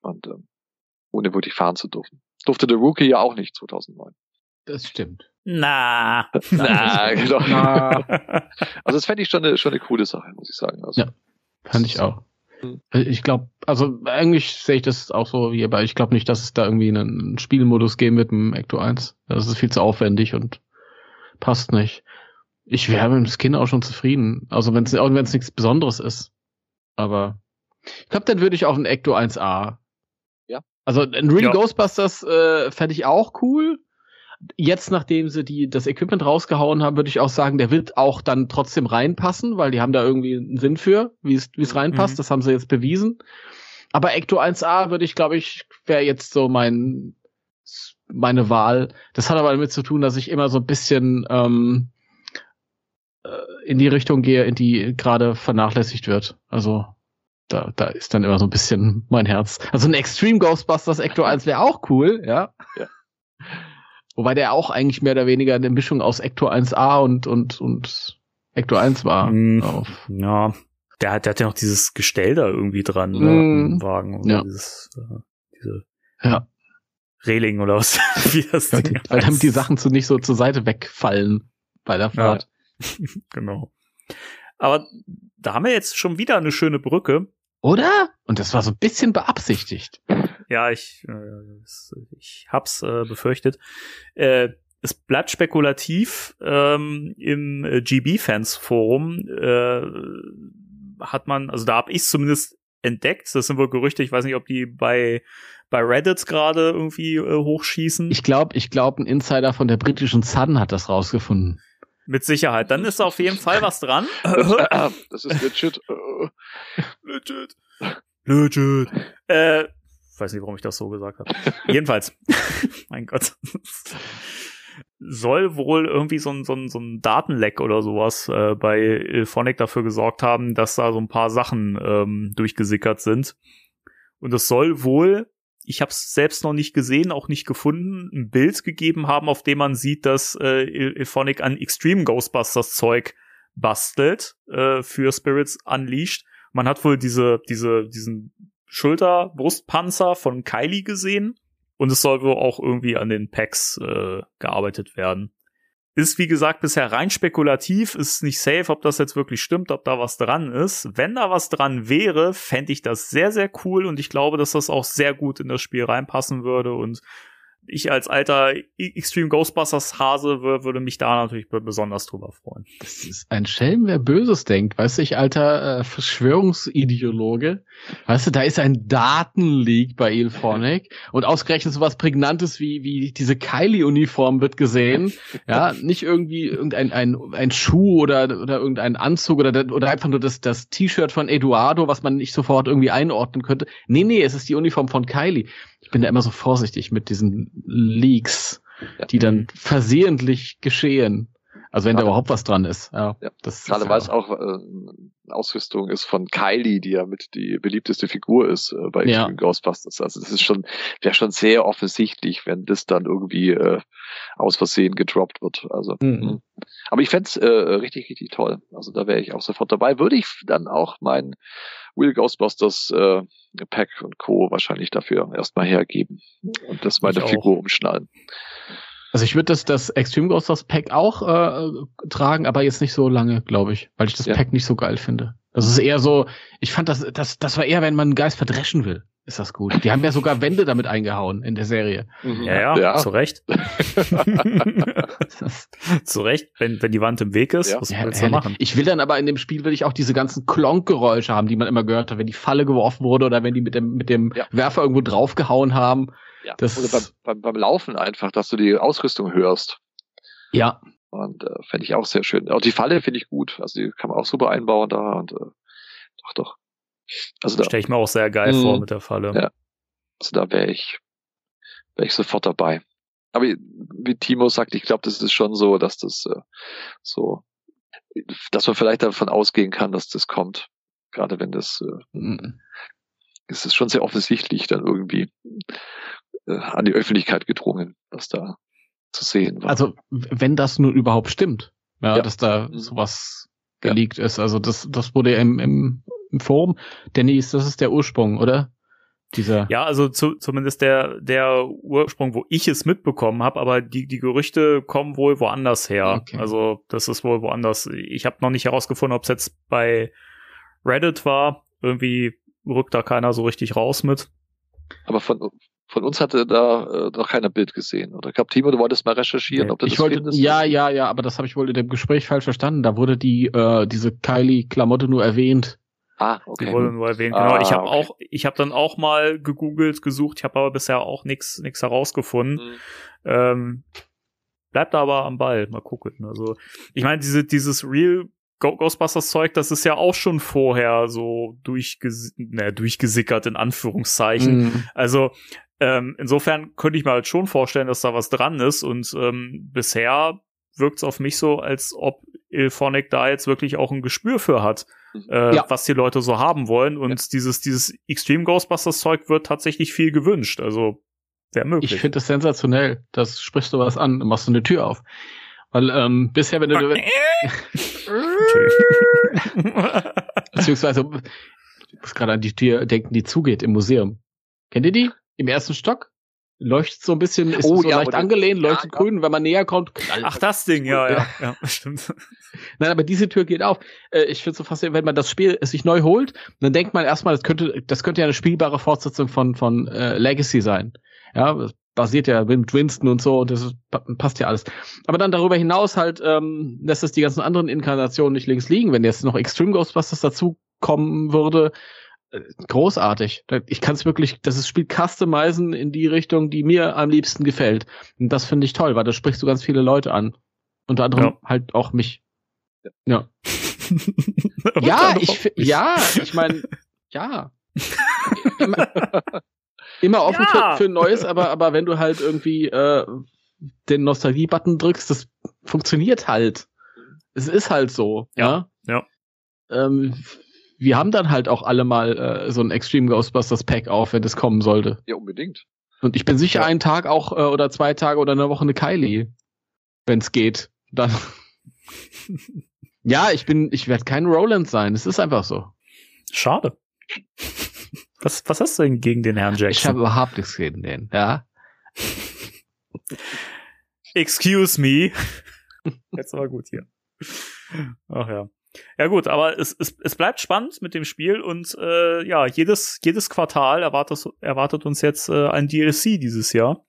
Und ähm, ohne wirklich fahren zu dürfen durfte der Rookie ja auch nicht 2009. Das stimmt. Na. Na, genau. Na. Also das fände ich schon eine, schon eine coole Sache, muss ich sagen. Also, ja, fand ich auch. Hm. Ich glaube, also eigentlich sehe ich das auch so wie aber ich glaube nicht, dass es da irgendwie einen Spielmodus geben wird im Ecto 1. Das ist viel zu aufwendig und passt nicht. Ich wäre mit dem Skin auch schon zufrieden. Also wenn es auch wenn es nichts Besonderes ist. Aber ich glaube, dann würde ich auch ein Ecto 1A also ein Real ja. Ghostbusters äh, fände ich auch cool. Jetzt, nachdem sie die, das Equipment rausgehauen haben, würde ich auch sagen, der wird auch dann trotzdem reinpassen, weil die haben da irgendwie einen Sinn für, wie es wie es mhm. reinpasst. Mhm. Das haben sie jetzt bewiesen. Aber Ecto 1A würde ich, glaube ich, wäre jetzt so mein meine Wahl. Das hat aber damit zu tun, dass ich immer so ein bisschen ähm, äh, in die Richtung gehe, in die gerade vernachlässigt wird. Also da, da ist dann immer so ein bisschen mein Herz. Also ein Extreme Ghostbusters Ecto 1 wäre auch cool, ja. ja. Wobei der auch eigentlich mehr oder weniger eine Mischung aus Ecto 1A und, und, und Ecto 1 war. Mm, ja. Der hat, der hat ja noch dieses Gestell da irgendwie dran, ne, im Wagen. Ja. Dieses, äh, diese ja. Reling oder was, wie das ja, die, Weil damit die Sachen zu nicht so zur Seite wegfallen bei der Fahrt. Ja. genau. Aber da haben wir jetzt schon wieder eine schöne Brücke. Oder? Und das war so ein bisschen beabsichtigt. Ja, ich, äh, ich hab's äh, befürchtet. Äh, es bleibt spekulativ. Ähm, Im äh, GB-Fans-Forum äh, hat man, also da hab ich zumindest entdeckt. Das sind wohl Gerüchte. Ich weiß nicht, ob die bei bei Reddit gerade irgendwie äh, hochschießen. Ich glaube, ich glaube, ein Insider von der britischen Sun hat das rausgefunden. Mit Sicherheit. Dann ist auf jeden Fall was dran. das ist legit. legit. Legit. Äh, weiß nicht, warum ich das so gesagt habe. Jedenfalls. mein Gott. Soll wohl irgendwie so ein, so ein, so ein Datenleck oder sowas äh, bei Ilphonic dafür gesorgt haben, dass da so ein paar Sachen ähm, durchgesickert sind. Und es soll wohl ich habe es selbst noch nicht gesehen, auch nicht gefunden, ein Bild gegeben haben, auf dem man sieht, dass äh, Ilphonic an Extreme Ghostbusters Zeug bastelt äh, für Spirits Unleashed. Man hat wohl diese, diese, diesen Schulter-Brustpanzer von Kylie gesehen und es soll wohl auch irgendwie an den Packs äh, gearbeitet werden. Ist, wie gesagt, bisher rein spekulativ, ist nicht safe, ob das jetzt wirklich stimmt, ob da was dran ist. Wenn da was dran wäre, fände ich das sehr, sehr cool und ich glaube, dass das auch sehr gut in das Spiel reinpassen würde und ich als alter Extreme Ghostbusters Hase würde mich da natürlich besonders drüber freuen. Das ist ein Schelm, wer Böses denkt. Weißt du, ich alter äh, Verschwörungsideologe. Weißt du, da ist ein Datenleak bei Ilphonic und ausgerechnet so was Prägnantes wie, wie diese Kylie-Uniform wird gesehen. Ja, nicht irgendwie irgendein ein, ein Schuh oder, oder irgendein Anzug oder, oder einfach nur das, das T-Shirt von Eduardo, was man nicht sofort irgendwie einordnen könnte. Nee, nee, es ist die Uniform von Kylie ich bin da immer so vorsichtig mit diesen Leaks, ja. die dann versehentlich geschehen. Also wenn Gerade, da überhaupt was dran ist. Ja, ja. Das Gerade ist, weil es auch äh, Ausrüstung ist von Kylie, die ja mit die beliebteste Figur ist äh, bei ja. Ghostbusters. Also das ist schon, wäre schon sehr offensichtlich, wenn das dann irgendwie äh, aus Versehen gedroppt wird. Also, mhm. Hm. aber ich fände äh, richtig, richtig toll. Also da wäre ich auch sofort dabei. Würde ich dann auch mein Will Ghostbusters äh, Pack und Co. wahrscheinlich dafür erstmal hergeben und das meine Figur umschnallen. Also ich würde das, das Extreme Ghostbusters Pack auch äh, tragen, aber jetzt nicht so lange, glaube ich, weil ich das ja. Pack nicht so geil finde. Das ist eher so, ich fand das, das, das war eher, wenn man einen Geist verdreschen will ist das gut. Die haben ja sogar Wände damit eingehauen in der Serie. Mhm. Ja, ja, ja. zu Recht. zu Recht, wenn, wenn die Wand im Weg ist, ja. was willst du machen? Ich will dann aber in dem Spiel will ich auch diese ganzen Klonkgeräusche haben, die man immer gehört hat, wenn die Falle geworfen wurde oder wenn die mit dem, mit dem ja. Werfer irgendwo draufgehauen haben. Ja. Das oder beim, beim, beim Laufen einfach, dass du die Ausrüstung hörst. Ja. Und äh, fände ich auch sehr schön. Auch die Falle finde ich gut. Also die kann man auch super einbauen da und äh, doch, doch. Also da stelle ich mir auch sehr geil mh, vor mit der Falle. Ja. Also da wäre ich, wäre ich sofort dabei. Aber wie Timo sagt, ich glaube, das ist schon so, dass das äh, so, dass man vielleicht davon ausgehen kann, dass das kommt. Gerade wenn das, äh, mhm. es ist schon sehr offensichtlich dann irgendwie äh, an die Öffentlichkeit gedrungen, was da zu sehen war. Also wenn das nun überhaupt stimmt, ja, ja. dass da mhm. sowas geleakt ja. ist. Also das, das wurde im, im im Forum. Dennis, das ist der Ursprung, oder? Dieser. Ja, also zu, zumindest der, der Ursprung, wo ich es mitbekommen habe, aber die, die Gerüchte kommen wohl woanders her. Okay. Also das ist wohl woanders. Ich habe noch nicht herausgefunden, ob es jetzt bei Reddit war. Irgendwie rückt da keiner so richtig raus mit. Aber von, von uns hatte da äh, noch keiner Bild gesehen. Oder ich glaube, Timo, du wolltest mal recherchieren, nee. ob du ich das wollte, findest. Ja, ja, ja, aber das habe ich wohl in dem Gespräch falsch verstanden. Da wurde die äh, diese Kylie-Klamotte nur erwähnt. Ah, okay. Die wurde nur erwähnt. Ah, genau. Ich habe okay. auch, ich habe dann auch mal gegoogelt, gesucht. Ich habe aber bisher auch nichts, nichts herausgefunden. Mhm. Ähm, bleibt aber am Ball. Mal gucken. Also, ich meine, diese, dieses Real Ghostbusters Zeug, das ist ja auch schon vorher so durchges ne, durchgesickert in Anführungszeichen. Mhm. Also ähm, insofern könnte ich mir halt schon vorstellen, dass da was dran ist. Und ähm, bisher wirkt es auf mich so, als ob Ilphonic da jetzt wirklich auch ein Gespür für hat äh, ja. was die Leute so haben wollen. Und ja. dieses, dieses Extreme Ghostbusters Zeug wird tatsächlich viel gewünscht. Also sehr möglich. Ich finde das sensationell. Das sprichst du was an, machst du eine Tür auf. Weil ähm, bisher, wenn du. Beziehungsweise, ich muss gerade an die Tür denken, die zugeht im Museum. Kennt ihr die? Im ersten Stock? leuchtet so ein bisschen, ist oh, so ja, leicht angelehnt, leuchtet ja, grün, wenn man näher kommt. Knallt. Ach, das Ding, ja, ja, ja, stimmt. Nein, aber diese Tür geht auf. Äh, ich finde so faszinierend, wenn man das Spiel sich neu holt, dann denkt man erstmal, das könnte, das könnte ja eine spielbare Fortsetzung von, von äh, Legacy sein. Ja, basiert ja mit Winston und so, und das ist, passt ja alles. Aber dann darüber hinaus halt ähm, lässt es die ganzen anderen Inkarnationen nicht links liegen. Wenn jetzt noch Extreme Ghostbusters dazu kommen würde, großartig. Ich kann es wirklich, das ist Spiel customizen in die Richtung, die mir am liebsten gefällt. Und das finde ich toll, weil da sprichst du ganz viele Leute an. Unter anderem ja. halt auch mich. Ja. ja, ich, ja, ich meine, ja. immer, immer offen ja. für, für Neues, aber, aber wenn du halt irgendwie äh, den Nostalgie-Button drückst, das funktioniert halt. Es ist halt so. Ja. Ja. ja. Ähm, wir haben dann halt auch alle mal äh, so ein Extreme Ghostbusters Pack auf, wenn es kommen sollte. Ja, unbedingt. Und ich bin sicher ja. einen Tag auch äh, oder zwei Tage oder eine Woche eine Kylie, wenn es geht. Dann. ja, ich bin, ich werde kein Roland sein. Es ist einfach so. Schade. Was, was hast du denn gegen den Herrn Jackson? Ich habe überhaupt nichts gegen den, ja. Excuse me. Jetzt aber gut hier. Ach ja. Ja gut, aber es, es, es bleibt spannend mit dem Spiel und äh, ja, jedes, jedes Quartal erwartet, erwartet uns jetzt äh, ein DLC dieses Jahr.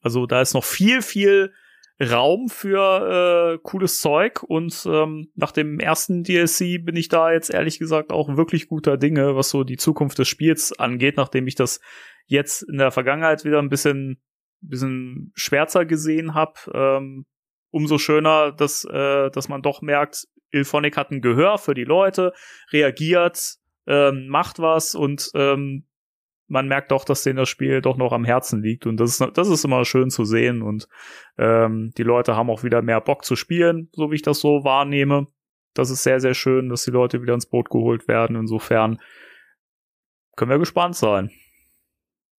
Also da ist noch viel, viel Raum für äh, cooles Zeug und ähm, nach dem ersten DLC bin ich da jetzt ehrlich gesagt auch wirklich guter Dinge, was so die Zukunft des Spiels angeht, nachdem ich das jetzt in der Vergangenheit wieder ein bisschen, bisschen schwärzer gesehen habe. Ähm, umso schöner, dass, äh, dass man doch merkt, Ilphonic hat ein Gehör für die Leute, reagiert, ähm, macht was und ähm, man merkt doch, dass denen das Spiel doch noch am Herzen liegt und das ist, das ist immer schön zu sehen und ähm, die Leute haben auch wieder mehr Bock zu spielen, so wie ich das so wahrnehme. Das ist sehr, sehr schön, dass die Leute wieder ins Boot geholt werden. Insofern können wir gespannt sein.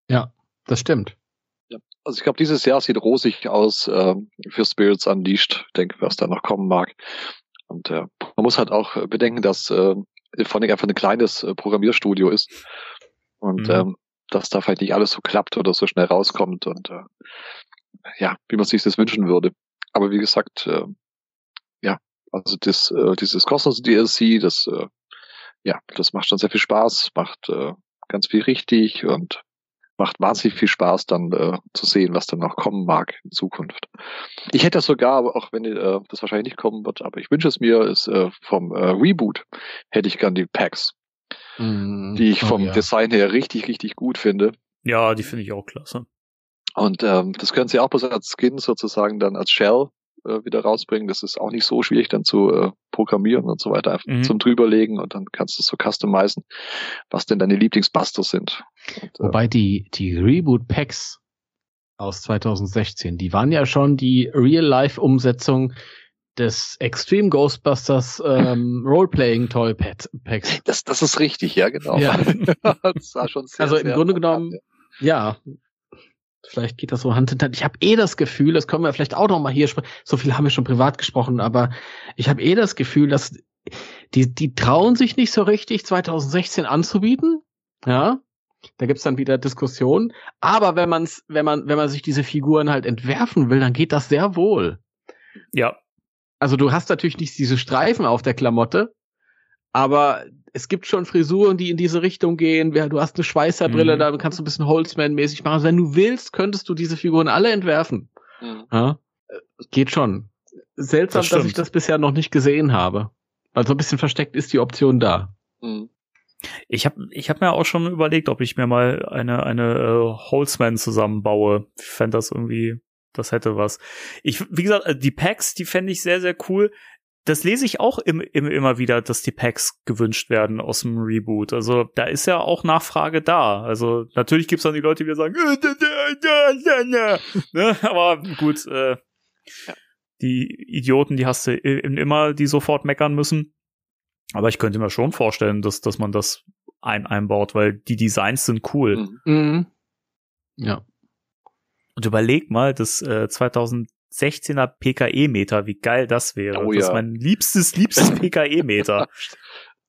Ja, das stimmt. Ja, also ich glaube, dieses Jahr sieht rosig aus äh, für Spirits Unleashed. Ich denke, was da noch kommen mag. Und äh, man muss halt auch bedenken, dass äh, Phonic einfach ein kleines äh, Programmierstudio ist. Und mhm. ähm, dass da vielleicht nicht alles so klappt oder so schnell rauskommt und äh, ja, wie man sich das wünschen würde. Aber wie gesagt, äh, ja, also das, äh, dieses kostenlose DLC, das äh, ja, das macht schon sehr viel Spaß, macht äh, ganz viel richtig und macht wahnsinnig viel Spaß, dann äh, zu sehen, was dann noch kommen mag in Zukunft. Ich hätte das sogar, auch wenn äh, das wahrscheinlich nicht kommen wird, aber ich wünsche es mir, ist äh, vom äh, Reboot hätte ich gern die Packs, mm, die ich oh, vom ja. Design her richtig, richtig gut finde. Ja, die finde ich auch klasse. Und ähm, das können sie auch bloß als Skin sozusagen dann als Shell äh, wieder rausbringen. Das ist auch nicht so schwierig dann zu äh, programmieren und so weiter, einfach mhm. zum drüberlegen und dann kannst du so customizen, was denn deine Lieblingsbuster sind. Und, äh, Wobei die, die Reboot-Packs aus 2016, die waren ja schon die Real-Life-Umsetzung des Extreme Ghostbusters ähm, Roleplaying Toy Packs. Das, das ist richtig, ja, genau. Ja. das war schon sehr, also im Grunde genommen, ja, Vielleicht geht das so Hand in Hand. Ich habe eh das Gefühl, das können wir vielleicht auch noch mal hier sprechen. So viel haben wir schon privat gesprochen, aber ich habe eh das Gefühl, dass die, die trauen sich nicht so richtig, 2016 anzubieten. Ja, da gibt's dann wieder Diskussionen. Aber wenn man's, wenn man, wenn man sich diese Figuren halt entwerfen will, dann geht das sehr wohl. Ja. Also du hast natürlich nicht diese Streifen auf der Klamotte, aber es gibt schon Frisuren, die in diese Richtung gehen. Du hast eine Schweißerbrille, mhm. da kannst du ein bisschen Holzman-mäßig machen. Also wenn du willst, könntest du diese Figuren alle entwerfen. Mhm. Ja? Geht schon. Seltsam, das dass ich das bisher noch nicht gesehen habe. Weil so ein bisschen versteckt ist die Option da. Mhm. Ich habe ich hab mir auch schon überlegt, ob ich mir mal eine, eine äh, Holzman zusammenbaue. Ich fände das irgendwie, das hätte was. Ich, wie gesagt, äh, die Packs, die fände ich sehr, sehr cool das lese ich auch im, im, immer wieder, dass die Packs gewünscht werden aus dem Reboot. Also da ist ja auch Nachfrage da. Also natürlich gibt's dann die Leute, die sagen, äh, ne? aber gut, äh, ja. die Idioten, die hast du immer, die sofort meckern müssen. Aber ich könnte mir schon vorstellen, dass, dass man das ein einbaut, weil die Designs sind cool. Mhm. mhm. Ja. Und überleg mal, dass äh, 2000 16er PKE-Meter, wie geil das wäre. Oh, das ja. ist mein liebstes, liebstes PKE-Meter.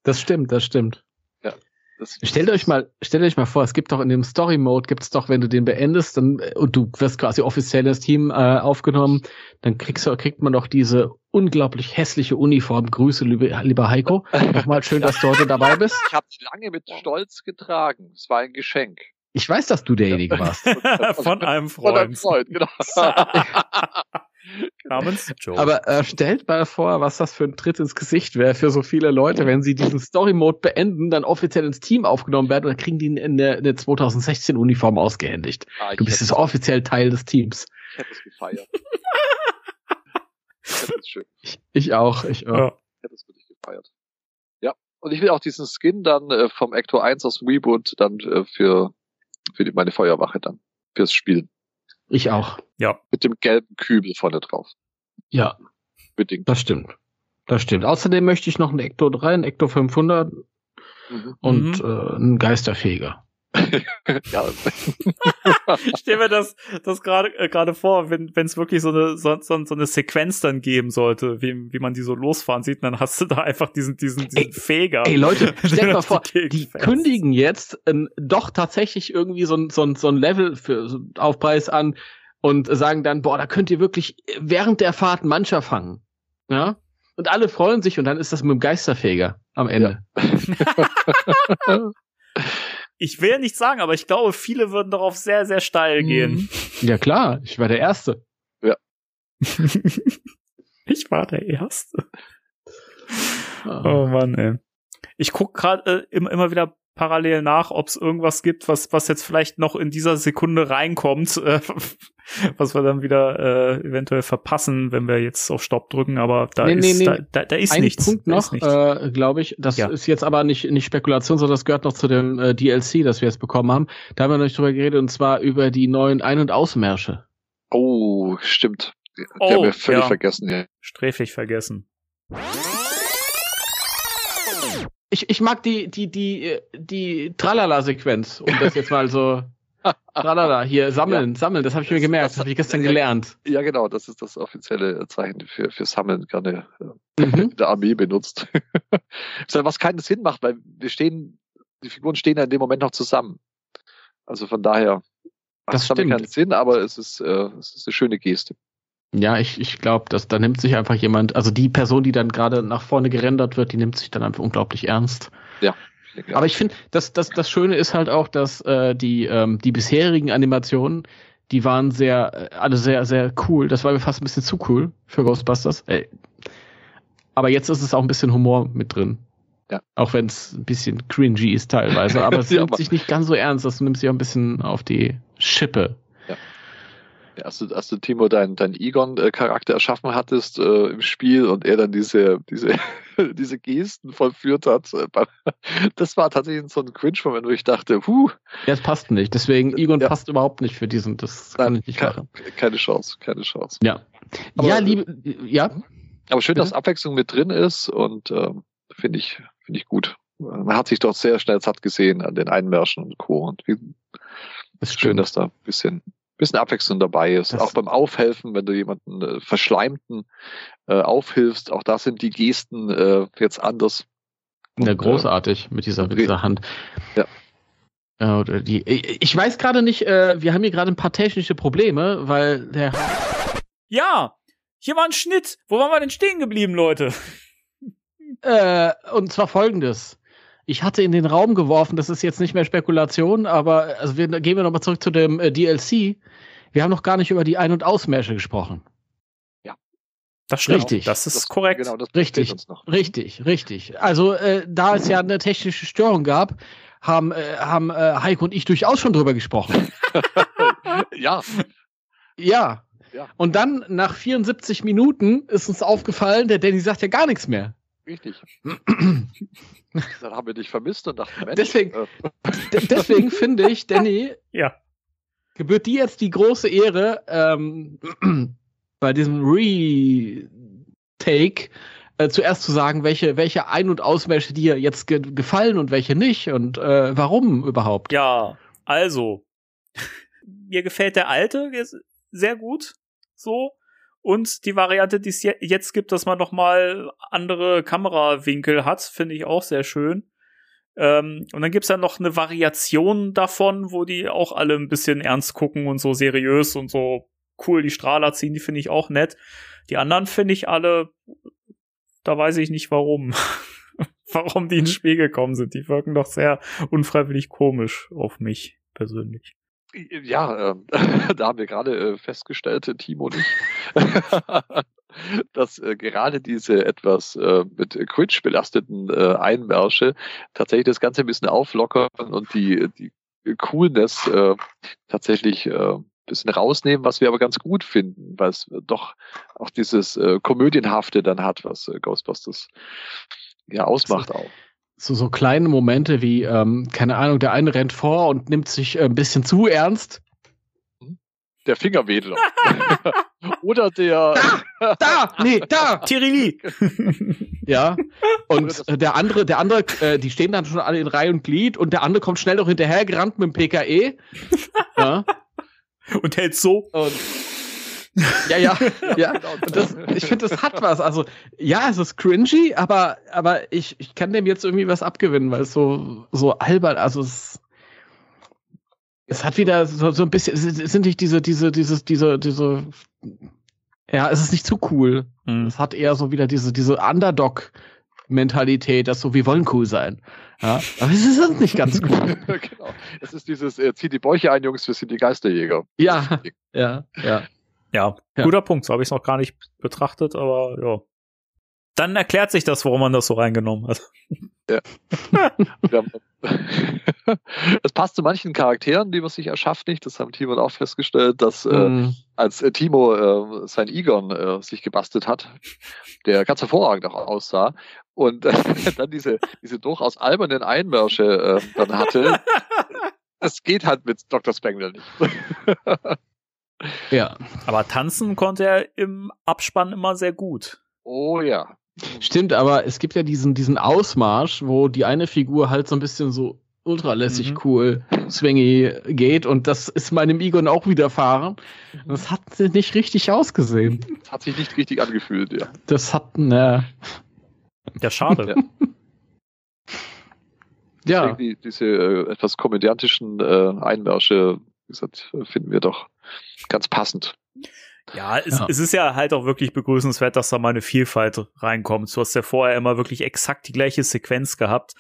Das stimmt, das stimmt. Ja. Das, stellt euch mal, stellt euch mal vor, es gibt doch in dem Story Mode gibt's doch, wenn du den beendest, dann und du wirst quasi offiziell ins Team äh, aufgenommen, dann kriegst du, kriegt man doch diese unglaublich hässliche Uniform. Grüße, liebe, lieber Heiko. Nochmal schön, dass du heute dabei bist. Ich habe sie lange mit Stolz getragen. Es war ein Geschenk. Ich weiß, dass du derjenige warst. Von einem Freund. Von einem Freund, genau. Namens Joe. Aber äh, stellt mal vor, was das für ein Tritt ins Gesicht wäre für so viele Leute, wenn sie diesen Story-Mode beenden, dann offiziell ins Team aufgenommen werden und dann kriegen die in der, in der 2016-Uniform ausgehändigt. Ah, du bist jetzt offiziell Teil des Teams. Ich hätte es gefeiert. ich, hätte es schön. Ich, ich auch, ich auch. Ja. Ich hätte es wirklich gefeiert. Ja, und ich will auch diesen Skin dann äh, vom Actor 1 aus Reboot dann äh, für, für die, meine Feuerwache dann, fürs Spielen. Ich auch. Ja. Mit dem gelben Kübel vorne drauf. Ja. Bedingt. Das stimmt. Das stimmt. Außerdem möchte ich noch einen Ecto 3, einen Ecto 500 mhm. und mhm. äh, einen Geisterfeger. ja. ich stelle mir das, das gerade äh, gerade vor, wenn es wirklich so eine, so, so, so, eine Sequenz dann geben sollte, wie, wie man die so losfahren sieht, dann hast du da einfach diesen, diesen, diesen ey, Feger. Ey Leute, stell mal vor, die, die kündigen jetzt ähm, doch tatsächlich irgendwie so ein, so ein, so ein Level für so Aufpreis an und sagen dann, boah, da könnt ihr wirklich während der Fahrt Mancher fangen. Ja? Und alle freuen sich und dann ist das mit dem Geisterfeger am Ende. Ja. Ich will nicht sagen, aber ich glaube, viele würden darauf sehr, sehr steil gehen. Mhm. Ja klar, ich war der Erste. Ja. ich war der Erste. Ah. Oh Mann, ey. Ich guck gerade äh, immer, immer wieder parallel nach, ob es irgendwas gibt, was, was jetzt vielleicht noch in dieser Sekunde reinkommt, äh, was wir dann wieder äh, eventuell verpassen, wenn wir jetzt auf Stopp drücken, aber da nee, ist, nee, nee. Da, da, da, ist Ein nichts. Punkt noch, äh, glaube ich, das ja. ist jetzt aber nicht, nicht Spekulation, sondern das gehört noch zu dem äh, DLC, das wir jetzt bekommen haben. Da haben wir noch nicht drüber geredet, und zwar über die neuen Ein- und Ausmärsche. Oh, stimmt. Die oh, haben wir völlig ja. vergessen, ja. Sträflich vergessen ich, ich mag die, die, die, die Tralala-Sequenz, um das jetzt mal so. Tralala, hier, sammeln, ja. sammeln, das habe ich mir gemerkt, das habe ich gestern ja, gelernt. Ja, genau, das ist das offizielle Zeichen für, für Sammeln, gerne äh, mhm. der Armee benutzt. Was keinen Sinn macht, weil wir stehen, die Figuren stehen ja in dem Moment noch zusammen. Also von daher macht das stimmt. keinen Sinn, aber es ist, äh, es ist eine schöne Geste. Ja, ich, ich glaube, dass da nimmt sich einfach jemand, also die Person, die dann gerade nach vorne gerendert wird, die nimmt sich dann einfach unglaublich ernst. Ja. Aber ich finde, das, das, das Schöne ist halt auch, dass äh, die, ähm, die bisherigen Animationen, die waren sehr, äh, alle sehr, sehr cool. Das war mir fast ein bisschen zu cool für Ghostbusters. Ey. Aber jetzt ist es auch ein bisschen Humor mit drin. Ja. Auch wenn es ein bisschen cringy ist teilweise, aber es nimmt sich nicht ganz so ernst, das nimmt sich auch ein bisschen auf die Schippe. Als, du, als du Timo deinen dein Egon-Charakter erschaffen hattest äh, im Spiel und er dann diese, diese, diese Gesten vollführt hat, äh, das war tatsächlich so ein Cringe-Moment, wo ich dachte, huh. Ja, es passt nicht. Deswegen, Egon ja. passt überhaupt nicht für diesen, das Nein, kann ich nicht machen. Keine Chance, keine Chance. Ja. Aber, ja, liebe, ja. Aber schön, dass Abwechslung mit drin ist und ähm, finde ich, finde ich gut. Man hat sich doch sehr schnell satt gesehen an den Einmärschen und Co. Und wie, ist schön, dass da ein bisschen bisschen Abwechslung dabei ist. Das auch beim Aufhelfen, wenn du jemanden äh, Verschleimten äh, aufhilfst, auch da sind die Gesten äh, jetzt anders. Ja, großartig mit dieser, mit dieser Hand. Ja. Oder die, ich weiß gerade nicht, äh, wir haben hier gerade ein paar technische Probleme, weil der. Ja, hier war ein Schnitt. Wo waren wir denn stehen geblieben, Leute? Äh, und zwar folgendes. Ich hatte in den Raum geworfen, das ist jetzt nicht mehr Spekulation, aber also wir, gehen wir nochmal zurück zu dem äh, DLC. Wir haben noch gar nicht über die Ein- und Ausmärsche gesprochen. Ja. Das stimmt. Richtig. Das ist das, korrekt. Genau, das richtig. Richtig, richtig. Also, äh, da es ja eine technische Störung gab, haben, äh, haben äh, Heiko und ich durchaus schon drüber gesprochen. ja. Ja. Ja. Und dann nach 74 Minuten ist uns aufgefallen, der Danny sagt ja gar nichts mehr. Richtig. dann haben wir dich vermisst und dachten, Mensch. Deswegen, äh. deswegen finde ich, Danny, ja gebührt dir jetzt die große Ehre, ähm, bei diesem Retake äh, zuerst zu sagen, welche, welche Ein- und Ausmärsche dir jetzt ge gefallen und welche nicht und äh, warum überhaupt. Ja, also, mir gefällt der alte sehr gut, so. Und die Variante, die es jetzt gibt, dass man noch mal andere Kamerawinkel hat, finde ich auch sehr schön. Ähm, und dann gibt's ja noch eine Variation davon, wo die auch alle ein bisschen ernst gucken und so seriös und so cool die Strahler ziehen, die finde ich auch nett. Die anderen finde ich alle, da weiß ich nicht warum. warum die ins Spiel gekommen sind. Die wirken doch sehr unfreiwillig komisch auf mich persönlich. Ja, äh, da haben wir gerade äh, festgestellt, Timo und ich, dass äh, gerade diese etwas äh, mit Quitch belasteten äh, Einmärsche tatsächlich das Ganze ein bisschen auflockern und die, die Coolness äh, tatsächlich äh, bisschen rausnehmen, was wir aber ganz gut finden, weil es doch auch dieses äh, Komödienhafte dann hat, was äh, Ghostbusters ja ausmacht auch so, so kleine Momente wie, ähm, keine Ahnung, der eine rennt vor und nimmt sich äh, ein bisschen zu ernst. Der Fingerwedler. Oder der. Da, da, nee, da. Tirili. ja. Und der andere, der andere, äh, die stehen dann schon alle in Reihe und Glied und der andere kommt schnell noch hinterher gerannt mit dem PKE. ja. Und hält so. Und ja, ja, ja. Genau. Das, ich finde, das hat was. Also, ja, es ist cringy, aber, aber ich, ich kann dem jetzt irgendwie was abgewinnen, weil es so, so albern, also es, es hat wieder so, so ein bisschen, es sind nicht diese, diese, dieses, diese, diese, ja, es ist nicht zu cool. Mhm. Es hat eher so wieder diese, diese Underdog- Mentalität, dass so, wir wollen cool sein. Ja, aber es ist nicht ganz cool. genau. Es ist dieses, äh, zieht die Bäuche ein, Jungs, wir sind die Geisterjäger. Ja, ja, ja. Ja, ja. guter Punkt. So habe ich es noch gar nicht betrachtet, aber ja. Dann erklärt sich das, warum man das so reingenommen hat. Ja. es passt zu manchen Charakteren, die man sich erschafft nicht. Das haben Timo auch festgestellt, dass mhm. äh, als äh, Timo äh, sein Egon äh, sich gebastelt hat, der ganz hervorragend auch aussah und dann diese, diese durchaus albernen Einmärsche äh, dann hatte. Das geht halt mit Dr. Spengler nicht. Ja. Aber tanzen konnte er im Abspann immer sehr gut. Oh ja. Stimmt, aber es gibt ja diesen, diesen Ausmarsch, wo die eine Figur halt so ein bisschen so ultralässig mhm. cool swingy geht und das ist meinem Egon auch widerfahren. Das hat nicht richtig ausgesehen. Das hat sich nicht richtig angefühlt, ja. Das hat, ne. Ja, schade. ja. ja. Die, diese äh, etwas komödiantischen äh, Einmärsche, wie gesagt, finden wir doch ganz passend. Ja es, ja. es ist ja halt auch wirklich begrüßenswert, dass da mal eine Vielfalt reinkommt. Du hast ja vorher immer wirklich exakt die gleiche Sequenz gehabt.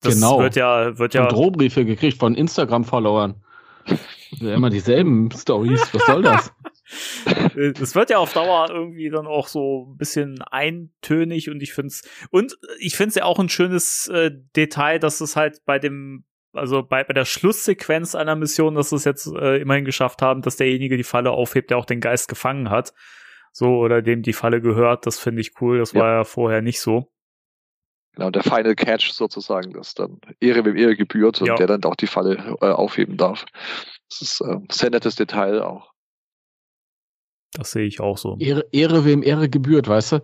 Das genau. wird ja, wird ja. Und Drohbriefe gekriegt von Instagram-Followern. immer dieselben Stories. Was soll das? Es wird ja auf Dauer irgendwie dann auch so ein bisschen eintönig und ich finde es und ich finde es ja auch ein schönes äh, Detail, dass es halt bei dem also bei, bei der Schlusssequenz einer Mission, dass sie es jetzt äh, immerhin geschafft haben, dass derjenige die Falle aufhebt, der auch den Geist gefangen hat. So, oder dem die Falle gehört, das finde ich cool. Das ja. war ja vorher nicht so. Genau, der Final Catch sozusagen, dass dann Ehre wem Ehre gebührt und ja. der dann auch die Falle äh, aufheben darf. Das ist äh, ein sehr nettes Detail auch. Das sehe ich auch so. Ehre, Ehre wem Ehre gebührt, weißt du?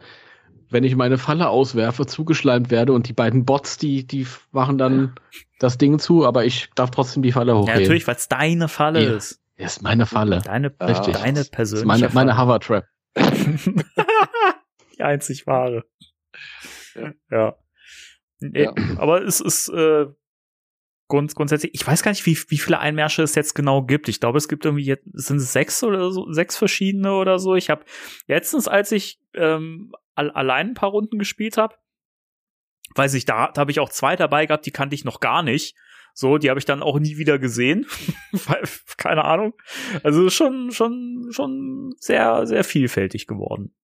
Wenn ich meine Falle auswerfe, zugeschleimt werde und die beiden Bots, die, die machen dann das Ding zu, aber ich darf trotzdem die Falle hochheben. Ja, natürlich, weil es deine Falle ja. ist. Ja, ist meine Falle. Deine, Richtig. deine persönliche meine, Falle. Meine Hover-Trap. die einzig wahre. Ja. ja. Nee, ja. Aber es ist äh, grund, grundsätzlich, ich weiß gar nicht, wie, wie viele Einmärsche es jetzt genau gibt. Ich glaube, es gibt irgendwie jetzt, sind es sechs oder so, sechs verschiedene oder so. Ich habe letztens, als ich ähm, allein ein paar Runden gespielt habe, weiß ich, da, da habe ich auch zwei dabei gehabt, die kannte ich noch gar nicht. So, die habe ich dann auch nie wieder gesehen. Keine Ahnung. Also schon, schon, schon sehr, sehr vielfältig geworden.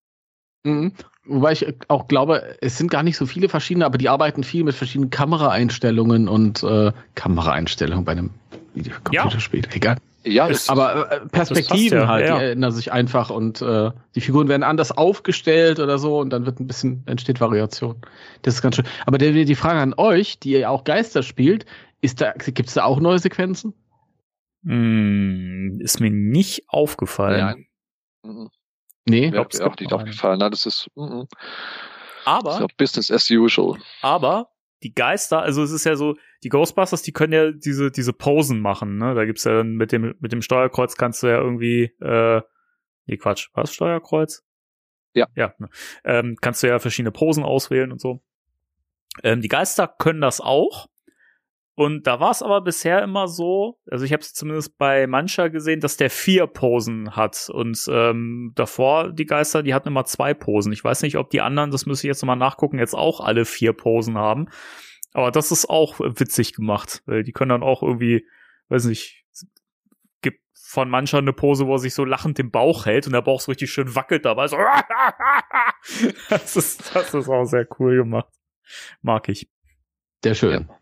Mhm. Wobei ich auch glaube, es sind gar nicht so viele verschiedene, aber die arbeiten viel mit verschiedenen Kameraeinstellungen und äh, Kameraeinstellungen bei einem Videocomputerspiel. Ja. Egal. Ja, das, aber äh, Perspektiven ja, halt, ja. die ändern sich einfach und äh, die Figuren werden anders aufgestellt oder so und dann wird ein bisschen, entsteht Variation. Das ist ganz schön. Aber die, die Frage an euch, die ihr auch Geister spielt, ist da, gibt's da auch neue Sequenzen? Mm, ist mir nicht aufgefallen. Ja. Mhm. Nee, mir auch nicht aufgefallen. Nein, das ist, mm, aber das ist Business as usual. Aber die Geister, also es ist ja so, die Ghostbusters, die können ja diese, diese Posen machen, ne? Da gibt's ja dann mit dem, mit dem Steuerkreuz kannst du ja irgendwie, äh, nee, Quatsch, was, Steuerkreuz? Ja. Ja, ne? ähm, kannst du ja verschiedene Posen auswählen und so. Ähm, die Geister können das auch, Und da war es aber bisher immer so, also ich habe es zumindest bei mancher gesehen, dass der vier Posen hat. Und ähm, davor, die Geister, die hatten immer zwei Posen. Ich weiß nicht, ob die anderen, das müsste ich jetzt nochmal nachgucken, jetzt auch alle vier Posen haben. Aber das ist auch witzig gemacht, weil die können dann auch irgendwie, weiß nicht, gibt von mancher eine Pose, wo er sich so lachend den Bauch hält und der Bauch so richtig schön wackelt dabei. So das, ist, das ist auch sehr cool gemacht. Mag ich. Sehr schön. Ja.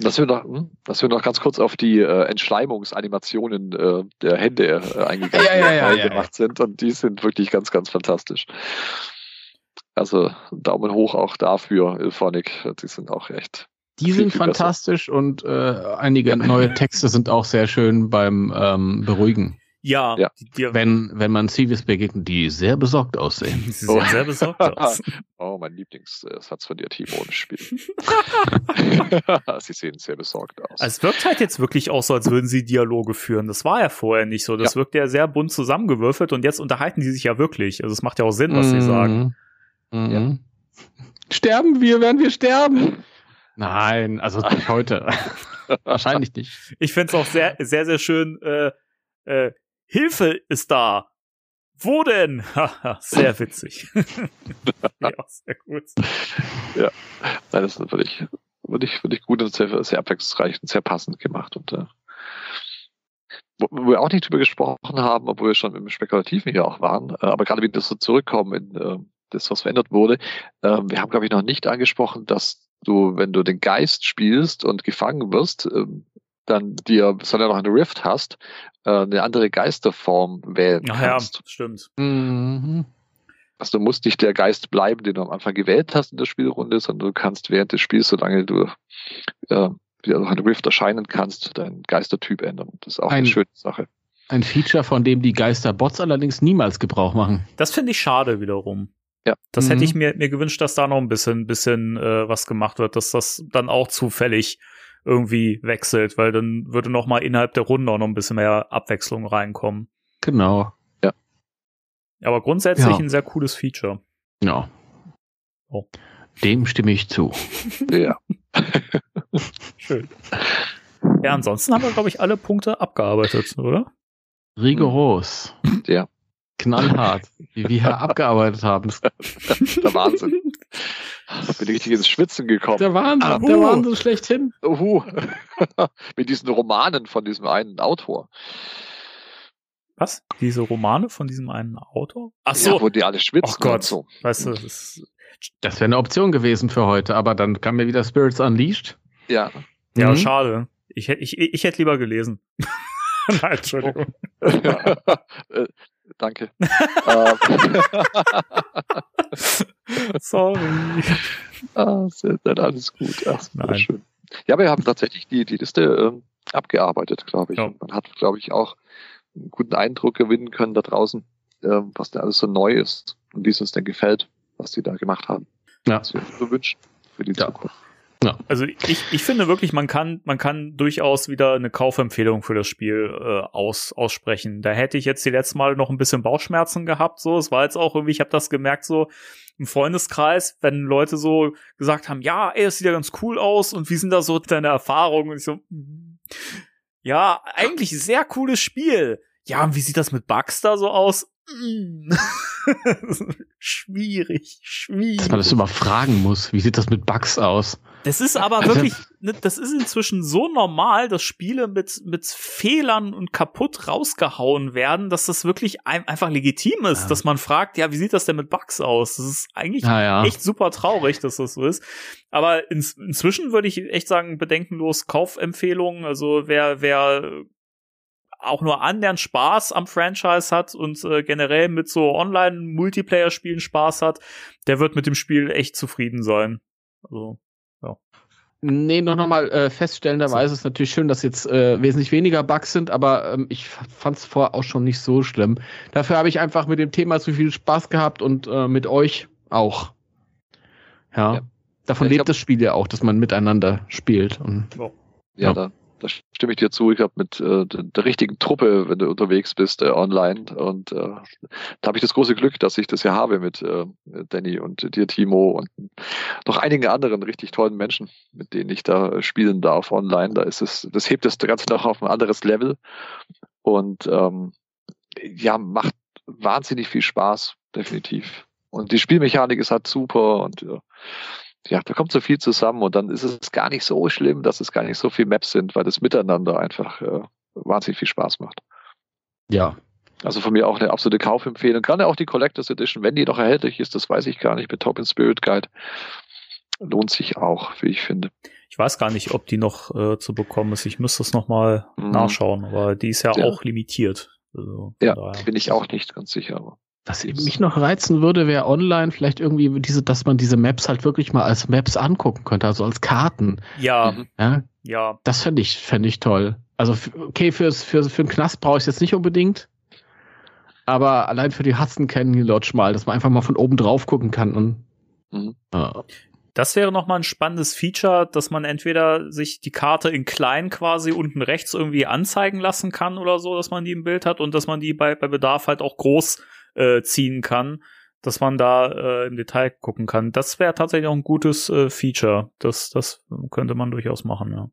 Dass wir noch, hm, dass wir noch ganz kurz auf die äh, Entschleimungsanimationen äh, der Hände äh, eingegangen ja, ja, ja, äh, gemacht sind und die sind wirklich ganz, ganz fantastisch. Also Daumen hoch auch dafür, Ilphonic. Die sind auch echt. Die sind fantastisch besser. und äh, einige neue Texte sind auch sehr schön beim ähm, Beruhigen. Ja, ja. Die, wenn, wenn man Civis begegnet, die sehr besorgt aussehen. Sie sehen oh. sehr besorgt aus. oh, mein Lieblingssatz von dir, Timo, im Spiel. sie sehen sehr besorgt aus. Also es wirkt halt jetzt wirklich auch so, als würden sie Dialoge führen. Das war ja vorher nicht so. Das ja. wirkt ja sehr bunt zusammengewürfelt und jetzt unterhalten die sich ja wirklich. Also es macht ja auch Sinn, was mm. sie sagen. Mm. Ja. Sterben wir, werden wir sterben? Nein, also nicht heute. Wahrscheinlich nicht. Ich finde es auch sehr, sehr, sehr schön, äh, äh, Hilfe ist da. Wo denn? sehr witzig. ja, sehr gut. Ja, nein, das ist natürlich wirklich, wirklich gut und sehr, sehr abwechslungsreich und sehr passend gemacht. Und äh, wo, wo wir auch nicht drüber gesprochen haben, obwohl wir schon im Spekulativen hier auch waren, äh, aber gerade wie das so zurückkommen in äh, das, was verändert wurde, äh, wir haben, glaube ich, noch nicht angesprochen, dass du, wenn du den Geist spielst und gefangen wirst, äh, dann dir, sondern noch eine Rift hast, äh, eine andere Geisterform wählen Ach kannst. Ja, stimmt. Mhm. Also du musst nicht der Geist bleiben, den du am Anfang gewählt hast in der Spielrunde, sondern du kannst während des Spiels, solange du äh, wieder noch eine Rift erscheinen kannst, deinen Geistertyp ändern. Das ist auch ein, eine schöne Sache. Ein Feature, von dem die Geisterbots allerdings niemals Gebrauch machen. Das finde ich schade wiederum. Ja. Das mhm. hätte ich mir, mir gewünscht, dass da noch ein bisschen, bisschen äh, was gemacht wird, dass das dann auch zufällig irgendwie wechselt, weil dann würde noch mal innerhalb der Runde auch noch ein bisschen mehr Abwechslung reinkommen. Genau. Ja. Aber grundsätzlich ja. ein sehr cooles Feature. Ja. Oh. Dem stimme ich zu. ja. Schön. Ja, ansonsten haben wir, glaube ich, alle Punkte abgearbeitet, oder? Rigoros. Ja. Knallhart. Wie wir hier abgearbeitet haben. Der Wahnsinn. Ich bin richtig ins Schwitzen gekommen. Der Wahnsinn, uh. der Wahnsinn schlechthin. Uh. Mit diesen Romanen von diesem einen Autor. Was? Diese Romane von diesem einen Autor? Ach so. Ja, wo die alle schwitzen. Oh Gott. So. Weißt du, das, das wäre eine Option gewesen für heute, aber dann kam mir wieder Spirits Unleashed. Ja. Ja, mhm. schade. Ich, ich, ich hätte lieber gelesen. Nein, Entschuldigung. Äh, danke. Sorry. Ah, dann alles gut. Ach, Nein. schön. Ja, wir haben tatsächlich die, die Liste ähm, abgearbeitet, glaube ich. Ja. man hat, glaube ich, auch einen guten Eindruck gewinnen können da draußen, ähm, was da alles so neu ist und wie es uns denn gefällt, was die da gemacht haben. Ja. Was wir so wünschen für die ja. Zukunft. Ja. Also ich, ich finde wirklich, man kann, man kann durchaus wieder eine Kaufempfehlung für das Spiel äh, aus, aussprechen. Da hätte ich jetzt die letzten Mal noch ein bisschen Bauchschmerzen gehabt. So, es war jetzt auch irgendwie, ich habe das gemerkt so im Freundeskreis, wenn Leute so gesagt haben, ja, ey, das sieht ja ganz cool aus und wie sind da so deine Erfahrungen? Und ich so, mm, ja, eigentlich sehr cooles Spiel. Ja, und wie sieht das mit Bugs da so aus? Mm. schwierig, schwierig. Dass man das immer fragen muss, wie sieht das mit Bugs aus? Das ist aber also wirklich, ne, das ist inzwischen so normal, dass Spiele mit, mit Fehlern und kaputt rausgehauen werden, dass das wirklich ein, einfach legitim ist, ja. dass man fragt, ja, wie sieht das denn mit Bugs aus? Das ist eigentlich ja, ja. echt super traurig, dass das so ist. Aber in, inzwischen würde ich echt sagen, bedenkenlos Kaufempfehlungen. Also wer, wer auch nur annähernd Spaß am Franchise hat und äh, generell mit so Online-Multiplayer-Spielen Spaß hat, der wird mit dem Spiel echt zufrieden sein. Also Nee, noch nochmal äh, feststellenderweise ist natürlich schön, dass jetzt äh, wesentlich weniger Bugs sind, aber ähm, ich fand es vorher auch schon nicht so schlimm. Dafür habe ich einfach mit dem Thema zu viel Spaß gehabt und äh, mit euch auch. Ja. ja. Davon ja, lebt glaub, das Spiel ja auch, dass man miteinander spielt. Und, ja, ja, Da, da stimme ich dir zu. Ich glaube, mit äh, der richtigen Truppe, wenn du unterwegs bist, äh, online. Und äh, da habe ich das große Glück, dass ich das ja habe mit äh, Danny und dir, Timo und noch einigen anderen richtig tollen Menschen, mit denen ich da spielen darf online. Da ist es, das hebt das Ganze noch auf ein anderes Level. Und ähm, ja, macht wahnsinnig viel Spaß, definitiv. Und die Spielmechanik ist halt super und äh, ja, da kommt so viel zusammen und dann ist es gar nicht so schlimm, dass es gar nicht so viel Maps sind, weil das Miteinander einfach äh, wahnsinnig viel Spaß macht. Ja. Also von mir auch eine absolute Kaufempfehlung. Gerade auch die Collectors Edition, wenn die noch erhältlich ist, das weiß ich gar nicht, mit Top in Spirit Guide. Lohnt sich auch, wie ich finde. Ich weiß gar nicht, ob die noch äh, zu bekommen ist. Ich müsste es nochmal mhm. nachschauen, aber die ist ja, ja. auch limitiert. Also, ja, daher. bin ich auch nicht ganz sicher. Was mich noch reizen würde, wäre online vielleicht irgendwie diese, dass man diese Maps halt wirklich mal als Maps angucken könnte, also als Karten. Ja. Ja. ja. Das fände ich, fände ich toll. Also, okay, fürs, für, für einen Knast brauche ich es jetzt nicht unbedingt. Aber allein für die Hudson Canyon Lodge mal, dass man einfach mal von oben drauf gucken kann und, mhm. ja. Das wäre nochmal ein spannendes Feature, dass man entweder sich die Karte in klein quasi unten rechts irgendwie anzeigen lassen kann oder so, dass man die im Bild hat und dass man die bei, bei Bedarf halt auch groß äh, ziehen kann, dass man da äh, im Detail gucken kann. Das wäre tatsächlich auch ein gutes äh, Feature. Das, das könnte man durchaus machen, ja.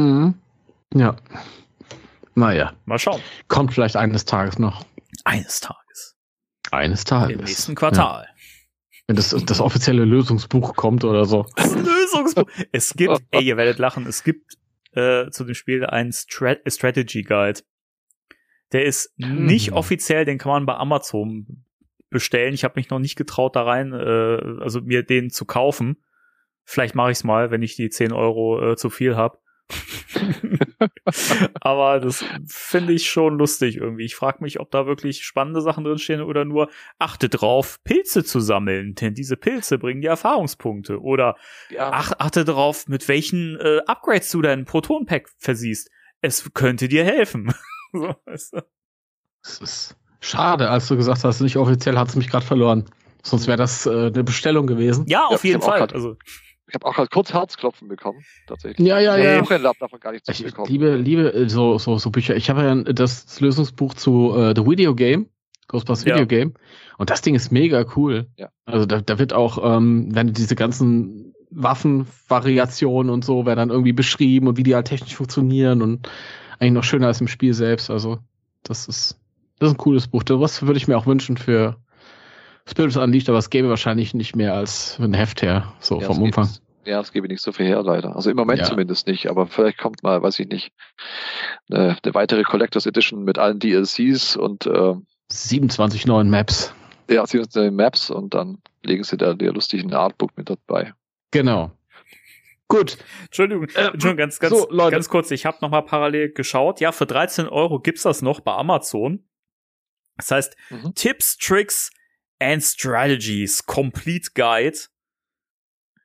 Mhm. Ja. Naja. Mal schauen. Kommt vielleicht eines Tages noch. Eines Tages. Eines Tages. Im nächsten Quartal. Ja. Wenn das, das offizielle Lösungsbuch kommt oder so. Das Lösungsbuch. Es gibt, ey, ihr werdet lachen, es gibt äh, zu dem Spiel ein Strat Strategy Guide. Der ist hm. nicht offiziell, den kann man bei Amazon bestellen. Ich habe mich noch nicht getraut, da rein, äh, also mir den zu kaufen. Vielleicht mache ich es mal, wenn ich die 10 Euro äh, zu viel habe. Aber das finde ich schon lustig irgendwie. Ich frage mich, ob da wirklich spannende Sachen drinstehen oder nur achte drauf, Pilze zu sammeln, denn diese Pilze bringen die Erfahrungspunkte. Oder ja. ach, achte drauf, mit welchen äh, Upgrades du dein Proton-Pack versiehst. Es könnte dir helfen. so, weißt du? Das ist schade, als du gesagt hast, nicht offiziell hat es mich gerade verloren. Sonst wäre das äh, eine Bestellung gewesen. Ja, auf ja, jeden Fall. Also ich habe auch halt kurz Herzklopfen bekommen, tatsächlich. Ja, ja, ja. davon gar nicht ich liebe, liebe äh, so, so, so Bücher. Ich habe ja das Lösungsbuch zu uh, The Video Game, Ghostbusters ja. Video Game. Und das Ding ist mega cool. Ja. Also da, da wird auch, ähm, wenn diese ganzen Waffenvariationen und so werden dann irgendwie beschrieben und wie die halt technisch funktionieren und eigentlich noch schöner als im Spiel selbst. Also das ist, das ist ein cooles Buch. Das würde ich mir auch wünschen für Spirits Unleashed, aber es gäbe wahrscheinlich nicht mehr als ein Heft her, so ja, vom Umfang. Ja, es gebe nicht so viel her, leider. Also im Moment ja. zumindest nicht, aber vielleicht kommt mal, weiß ich nicht, eine, eine weitere Collectors Edition mit allen DLCs und äh, 27 neuen Maps. Ja, 27 neuen Maps und dann legen sie da der lustigen Artbook mit dabei. Genau. Gut. Entschuldigung, äh, Entschuldigung ganz, ganz, so, ganz kurz. Ich habe nochmal parallel geschaut. Ja, für 13 Euro gibt's das noch bei Amazon. Das heißt, mhm. Tipps, Tricks and Strategies Complete Guide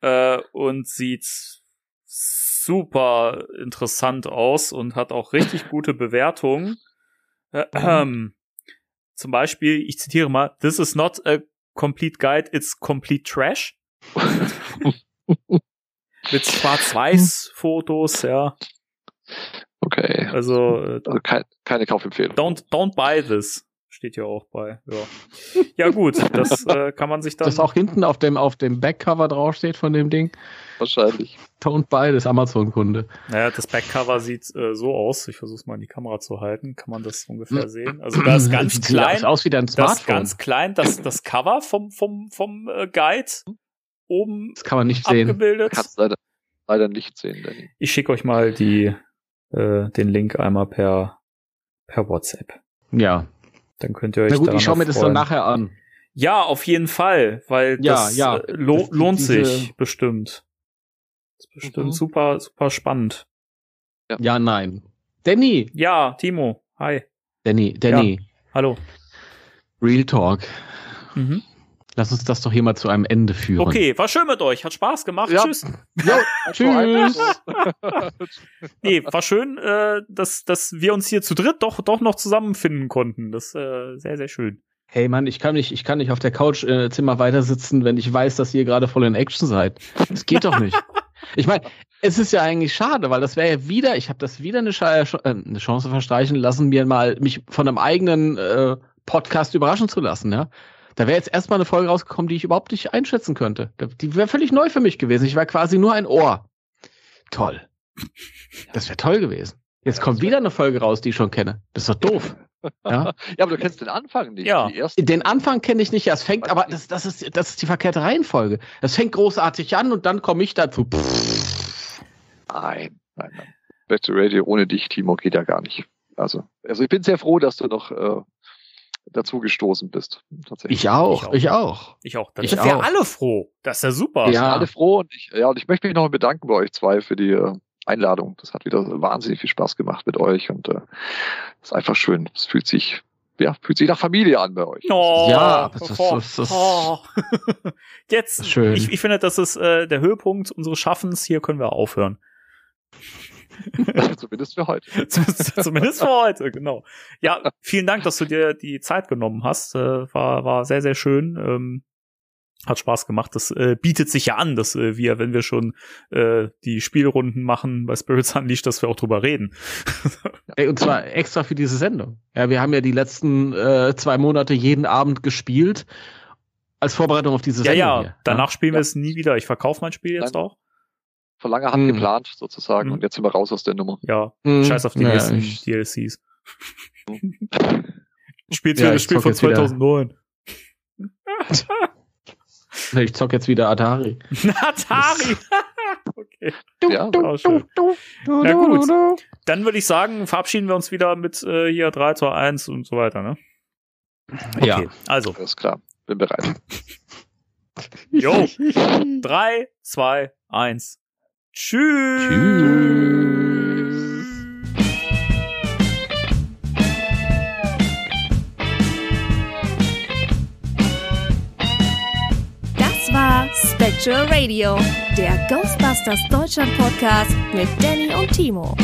äh, und sieht super interessant aus und hat auch richtig gute Bewertungen. Äh, äh, zum Beispiel, ich zitiere mal, This is not a complete guide, it's complete trash. Mit Schwarz-Weiß-Fotos, ja. Okay. Also, äh, also kein, keine Kaufempfehlung. Don't, don't buy this. Steht ja auch bei. Ja, ja gut, das äh, kann man sich dann. Das auch hinten auf dem, auf dem Backcover draufsteht von dem Ding. Wahrscheinlich. Don't buy das Amazon-Kunde. Naja, das Backcover sieht äh, so aus. Ich versuche es mal in die Kamera zu halten. Kann man das ungefähr sehen? Also da ist ganz klein. Sieht aus wie dein Smartphone. Das ist ganz klein. Das, das Cover vom, vom, vom äh, Guide oben. Das kann man nicht abgebildet. sehen. Kannst leider, leider nicht sehen, Danny. Ich schicke euch mal die, äh, den Link einmal per, per WhatsApp. Ja, dann könnt ihr euch Na gut, ich schaue mir das dann nachher an. Ja, auf jeden Fall, weil ja, das ja, äh, lo lohnt diese... sich bestimmt. Das ist bestimmt mhm. super, super spannend. Ja. ja, nein. Danny! Ja, Timo. Hi. Danny, Danny. Ja. Hallo. Real Talk. Mhm. Lass uns das doch hier mal zu einem Ende führen. Okay, war schön mit euch. Hat Spaß gemacht. Ja. Tschüss. Ja, tschüss. nee, war schön, äh, dass, dass wir uns hier zu dritt doch, doch noch zusammenfinden konnten. Das ist äh, sehr, sehr schön. Hey Mann, ich kann nicht, ich kann nicht auf der Couch äh, Zimmer weiter sitzen, wenn ich weiß, dass ihr gerade voll in Action seid. Das geht doch nicht. Ich meine, es ist ja eigentlich schade, weil das wäre ja wieder, ich habe das wieder eine, Sch äh, eine, Chance verstreichen lassen, mir mal mich von einem eigenen äh, Podcast überraschen zu lassen, ja. Da wäre jetzt erstmal eine Folge rausgekommen, die ich überhaupt nicht einschätzen könnte. Die wäre völlig neu für mich gewesen. Ich war quasi nur ein Ohr. Toll. Das wäre toll gewesen. Jetzt ja, kommt wieder eine Folge raus, die ich schon kenne. Das ist doch doof. Ja, ja aber du kennst den Anfang nicht. Ja. den Anfang kenne ich nicht. Ja, es fängt, aber das, das, ist, das ist die verkehrte Reihenfolge. Es fängt großartig an und dann komme ich dazu. Nein, nein, nein. Better Radio ohne dich, Timo, geht ja gar nicht. Also, also ich bin sehr froh, dass du noch äh, dazu gestoßen bist. Tatsächlich. Ich auch, ich auch. Ich auch. Dann ich sind wir alle froh. Das ist ja super. Ja, alle froh und ich, ja, und ich möchte mich noch bedanken bei euch zwei für die äh, Einladung. Das hat wieder wahnsinnig viel Spaß gemacht mit euch und äh, ist einfach schön. Es fühlt sich ja, fühlt sich nach Familie an bei euch. Oh, ja, das, oh, das, das, oh. Jetzt, schön. Ich, ich finde, das ist äh, der Höhepunkt unseres Schaffens. Hier können wir aufhören. Zumindest für heute. Zumindest für heute, genau. Ja, vielen Dank, dass du dir die Zeit genommen hast. Äh, war, war sehr, sehr schön. Ähm, hat Spaß gemacht. Das äh, bietet sich ja an, dass äh, wir, wenn wir schon äh, die Spielrunden machen bei Spirits Unleashed, dass wir auch drüber reden. Ey, und zwar extra für diese Sendung. Ja, wir haben ja die letzten äh, zwei Monate jeden Abend gespielt als Vorbereitung auf diese Sendung. Ja, ja. Hier. Danach ja? spielen wir es nie wieder. Ich verkaufe mein Spiel jetzt Nein. auch. Vor langer Hand hm. geplant, sozusagen. Hm. Und jetzt sind wir raus aus der Nummer. Ja, hm. scheiß auf die ja, nächsten DLCs. Spielt ja, das Spiel von 2009. Ich zock jetzt wieder Atari. Atari! okay. Ja, auch schön. Na gut. Dann würde ich sagen, verabschieden wir uns wieder mit äh, hier 3, 2, 1 und so weiter, ne? Okay, ja. also. Alles klar. Bin bereit. Jo. 3, 2, 1. Tschüss. Tschüss. Spectral Radio, der Ghostbusters Deutschland Podcast mit Danny und Timo.